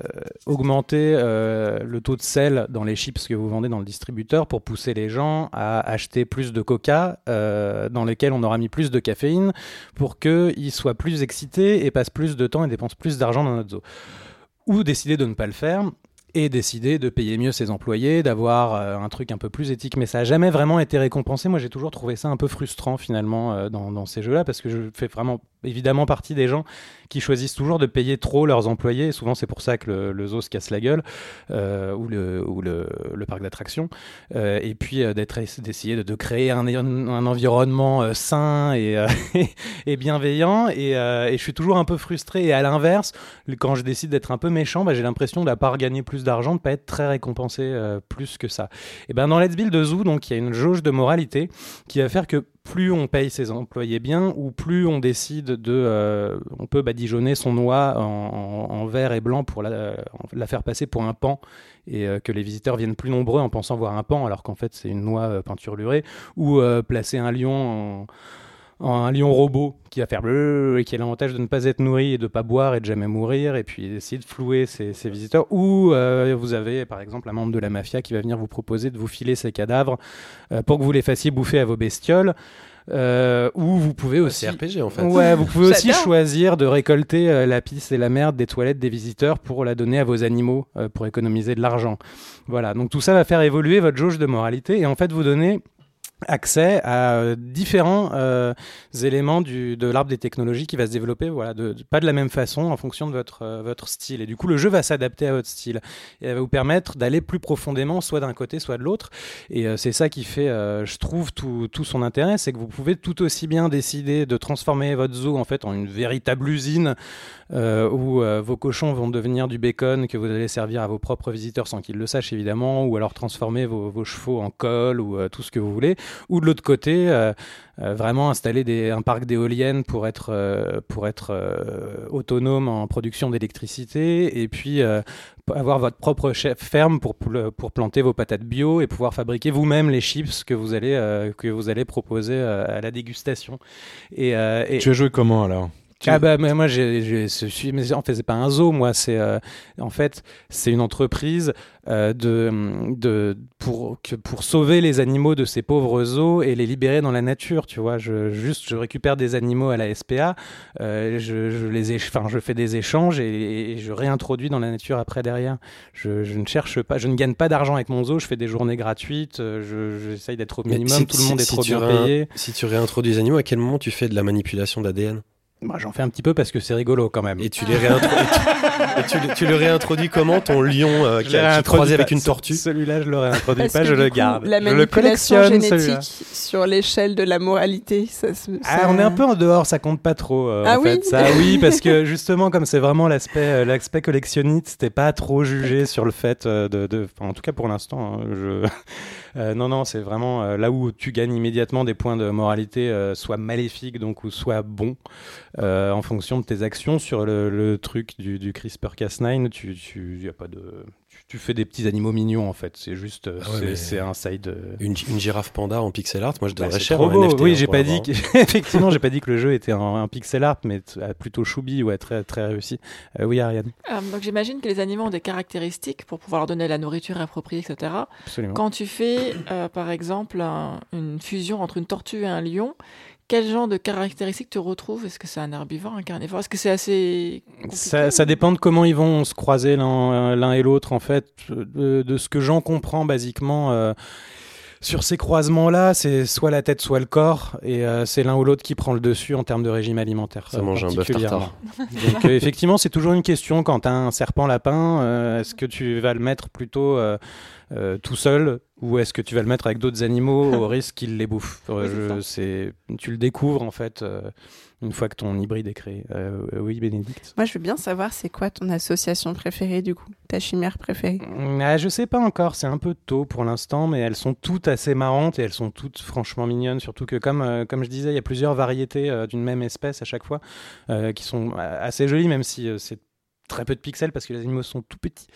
augmenter le taux de sel dans les chips que vous vendez dans le distributeur pour pousser les gens à acheter plus de coca, dans lesquels on aura mis plus de caféine, pour qu'ils soient plus excités et passent plus de temps et dépensent plus d'argent dans notre zoo. Ou décider de ne pas le faire et décider de payer mieux ses employés, d'avoir euh, un truc un peu plus éthique. Mais ça n'a jamais vraiment été récompensé. Moi, j'ai toujours trouvé ça un peu frustrant finalement euh, dans, dans, ces jeux-là parce que je fais vraiment évidemment partie des gens qui choisissent toujours de payer trop leurs employés. souvent, c'est pour ça que le, zoo se casse la gueule euh, ou, le, ou le, le parc d'attractions. et puis d'être d'essayer de, de, créer un, un environnement sain <laughs> et, et bienveillant. Et, et, je suis toujours un peu frustré. Et à l'inverse, quand je décide d'être un peu méchant, bah, j'ai l'impression de part gagner plus d'argent, de pas être très récompensé euh, plus que ça. Et ben dans Let's Build de Zoo, donc il y a une jauge de moralité qui va faire que plus on paye ses employés bien, ou plus on décide de, euh, on peut badigeonner son noix en, vert et blanc pour la, faire passer pour un pan et euh, que les visiteurs viennent plus nombreux en pensant voir un pan alors qu'en fait c'est une noix peinturlurée, ou placer un lion en un lion robot qui va faire bleu et qui a l'avantage de ne pas être nourri et de ne pas boire et de jamais mourir et puis essayer de flouer ses, visiteurs ou euh, vous avez par exemple un membre de la mafia qui va venir vous proposer de vous filer ses cadavres euh, pour que vous les fassiez bouffer à vos bestioles euh, ou vous pouvez aussi RPG en fait. Ouais, vous pouvez <laughs> aussi choisir de récolter la pisse et la merde des toilettes des visiteurs pour la donner à vos animaux pour économiser de l'argent. Voilà, donc tout ça va faire évoluer votre jauge de moralité et en fait vous donner accès à euh, différents euh, éléments du, de l'arbre des technologies qui va se développer voilà, pas de la même façon en fonction de votre, euh, votre style. Et du coup, le jeu va s'adapter à votre style et va vous permettre d'aller plus profondément, soit d'un côté, soit de l'autre. Et c'est ça qui fait, je trouve, tout, tout son intérêt, c'est que vous pouvez tout aussi bien décider de transformer votre zoo en fait en une véritable usine où vos cochons vont devenir du bacon que vous allez servir à vos propres visiteurs sans qu'ils le sachent évidemment, ou alors transformer vos, vos chevaux en colle ou tout ce que vous voulez ou de l'autre côté, vraiment installer un parc d'éoliennes pour être, pour être autonome en production d'électricité, et puis avoir votre propre ferme pour, pour planter vos patates bio et pouvoir fabriquer vous-même les chips que vous allez, que vous allez proposer à la dégustation. Et, et... Tu as joué comment alors? Ah bah mais moi je suis mais en fait c'est pas un zoo moi c'est euh, en fait c'est une entreprise euh, de de pour que pour sauver les animaux de ces pauvres zoos et les libérer dans la nature tu vois. Je juste je récupère des animaux à la SPA euh, je, je, les enfin je fais des échanges et, je réintroduis dans la nature après derrière. Je, je, ne cherche pas je ne gagne pas d'argent avec mon zoo je fais des journées gratuites j'essaye d'être au minimum tout le monde est trop bien payé. si tu réintroduis les animaux à quel moment tu fais de la manipulation d'ADN bah, J'en fais un petit peu parce que c'est rigolo quand même. Et tu, les réintroduis, tu, tu, le réintroduis comment ton lion euh, qui a croisé avec une tortue Celui-là, je le réintroduis pas, je le garde. La je le collectionne génétique sur l'échelle de la moralité, ça, ça... Ah, on est un peu en dehors, ça compte pas trop. Euh, ah en oui fait. ça, <laughs> oui, parce que justement, comme c'est vraiment l'aspect euh, l'aspect collectionniste, c'était pas trop jugé sur le fait de, de... en tout cas pour l'instant, hein, je non, non, c'est vraiment euh, là où tu gagnes immédiatement des points de moralité, euh, soit maléfique donc ou soit bon, en fonction de tes actions sur le, truc du, du CRISPR-Cas9. Tu, tu y a pas de tu fais des petits animaux mignons en fait. C'est juste, euh, ah c'est un side. Euh, une, girafe panda en pixel art, moi je bah, devrais cher en NFT, Oui, hein, j'ai pas dit <laughs> effectivement, j'ai pas dit que le jeu était un, pixel art, mais plutôt choubi, ouais, très très réussi. Euh, oui, Ariane. donc j'imagine que les animaux ont des caractéristiques pour pouvoir leur donner la nourriture appropriée, etc. Absolument. Quand tu fais, par exemple, une fusion entre une tortue et un lion, quel genre de caractéristiques tu retrouves Est-ce que c'est un herbivore, un carnivore? Est-ce que c'est assez ça, ça, dépend de comment ils vont se croiser l'un euh, et l'autre, en fait. De, ce que j'en comprends, basiquement, euh, sur ces croisements-là, c'est soit la tête, soit le corps, et euh, c'est l'un ou l'autre qui prend le dessus en termes de régime alimentaire. Ça mange un bœuf tartare. <laughs> Donc, effectivement, c'est toujours une question. Quand tu as un serpent lapin, est-ce que tu vas le mettre plutôt euh, tout seul ou est-ce que tu vas le mettre avec d'autres animaux <laughs> au risque qu'il les bouffe? C'est Tu le découvres en fait euh, une fois que ton hybride est créé. Euh, oui, Bénédicte Moi, je veux bien savoir c'est quoi ton association préférée du coup? Ta chimère préférée? Mm, ah, Je sais pas encore, c'est un peu tôt pour l'instant, mais elles sont toutes assez marrantes et elles sont toutes franchement mignonnes. Surtout que, comme, comme je disais, il y a plusieurs variétés d'une même espèce à chaque fois qui sont assez jolies, même si c'est très peu de pixels parce que les animaux sont tout petits.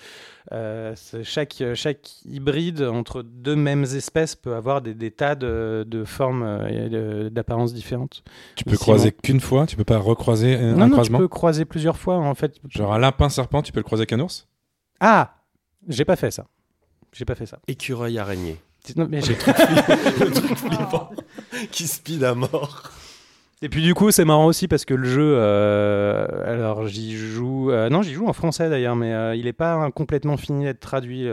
Euh, chaque, chaque hybride entre deux mêmes espèces peut avoir des, des tas de, de formes euh, et d'apparences différentes. Tu peux croiser qu'une fois Tu peux pas recroiser un, non, un non, croisement? Tu peux croiser plusieurs fois en fait. Genre un lapin serpent, tu peux le croiser avec un ours? Ah J'ai pas fait ça. J'ai pas fait ça. Écureuil araignée. Non, mais <laughs> j'ai le truc flippant qui speed à mort. Et puis du coup, c'est marrant aussi parce que le jeu, euh, alors j'y joue, euh, non, j'y joue en français d'ailleurs, mais euh, il n'est pas complètement fini d'être traduit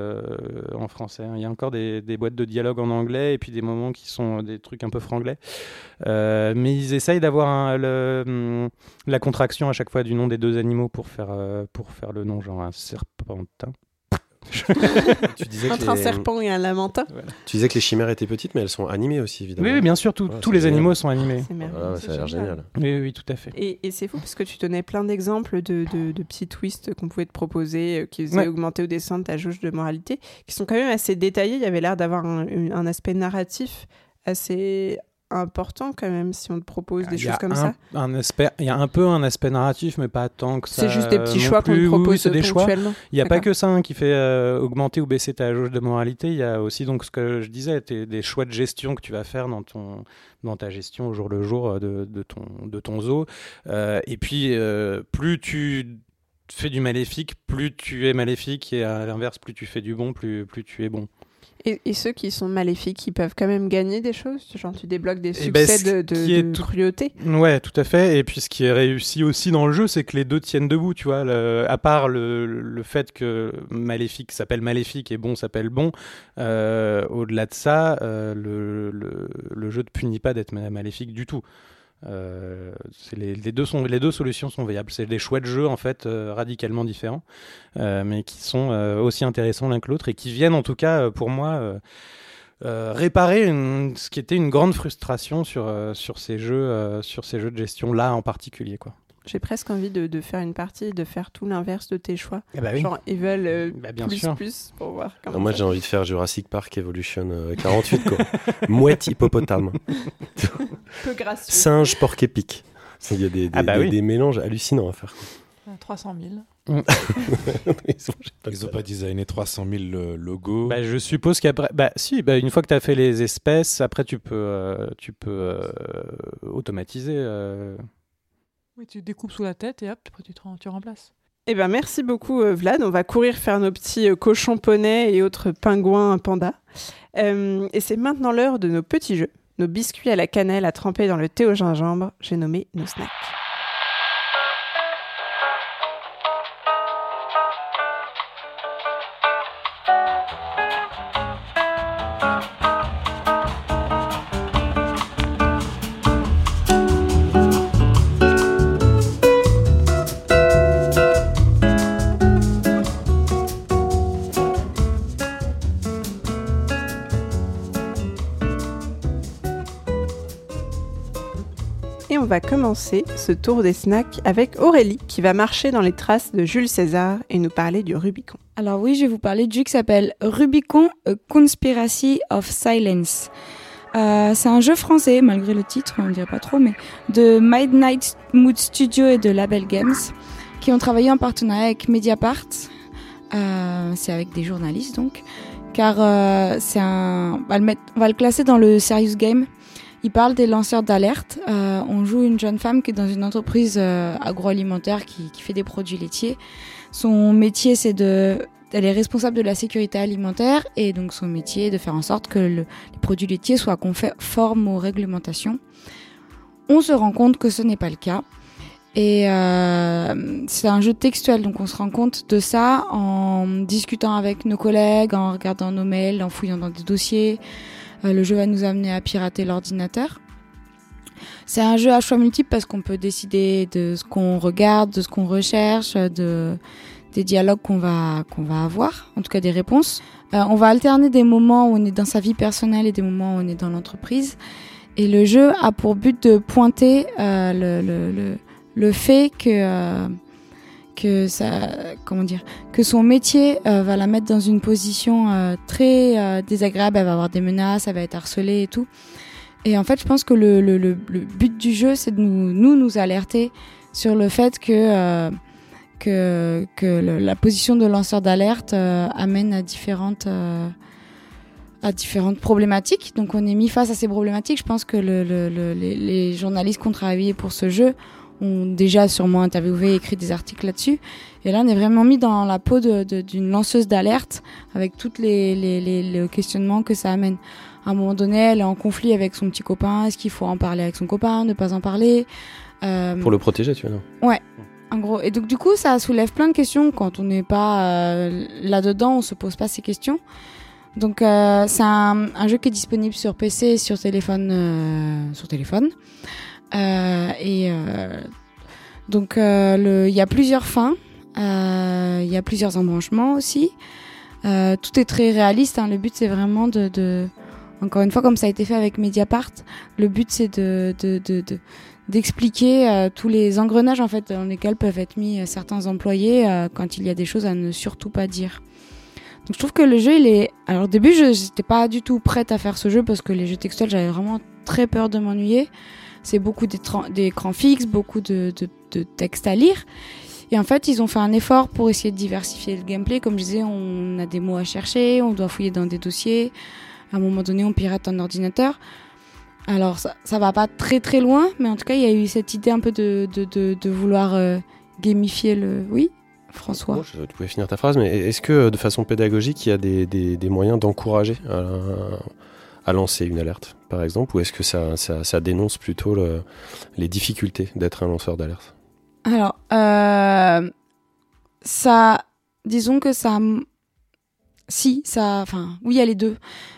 en français. Il y a encore des, boîtes de dialogue en anglais et puis des moments qui sont des trucs un peu franglais. mais ils essayent d'avoir hum, la contraction à chaque fois du nom des deux animaux pour faire le nom, genre un serpentin. <laughs> tu disais Entre un serpent et un lamentin. Tu disais que les chimères étaient petites, mais elles sont animées aussi, évidemment. Oui, bien sûr, tous les animaux sont animés. Ah, ça a l'air génial. Oui, oui, tout à fait. Et, c'est fou parce que tu donnais plein d'exemples de, de, petits twists qu'on pouvait te proposer, euh, qui faisaient augmenter ou descendre ta jauge de moralité, qui sont quand même assez détaillés. Il y avait l'air d'avoir un, aspect narratif assez important quand même si on te propose des choses comme ça. Un aspect, il y a un peu un aspect narratif, mais pas tant que ça. C'est juste des petits choix qu'on te propose des choix. Il n'y a pas que ça hein, qui fait euh, augmenter ou baisser ta jauge de moralité. Il y a aussi donc ce que je disais, des choix de gestion que tu vas faire dans ton dans ta gestion au jour le jour euh, de, de ton de ton zoo. Euh, et puis plus tu fais du maléfique, plus tu es maléfique, et à l'inverse, plus tu fais du bon, plus plus tu es bon. Et, ceux qui sont maléfiques, ils peuvent quand même gagner des choses? Genre, tu débloques des eh ben, succès de, de, cruauté Ouais, tout à fait. Et puis, ce qui est réussi aussi dans le jeu, c'est que les deux tiennent debout, tu vois. à part le, le, fait que maléfique s'appelle maléfique et bon s'appelle bon, euh, au-delà de ça, euh, le, le, le, jeu ne punit pas d'être maléfique du tout. Euh, les, deux solutions sont viables. C'est des chouettes jeux en fait euh, radicalement différents, euh, mais qui sont aussi intéressants l'un que l'autre et qui viennent en tout cas pour moi réparer ce qui était une grande frustration sur, ces jeux de gestion là en particulier. J'ai presque envie de, de, faire une partie et de faire tout l'inverse de tes choix. Ah bah oui. Genre, ils veulent euh, bah bien plus, sûr. plus pour voir. Comment moi, j'ai envie de faire Jurassic Park Evolution euh, 48, quoi. <laughs> Mouette hippopotame. peu gracieux. Singe porc épic. Il y a des, des, Ah bah des- oui. des mélanges hallucinants à faire. quoi. 300 000. <laughs> Ils ont- j'ai pas Ils le ont pas designé 300 000 euh, logos. Bah, je suppose qu'après, bah si, bah, une fois que tu as fait les espèces, après tu peux, euh, tu peux euh, automatiser. Oui, tu découpes sous la tête et hop, tu, te tu remplaces. Eh ben, merci beaucoup, euh, Vlad. On va courir faire nos petits euh, cochons poneys et autres pingouins pandas. Euh, et c'est maintenant l'heure de nos petits jeux. Nos biscuits à la cannelle à tremper dans le thé au gingembre. J'ai nommé nos snacks. Va commencer ce tour des snacks avec Aurélie qui va marcher dans les traces de Jules César et nous parler du Rubicon. Alors oui, je vais vous parler du jeu qui s'appelle Rubicon Conspiracy of Silence. Euh, c'est un jeu français, malgré le titre, on ne dirait pas trop, mais de Midnight Mood Studio et de Label Games, qui ont travaillé en partenariat avec Mediapart. Euh, c'est avec des journalistes donc, car euh, c'est un, on va le classer dans le serious game. Il parle des lanceurs d'alerte. Euh, on joue une jeune femme qui est dans une entreprise euh, agroalimentaire qui, fait des produits laitiers. Son métier, c'est de, elle est responsable de la sécurité alimentaire et donc son métier est de faire en sorte que le- les produits laitiers soient conformes aux réglementations. On se rend compte que ce n'est pas le cas. Et euh, c'est un jeu textuel, donc on se rend compte de ça en discutant avec nos collègues, en regardant nos mails, en fouillant dans des dossiers. Euh, le jeu va nous amener à pirater l'ordinateur. C'est un jeu à choix multiples parce qu'on peut décider de ce qu'on regarde, de ce qu'on recherche, de, des dialogues qu'on va, qu'on va avoir, en tout cas des réponses. Euh, on va alterner des moments où on est dans sa vie personnelle et des moments où on est dans l'entreprise. Et le jeu a pour but de pointer euh, le, le, le, le fait que, euh, que, ça, comment dire, que son métier euh, va la mettre dans une position euh, très euh, désagréable. Elle va avoir des menaces, elle va être harcelée et tout. Et en fait, je pense que le, le, but du jeu, c'est de nous, nous nous alerter sur le fait que que, que la position de lanceur d'alerte amène à différentes à différentes problématiques. Donc on est mis face à ces problématiques. Je pense que le, le- le- les, les journalistes qui ont travaillé pour ce jeu ont déjà sûrement interviewé, écrit des articles là-dessus. Et là, on est vraiment mis dans la peau de- de- d'une lanceuse d'alerte avec tous les, les, les, les questionnements que ça amène. À un moment donné, elle est en conflit avec son petit copain. Est-ce qu'il faut en parler avec son copain, ne pas en parler? Euh, Pour le protéger, tu vois. non en gros. Et donc, du coup, ça soulève plein de questions. Quand on n'est pas euh, là-dedans, on se pose pas ces questions. Donc, euh, c'est un, un jeu qui est disponible sur PC et sur téléphone. euh, sur téléphone. Euh, et euh, donc, euh, il y a plusieurs fins. Il y a plusieurs embranchements aussi. Tout est très réaliste. hein. Le but, c'est vraiment de, de- Encore une fois, comme ça a été fait avec Mediapart, le but, c'est de, de, de, de- d'expliquer euh, tous les engrenages en fait dans lesquels peuvent être mis certains employés euh, quand il y a des choses à ne surtout pas dire. Donc je trouve que le jeu il est alors au début je n'étais pas du tout prête à faire ce jeu parce que les jeux textuels j'avais vraiment très peur de m'ennuyer. C'est beaucoup d'écrans fixes, beaucoup de, de, textes à lire. Et en fait, ils ont fait un effort pour essayer de diversifier le gameplay. Comme je disais, on a des mots à chercher, on doit fouiller dans des dossiers. À un moment donné, on pirate un ordinateur. Alors ça, ça va pas très très loin, mais en tout cas il y a eu cette idée un peu de, vouloir euh, gamifier le... Oui François Moi, je- tu pouvais finir ta phrase, mais est-ce que de façon pédagogique, il y a des, des, des moyens d'encourager à, lancer une alerte, par exemple, ou est-ce que ça, ça, ça dénonce plutôt le- les difficultés d'être un lanceur d'alerte? Alors, euh, ça... Disons que ça... Si, ça... Enfin, oui, il y a les deux.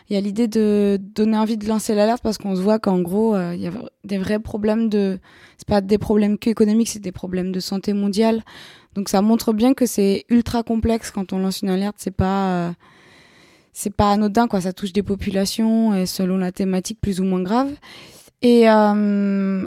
Il y a l'idée de donner envie de lancer l'alerte parce qu'on se voit qu'en gros, euh, il y a des vrais problèmes de... C'est pas des problèmes qu'économiques, c'est des problèmes de santé mondiale. Donc ça montre bien que c'est ultra complexe quand on lance une alerte. C'est pas... euh, c'est pas anodin, quoi. Ça touche des populations et selon la thématique plus ou moins grave. Et euh,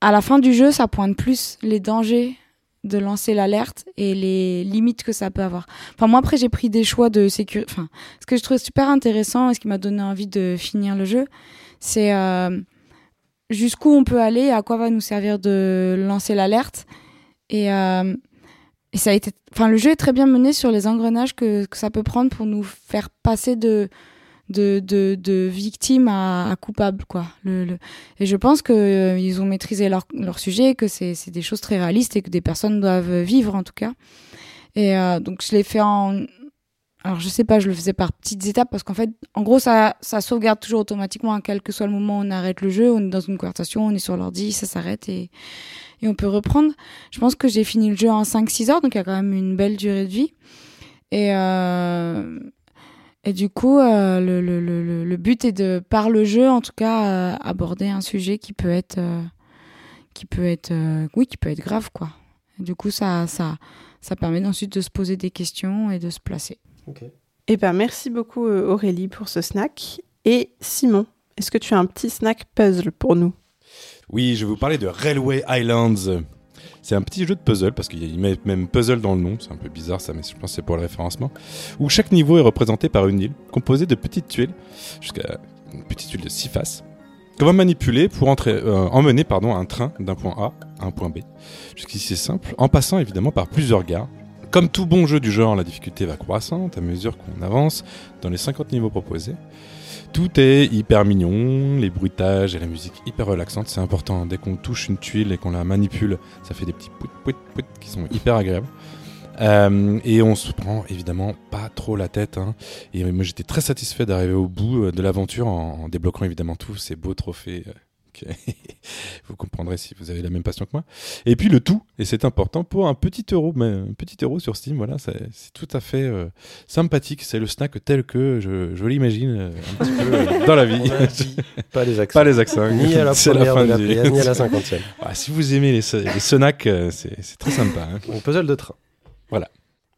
à la fin du jeu, ça pointe plus les dangers de lancer l'alerte et les limites que ça peut avoir. Enfin, moi, après, j'ai pris des choix de sécurité. Enfin, ce que je trouvais super intéressant et ce qui m'a donné envie de finir le jeu, c'est euh, jusqu'où on peut aller, à quoi va nous servir de lancer l'alerte. Et, euh, et, ça a été. Enfin, le jeu est très bien mené sur les engrenages que, que ça peut prendre pour nous faire passer de de, de, de victime à, à, coupable quoi le, le, et je pense que euh, ils ont maîtrisé leur, leur sujet que c'est c'est des choses très réalistes et que des personnes doivent vivre en tout cas et euh, donc je l'ai fait en alors je sais pas je le faisais par petites étapes parce qu'en fait en gros ça ça sauvegarde toujours automatiquement à quel que soit le moment où on arrête le jeu on est dans une conversation on est sur l'ordi ça s'arrête et et on peut reprendre je pense que j'ai fini le jeu en 5 6 heures donc il y a quand même une belle durée de vie et euh, et du coup, euh, le, le, le, le, but est de, par le jeu, en tout cas, euh, aborder un sujet qui peut être, euh, qui peut être, euh, oui, qui peut être grave, quoi. Et du coup, ça, ça, ça permet ensuite de se poser des questions et de se placer. Okay. Eh ben, merci beaucoup Aurélie pour ce snack. Et Simon, est-ce que tu as un petit snack puzzle pour nous? Oui, je vais vous parler de Railway Islands. C'est un petit jeu de puzzle, parce qu'il met même puzzle dans le nom, c'est un peu bizarre ça, mais je pense que c'est pour le référencement, où chaque niveau est représenté par une île, composée de petites tuiles, jusqu'à une petite tuile de 6 faces, qu'on va manipuler pour euh, emmener un train d'un point A à un point B. Jusqu'ici c'est simple, en passant évidemment par plusieurs gares. Comme tout bon jeu du genre, la difficulté va croissante à mesure qu'on avance dans les 50 niveaux proposés. Tout est hyper mignon, les bruitages et la musique hyper relaxante, c'est important. Dès qu'on touche une tuile et qu'on la manipule, ça fait des petits pouit pouit pouit qui sont hyper agréables. Euh, et on se prend évidemment pas trop la tête. Hein. Et moi j'étais très satisfait d'arriver au bout de l'aventure en, en, débloquant évidemment tous ces beaux trophées <laughs> vous comprendrez si vous avez la même passion que moi. Et puis le tout, et c'est important, pour un petit euro, mais un petit euro sur Steam, voilà, c'est tout à fait euh, sympathique. C'est le snack tel que je, je l'imagine euh, un petit peu euh, dans la vie. <laughs> pas les accents. Pas les accents. Ni à <laughs> la première la fin de la du... ni à la cinquantième. Ah, si vous aimez les, les snacks, c'est très sympa. Hein. Un puzzle de train. Voilà.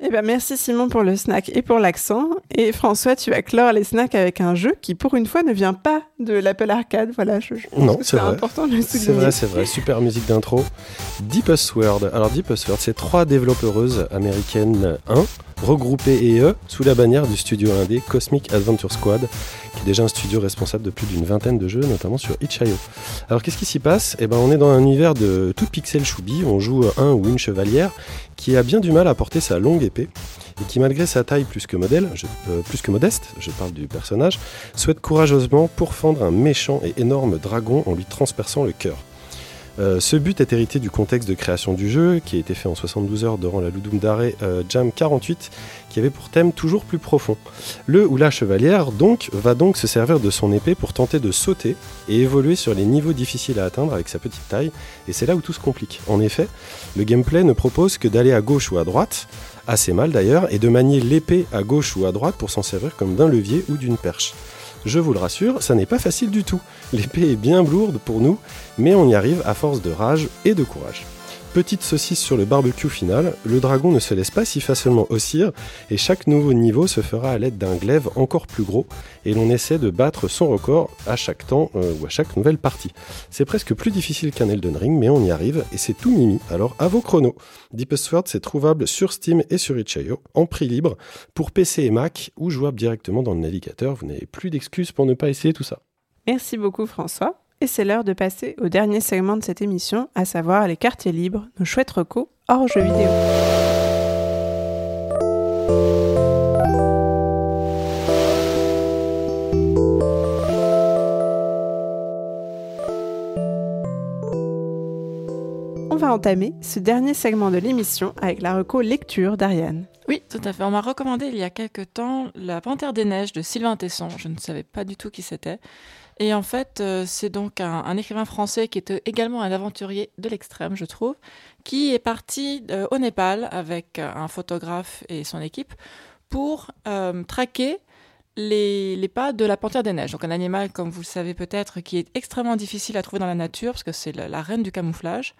Eh ben merci Simon pour le snack et pour l'accent. Et François, tu vas clore les snacks avec un jeu qui, pour une fois, ne vient pas de l'Apple Arcade. Voilà, je, je non, c'est important de le C'est vrai, c'est vrai. Super musique d'intro. Deepest World. Alors Deepest World, c'est trois développeuses américaines 1 regroupées et eux sous la bannière du studio indé Cosmic Adventure Squad, qui est déjà un studio responsable de plus d'une vingtaine de jeux, notamment sur itch.io. Alors qu'est-ce qui s'y passe? Eh ben, on est dans un univers de tout pixel choubi. On joue un ou une chevalière qui a bien du mal à porter sa longue épée et qui, malgré sa taille plus que, euh, plus que modeste, je parle du personnage, souhaite courageusement pourfendre un méchant et énorme dragon en lui transperçant le cœur. Euh, ce but est hérité du contexte de création du jeu, qui a été fait en 72 heures durant la Ludum Dare euh, Jam 48, qui avait pour thème toujours plus profond. Le ou la chevalière donc va donc se servir de son épée pour tenter de sauter et évoluer sur les niveaux difficiles à atteindre avec sa petite taille, et c'est là où tout se complique. En effet, le gameplay ne propose que d'aller à gauche ou à droite, assez mal d'ailleurs, et de manier l'épée à gauche ou à droite pour s'en servir comme d'un levier ou d'une perche. Je vous le rassure, ça n'est pas facile du tout. L'épée est bien lourde pour nous, mais on y arrive à force de rage et de courage. Petite saucisse sur le barbecue final, le dragon ne se laisse pas si facilement ossir et chaque nouveau niveau se fera à l'aide d'un glaive encore plus gros et l'on essaie de battre son record à chaque temps euh, ou à chaque nouvelle partie. C'est presque plus difficile qu'un Elden Ring mais on y arrive et c'est tout mimi, alors à vos chronos. Deepest Sword c'est trouvable sur Steam et sur itch.io en prix libre pour PC et Mac ou jouable directement dans le navigateur, vous n'avez plus d'excuses pour ne pas essayer tout ça. Merci beaucoup François. Et c'est l'heure de passer au dernier segment de cette émission, à savoir les quartiers libres, nos chouettes recos hors jeux vidéo. On va entamer ce dernier segment de l'émission avec la reco lecture d'Ariane. Oui, tout à fait. On m'a recommandé il y a quelques temps La Panthère des Neiges de Sylvain Tesson. Je ne savais pas du tout qui c'était. Et en fait, euh, c'est donc un, écrivain français qui était également un aventurier de l'extrême, je trouve, qui est parti euh, au Népal avec un photographe et son équipe pour euh, traquer les, pas de la panthère des neiges. Donc un animal, comme vous le savez peut-être, qui est extrêmement difficile à trouver dans la nature parce que c'est la, reine du camouflage.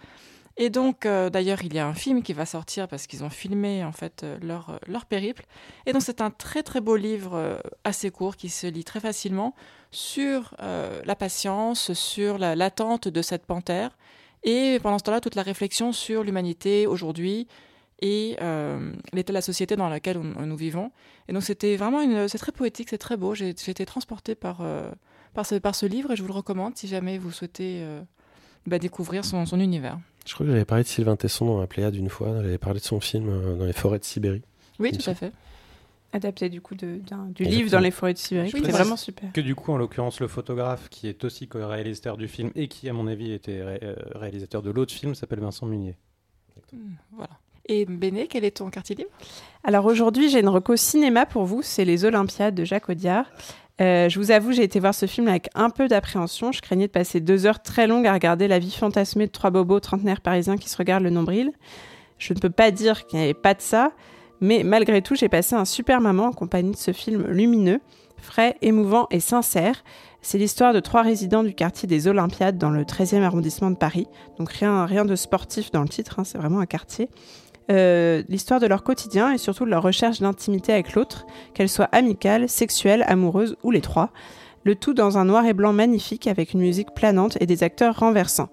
Et donc, euh, d'ailleurs, il y a un film qui va sortir parce qu'ils ont filmé en fait euh, leur, leur périple. Et donc, c'est un très très beau livre euh, assez court qui se lit très facilement sur euh, la patience, sur l'attente la, de cette panthère Et pendant ce temps-là, toute la réflexion sur l'humanité aujourd'hui et euh, l'état de la société dans laquelle nous vivons. Et donc c'était vraiment c'est très poétique, c'est très beau. J'ai été transportée par, euh, par, ce, livre et je vous le recommande si jamais vous souhaitez euh, bah, découvrir son, univers. Je crois que j'avais parlé de Sylvain Tesson dans la Pléiade une fois, j'avais parlé de son film dans les forêts de Sibérie. Oui, tout à fait adapté du coup de, du livre dans les forêts de Sibérie. C'était vraiment super. Que du coup, en l'occurrence, le photographe qui est aussi co-réalisateur du film et qui, à mon avis, était euh, réalisateur de l'autre film s'appelle Vincent Munier. Hmm, voilà. Et Béné, quel est ton quartier libre? Alors aujourd'hui, j'ai une reco cinéma pour vous. C'est Les Olympiades de Jacques Audiard. Euh, je vous avoue, j'ai été voir ce film avec un peu d'appréhension. Je craignais de passer deux heures très longues à regarder la vie fantasmée de trois bobos trentenaires parisiens qui se regardent le nombril. Je ne peux pas dire qu'il n'y avait pas de ça, mais malgré tout, j'ai passé un super moment en compagnie de ce film lumineux, frais, émouvant et sincère. C'est l'histoire de trois résidents du quartier des Olympiades dans le 13e arrondissement de Paris. Donc rien, rien de sportif dans le titre, hein, c'est vraiment un quartier. Euh, l'histoire de leur quotidien et surtout de leur recherche d'intimité avec l'autre, qu'elle soit amicale, sexuelle, amoureuse ou les trois. Le tout dans un noir et blanc magnifique avec une musique planante et des acteurs renversants.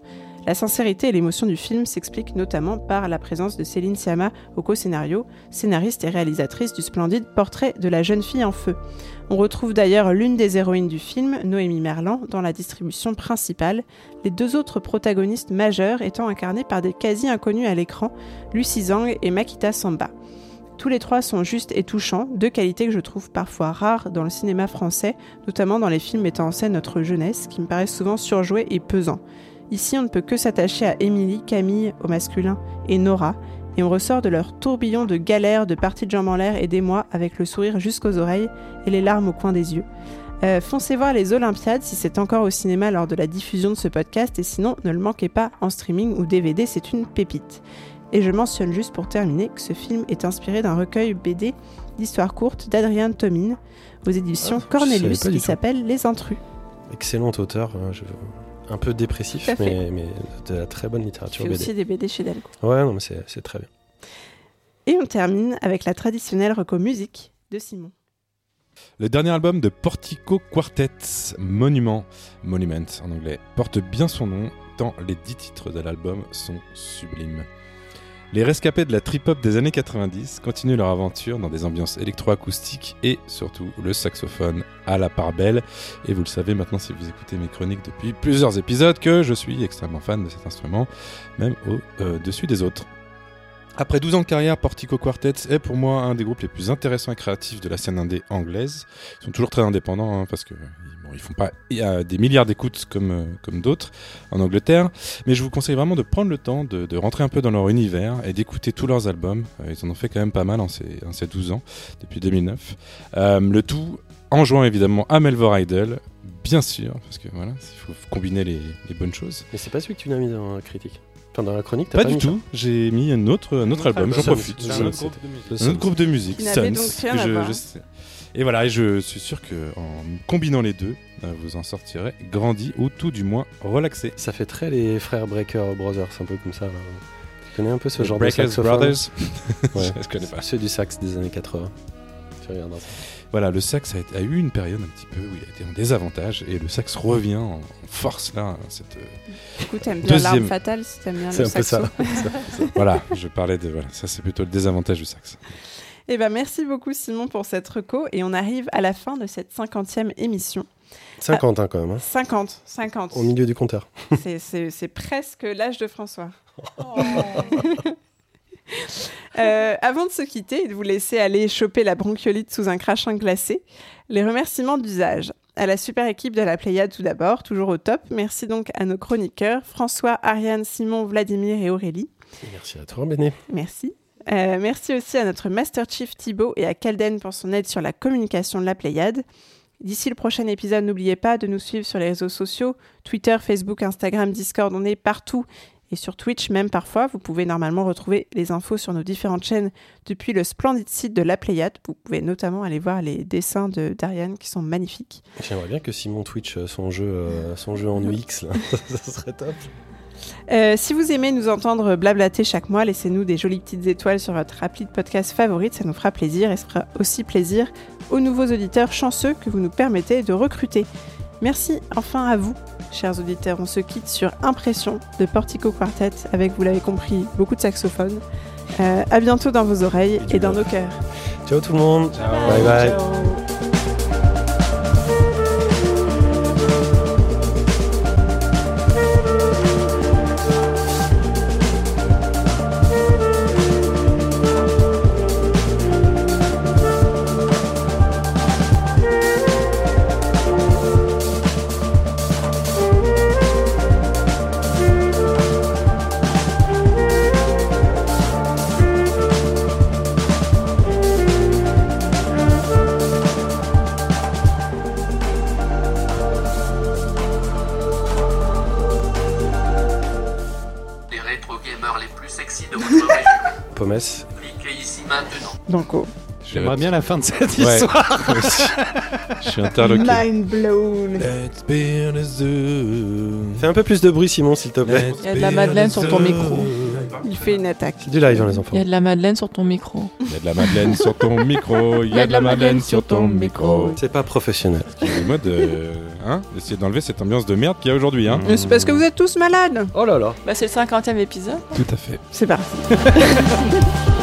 La sincérité et l'émotion du film s'expliquent notamment par la présence de Céline Sciamma au co-scénario, scénariste et réalisatrice du splendide Portrait de la jeune fille en feu. On retrouve d'ailleurs l'une des héroïnes du film, Noémie Merlan, dans la distribution principale, les deux autres protagonistes majeurs étant incarnés par des quasi-inconnus à l'écran, Lucy Zhang et Makita Samba. Tous les trois sont justes et touchants, deux qualités que je trouve parfois rares dans le cinéma français, notamment dans les films mettant en scène notre jeunesse, qui me paraissent souvent surjoués et pesants. Ici, on ne peut que s'attacher à Émilie, Camille au masculin et Nora, et on ressort de leur tourbillon de galères, de parties de jambes en l'air et d'émoi avec le sourire jusqu'aux oreilles et les larmes au coin des yeux. Euh, foncez voir les Olympiades si c'est encore au cinéma lors de la diffusion de ce podcast et sinon ne le manquez pas en streaming ou DVD, c'est une pépite. Et je mentionne juste pour terminer que ce film est inspiré d'un recueil BD d'histoires courtes d'Adrienne Tomine aux éditions ah, Cornelius qui s'appelle Les Intrus. Excellent auteur, hein, je un peu dépressif, mais, mais, de la très bonne littérature. Il aussi des BD chez Delco. Ouais, non, mais c'est très bien. Et on termine avec la traditionnelle reco musique de Simon. Le dernier album de Portico Quartet, Monument, Monument en anglais, porte bien son nom, tant les dix titres de l'album sont sublimes. Les rescapés de la trip-hop des années 90 continuent leur aventure dans des ambiances électroacoustiques et surtout le saxophone à la part belle. Et vous le savez maintenant si vous écoutez mes chroniques depuis plusieurs épisodes que je suis extrêmement fan de cet instrument, même au-dessus euh, des autres. Après 12 ans de carrière, Portico Quartet est pour moi un des groupes les plus intéressants et créatifs de la scène indé anglaise. Ils sont toujours très indépendants hein, parce que bon, ils font pas des milliards d'écoutes comme, euh, comme d'autres en Angleterre. Mais je vous conseille vraiment de prendre le temps de, de rentrer un peu dans leur univers et d'écouter tous leurs albums. Euh, ils en ont fait quand même pas mal en ces, en ces 12 ans, depuis 2009. Euh, le tout en jouant évidemment à Melvor Idol, bien sûr, parce que voilà, il faut combiner les, les bonnes choses. Mais c'est pas celui que tu l'as mis dans la critique dans la chronique Pas, du tout. J'ai mis un autre, un autre album, j'en profite. Un, autre groupe de musique. Sons. Et voilà, et je suis sûr qu'en combinant les deux, euh, vous en sortirez grandi ou tout du moins relaxé. Ça fait très les frères Breaker Brothers, un peu comme ça. Tu connais un peu ce genre de saxophone Brothers <laughs> ouais. <laughs> Je connais pas. Ceux du sax des années 80. Tu regardes ça voilà, le sax a, eu une période un petit peu où il a été en désavantage et le sax revient en, force là. Cette, du coup, t'aimes bien l'arme fatale si t'aimes bien le saxo. C'est un peu ça. <laughs> voilà, je parlais de voilà, ça c'est plutôt le désavantage du sax. Eh ben, merci beaucoup Simon pour cette reco et on arrive à la fin de cette cinquantième émission. 50 hein, quand même. 50, 50. Au milieu du compteur. <laughs> C'est presque l'âge de François. Oh. <laughs> Euh, avant de se quitter et de vous laisser aller choper la bronchiolite sous un crachin glacé, les remerciements d'usage. À la super équipe de la Pléiade tout d'abord, toujours au top. Merci donc à nos chroniqueurs, François, Ariane, Simon, Vladimir et Aurélie. merci à toi, Béné. Merci. Euh, merci aussi à notre Master Chief Thibaut et à Calden pour son aide sur la communication de la Pléiade. D'ici le prochain épisode, n'oubliez pas de nous suivre sur les réseaux sociaux, Twitter, Facebook, Instagram, Discord, on est partout et sur Twitch même parfois. Vous pouvez normalement retrouver les infos sur nos différentes chaînes depuis le splendide site de La Pléiade. Vous pouvez notamment aller voir les dessins de d'Ariane qui sont magnifiques. J'aimerais bien que Simon Twitch euh, son jeu, euh, son jeu en UX, là. <laughs> ça serait top. Euh, si vous aimez nous entendre blablater chaque mois, laissez-nous des jolies petites étoiles sur votre appli de podcast favorite, ça nous fera plaisir et ça fera aussi plaisir aux nouveaux auditeurs chanceux que vous nous permettez de recruter. Merci enfin à vous, chers auditeurs. On se quitte sur Impression de Portico Quartet avec, vous l'avez compris, beaucoup de saxophones. Euh, à bientôt dans vos oreilles et dans nos cœurs. Ciao tout le monde. Bye bye. Les Pommes. Cliquez ici maintenant. Banco. J'aimerais bien la fin de cette Ouais. histoire. <laughs> Je suis interloqué. Mind blown. Let's be on a zoo. Fais un peu plus de bruit, Simon, s'il te plaît. Il y a de la madeleine sur ton micro. Il fait une attaque. C'est du live, hein, les enfants. Il y a de la madeleine sur ton micro. Il y a de la madeleine sur ton micro. Il y a de la madeleine sur ton micro. C'est pas professionnel. Excusez-moi de, hein, d'essayer d'enlever cette ambiance de merde qu'il y a aujourd'hui. Hein. Mais C'est parce que vous êtes tous malades. Oh là là. Bah, c'est le 50e épisode. Tout à fait. C'est parti. <laughs>